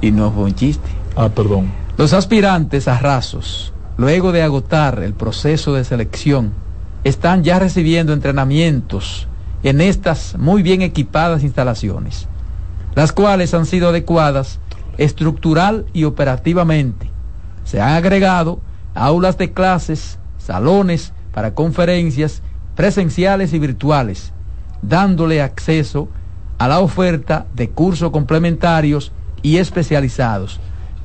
y no fue un chiste. Ah, perdón. Los aspirantes a rasos, luego de agotar el proceso de selección, están ya recibiendo entrenamientos en estas muy bien equipadas instalaciones, las cuales han sido adecuadas estructural y operativamente. Se han agregado aulas de clases, salones para conferencias presenciales y virtuales, dándole acceso a la oferta de cursos complementarios y especializados,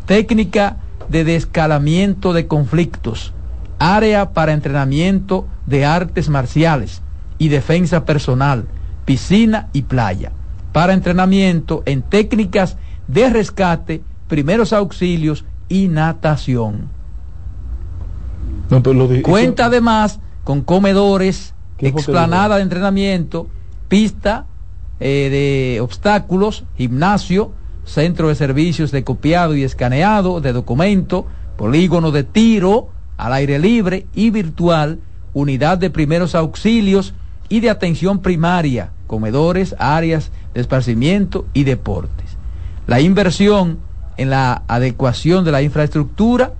técnica de descalamiento de conflictos, área para entrenamiento de artes marciales y defensa personal, piscina y playa, para entrenamiento en técnicas de rescate, primeros auxilios y natación. No, pero lo di- Cuenta además con comedores, ¿Qué fue que explanada de entrenamiento, pista eh, de obstáculos, gimnasio, centro de servicios de copiado y escaneado de documento, polígono de tiro al aire libre y virtual, unidad de primeros auxilios y de atención primaria, comedores, áreas de esparcimiento y deportes. La inversión en la adecuación de la infraestructura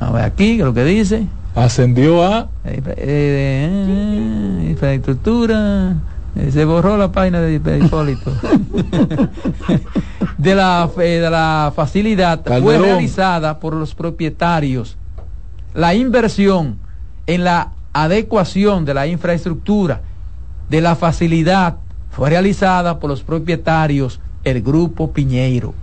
a ver aquí, ¿qué es lo que dice? Ascendió a... Eh, eh, infraestructura. Eh, se borró la página de, de Hipólito. *laughs* de, la, eh, de la facilidad fue realizada por los propietarios. La inversión en la adecuación de la infraestructura de la facilidad fue realizada por los propietarios, el Grupo Piñeiro.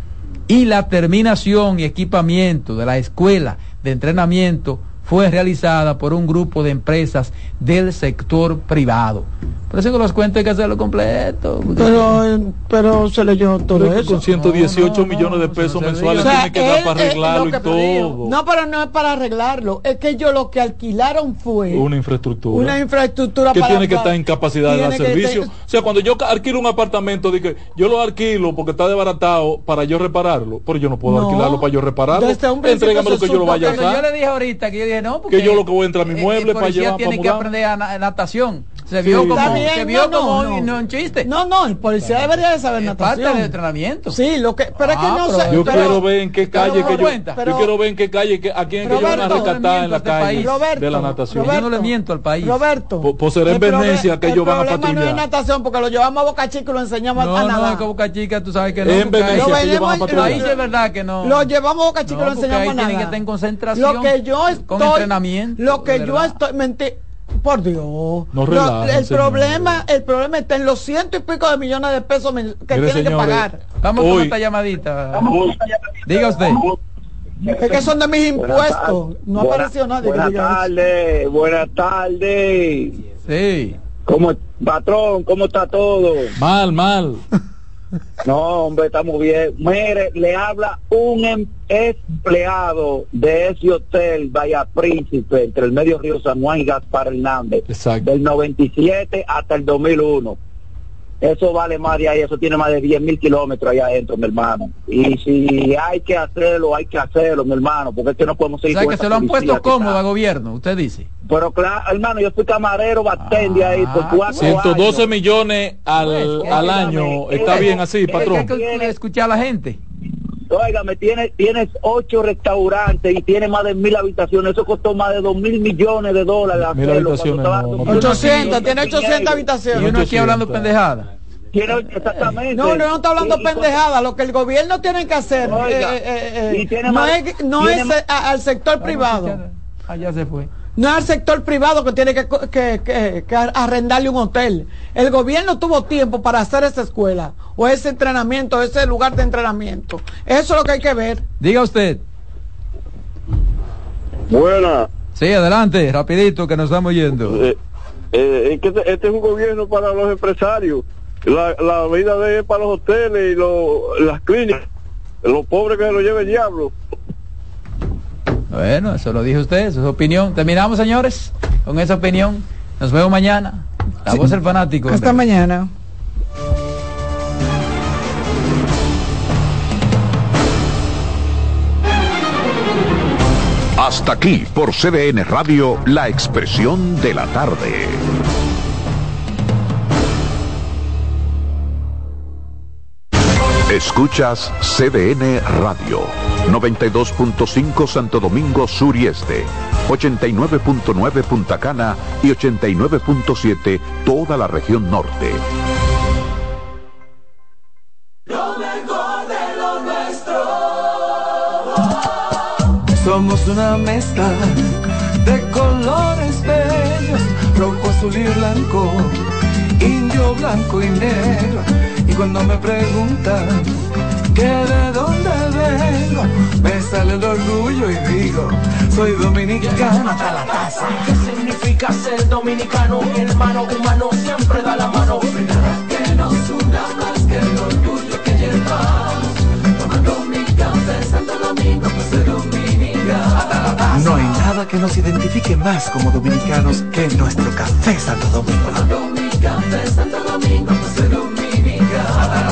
Y la terminación y equipamiento de la escuela de entrenamiento fue realizada por un grupo de empresas del sector privado. Por eso que los cuentos hay que hacerlo completo. Pero, pero se leyó todo Pero eso. con 118 millones de pesos mensuales O sea, tiene que dar para eh, arreglarlo que y todo. No, pero no es para arreglarlo. Es que ellos lo que alquilaron fue Una infraestructura. una infraestructura que para tiene que estar en capacidad de dar servicio. O sea, cuando yo alquilo un apartamento, dije, yo lo alquilo porque está desbaratado para yo repararlo, pero yo no puedo No. alquilarlo para yo repararlo. Entrégame lo que yo lo vaya a Cuando yo usar. le dije ahorita que yo dije no, porque Que yo lo que voy a entrar a mi eh, mueble el para policía llevar, tiene para que aprender a na- natación. Se Sí. vio como, Está bien, se vio no, como no, no. un chiste. No, no, el policía debería de saber Es natación. parte del entrenamiento. Sí, lo que, pero es que Ah, no pero sé. Yo pero- quiero ver en qué calle no que yo, cuenta. yo Pero- quiero ver en qué calle que a quién que yo van a Roberto, rescatar en la este calle país. Roberto, de la natación. Yo no le miento al país. Roberto. Po- po será en el proble- Venecia que el ellos van a problema no es patrullar. natación porque lo llevamos a Boca Chica y lo enseñamos No, a no, nadar. que Boca Chica, tú sabes que no. En Venecia patrullar. Sí es verdad que no. Lo llevamos a Boca Chica y No, lo enseñamos a nadar. tienen que estar en concentración, Lo que yo estoy. con entrenamiento, Lo que yo estoy. menti- por Dios. No relajen, el señor. problema, el problema está en los ciento y pico de millones de pesos que Mire, tienen que pagar. Vamos con esta llamadita. Diga usted. Es que son de mis impuestos. No Buena- apareció nadie Buenas tardes, buenas tardes. Sí. ¿Cómo, patrón, ¿cómo está todo? Mal, mal. *laughs* No, hombre, estamos bien. Mire, le habla un em- empleado de ese hotel Vaya Príncipe, entre el medio Río San Juan y Gaspar Hernández, Exacto. del 97 hasta el 2001. Eso vale más de ahí, eso tiene más de 10 mil kilómetros allá adentro, mi hermano. Y si hay que hacerlo, hay que hacerlo, mi hermano, porque es que no podemos O seguir sea con que se lo han puesto cómodo al gobierno, usted dice. Pero claro, hermano, yo fui camarero bastante ahí por Ah, cuatro 112 años. millones al, Pues, al año. Está bien así, patrón. Hay que escuchar a la gente. Óigame, tiene, tienes ocho restaurantes y tiene más de mil habitaciones. Eso costó más de dos mil millones de dólares. Mil hacerlo habitaciones, cuando no, estaba- no, 800, tiene 800 habitaciones. Y uno aquí hablando pendejada. Exactamente. No, no, no está hablando Y- pendejada. Lo que el gobierno tiene que hacer Oiga, eh, eh, eh, y tiene no, más- es, no tiene es al sector privado. Allá se fue. No es al sector privado que tiene que, que, que- que arrendarle un hotel. El gobierno tuvo tiempo para hacer esa escuela o ese entrenamiento, ese lugar de entrenamiento. Eso es lo que hay que ver. Diga usted. Buena. Sí, adelante, rapidito que nos estamos yendo. Eh, eh, es que este, este es un gobierno para los empresarios. La, la vida de él es para los hoteles y lo- las clínicas. Los pobres que se lo lleve el diablo. Bueno, eso lo dijo usted, eso es su opinión. Terminamos, señores, con esa opinión. Nos vemos mañana. La voz del fanático. Hasta hombre. mañana. Hasta aquí por CDN Radio, la expresión de la tarde. Escuchas CDN Radio, 92.5 Santo Domingo Sur y Este, 89.9 Punta Cana y 89.7 toda la región norte. Lo mejor de lo nuestro. Somos una mezcla de colores bellos, rojo, azul y blanco, indio, blanco y negro. Y cuando me preguntan que de dónde vengo, me sale el orgullo y digo, soy dominicano hasta la casa. ¿Qué significa ser dominicano? Mi hermano humano siempre da la mano. Nada que nos una más que el orgullo que llevamos. Tomando mi café Santo Domingo, pues soy dominicano. No hay nada que nos identifique más como dominicanos que nuestro café Santo Domingo. Tomando mi café Santo Domingo, pues soy dominicano.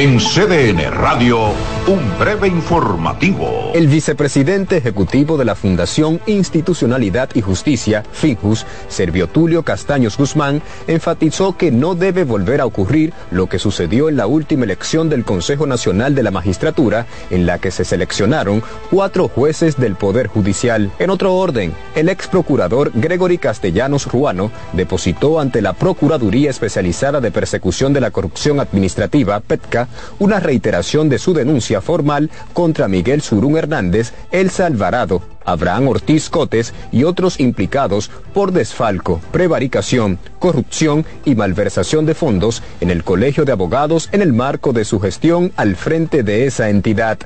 En CDN Radio, un breve informativo. El vicepresidente ejecutivo de la Fundación Institucionalidad y Justicia, FINJUS, Servio Tulio Castaños Guzmán, enfatizó que no debe volver a ocurrir lo que sucedió en la última elección del Consejo Nacional de la Magistratura, en la que se seleccionaron cuatro jueces del Poder Judicial. En otro orden, el ex procurador Gregory Castellanos Ruano depositó ante la Procuraduría Especializada de Persecución de la Corrupción Administrativa, PETCA, una reiteración de su denuncia formal contra Miguel Surún Hernández, Elsa Alvarado, Abraham Ortiz Cotes y otros implicados por desfalco, prevaricación, corrupción y malversación de fondos en el Colegio de Abogados en el marco de su gestión al frente de esa entidad.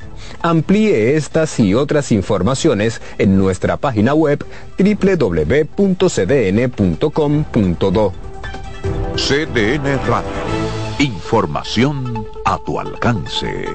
Amplíe estas y otras informaciones en nuestra página web www.cdn.com.do. CDN Radio. Información a tu alcance.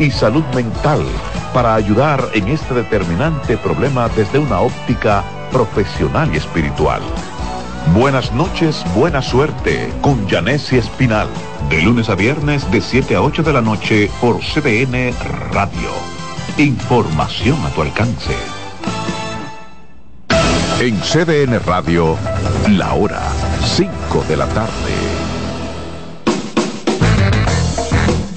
y salud mental para ayudar en este determinante problema desde una óptica profesional y espiritual. Buenas noches, buena suerte con Janessi Espinal. De lunes a viernes de 7 a 8 de la noche por CBN Radio. Información a tu alcance. En CDN Radio, la hora 5 de la tarde.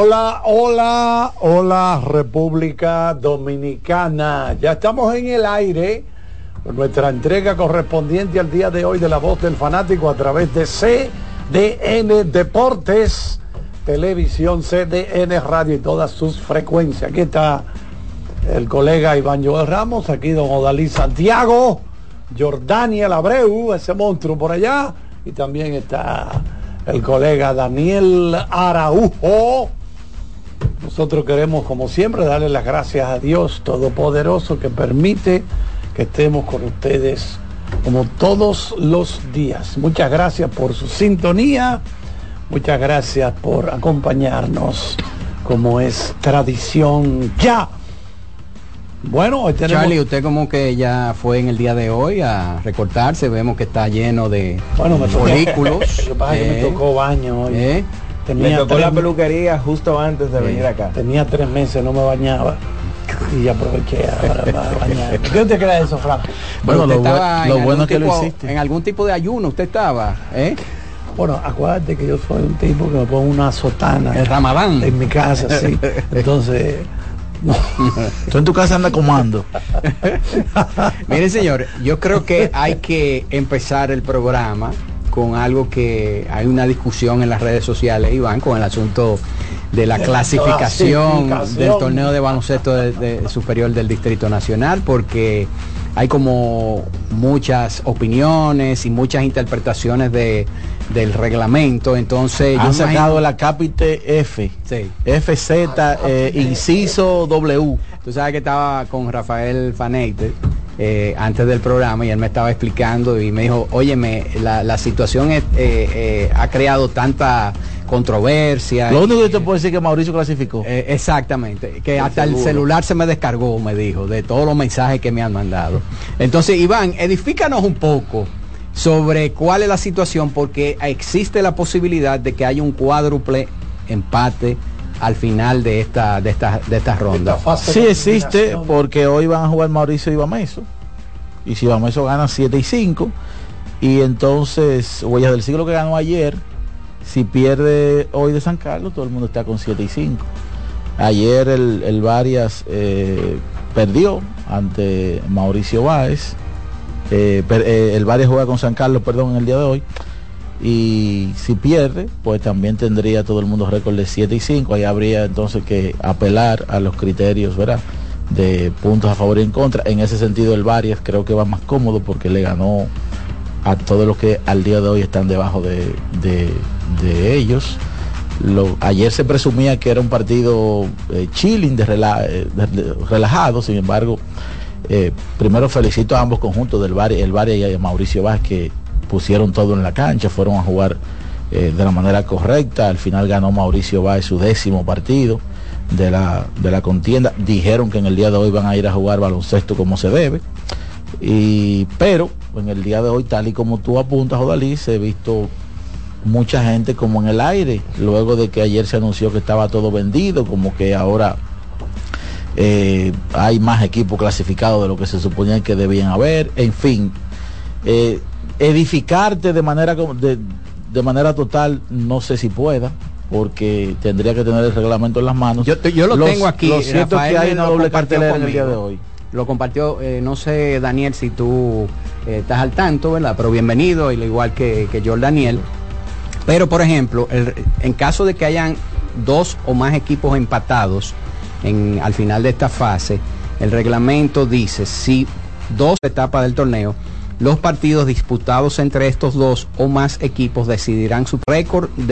Hola, hola, hola República Dominicana. Ya estamos en el aire con nuestra entrega correspondiente al día de hoy de la voz del fanático a través de CDN Deportes, Televisión, CDN Radio y todas sus frecuencias. Aquí está el colega Iván Joel Ramos, aquí don Odalí Santiago, Jordania Abreu, ese monstruo por allá, y también está el colega Daniel Araujo. Nosotros queremos, como siempre, darle las gracias a Dios Todopoderoso que permite que estemos con ustedes como todos los días. Muchas gracias por su sintonía, muchas gracias por acompañarnos como es tradición ya. Bueno, hoy tenemos... Charlie, usted como que ya fue en el día de hoy a recortarse, vemos que está lleno de Bueno, me tocó- folículos. *laughs* Lo que pasa es que me eh, tocó baño hoy. eh. Tenía tocó tres- la peluquería justo antes de venir acá. Tenía tres meses, no me bañaba. Y aproveché ahora para bañar. *laughs* ¿Qué usted cree de eso, Frank? Bueno, lo, estaba lo bueno es que lo tipo- hiciste. En algún tipo de ayuno usted estaba, ¿eh? Bueno, acuérdate que yo soy un tipo que me pongo una sotana. El Ramadán. En mi casa, sí. *laughs* Entonces... *laughs* Tú en tu casa anda comando. Mire, señor, yo creo que hay que empezar el programa con algo que hay una discusión en las redes sociales, Iván, con el asunto de la De la clasificación, clasificación. del torneo de baloncesto de- de- superior del Distrito Nacional, porque hay como muchas opiniones y muchas interpretaciones de, del reglamento, entonces Han yo sacado imagino- la cápite F. Sí. FZ, eh, inciso W. Tú sabes que estaba con Rafael Faneite eh, antes del programa y él me estaba explicando y me dijo, óyeme, la, la situación es- eh, eh, ha creado tanta controversia. Lo único que te puedo decir es que Mauricio clasificó. exactamente, que El hasta el celular se me descargó, me dijo, de todos los mensajes que me han mandado. Entonces, Iván, edifícanos un poco sobre cuál es la situación, porque existe la posibilidad de que haya un cuádruple empate al final de esta de esta de esta ronda. Sí existe, porque hoy van a jugar Mauricio y Bameso. Y si Bameso gana 7 y 5, y entonces Huellas del Siglo que ganó ayer, si pierde hoy de San Carlos, todo el mundo está con 7 y 5. Ayer el, el Varias eh, perdió ante Mauricio Báez eh, per- eh, el Varia juega con San Carlos, perdón, en el día de hoy. Y si pierde, pues también tendría todo el mundo récord de 7 y 5. Ahí habría entonces que apelar a los criterios, ¿verdad? De puntos a favor y en contra. En ese sentido, el Varias creo que va más cómodo porque le ganó a todos los que al día de hoy están debajo de, de- de ellos. Lo- ayer se presumía que era un partido eh, chilling, de, eh, relajado, sin embargo, eh, primero felicito a ambos conjuntos del Varia, el Varia y a Mauricio Vázquez pusieron todo en la cancha, fueron a jugar eh, de la manera correcta, al final ganó Mauricio Vázquez su décimo partido de la, de la contienda, dijeron que en el día de hoy van a ir a jugar baloncesto como se debe, y, pero en el día de hoy, tal y como tú apuntas, Odalí, se he visto mucha gente como en el aire, luego de que ayer se anunció que estaba todo vendido, como que ahora eh, hay más equipos clasificados de lo que se suponía que debían haber, en fin, eh, edificarte de manera de, de manera total, no sé si pueda, porque tendría que tener el reglamento en las manos. Yo, yo lo Los- tengo aquí. Lo cierto es Rafael que hay una doble cartelera en el día de conmigo. hoy. Lo compartió, eh, no sé, Daniel, si tú eh, estás al tanto, ¿verdad? Pero bienvenido, al igual que, que yo, Daniel. Pero, por ejemplo, el- en caso de que hayan dos o más equipos empatados en, al final de esta fase, el reglamento dice si dos etapas del torneo, los partidos disputados entre estos dos o más equipos decidirán su récord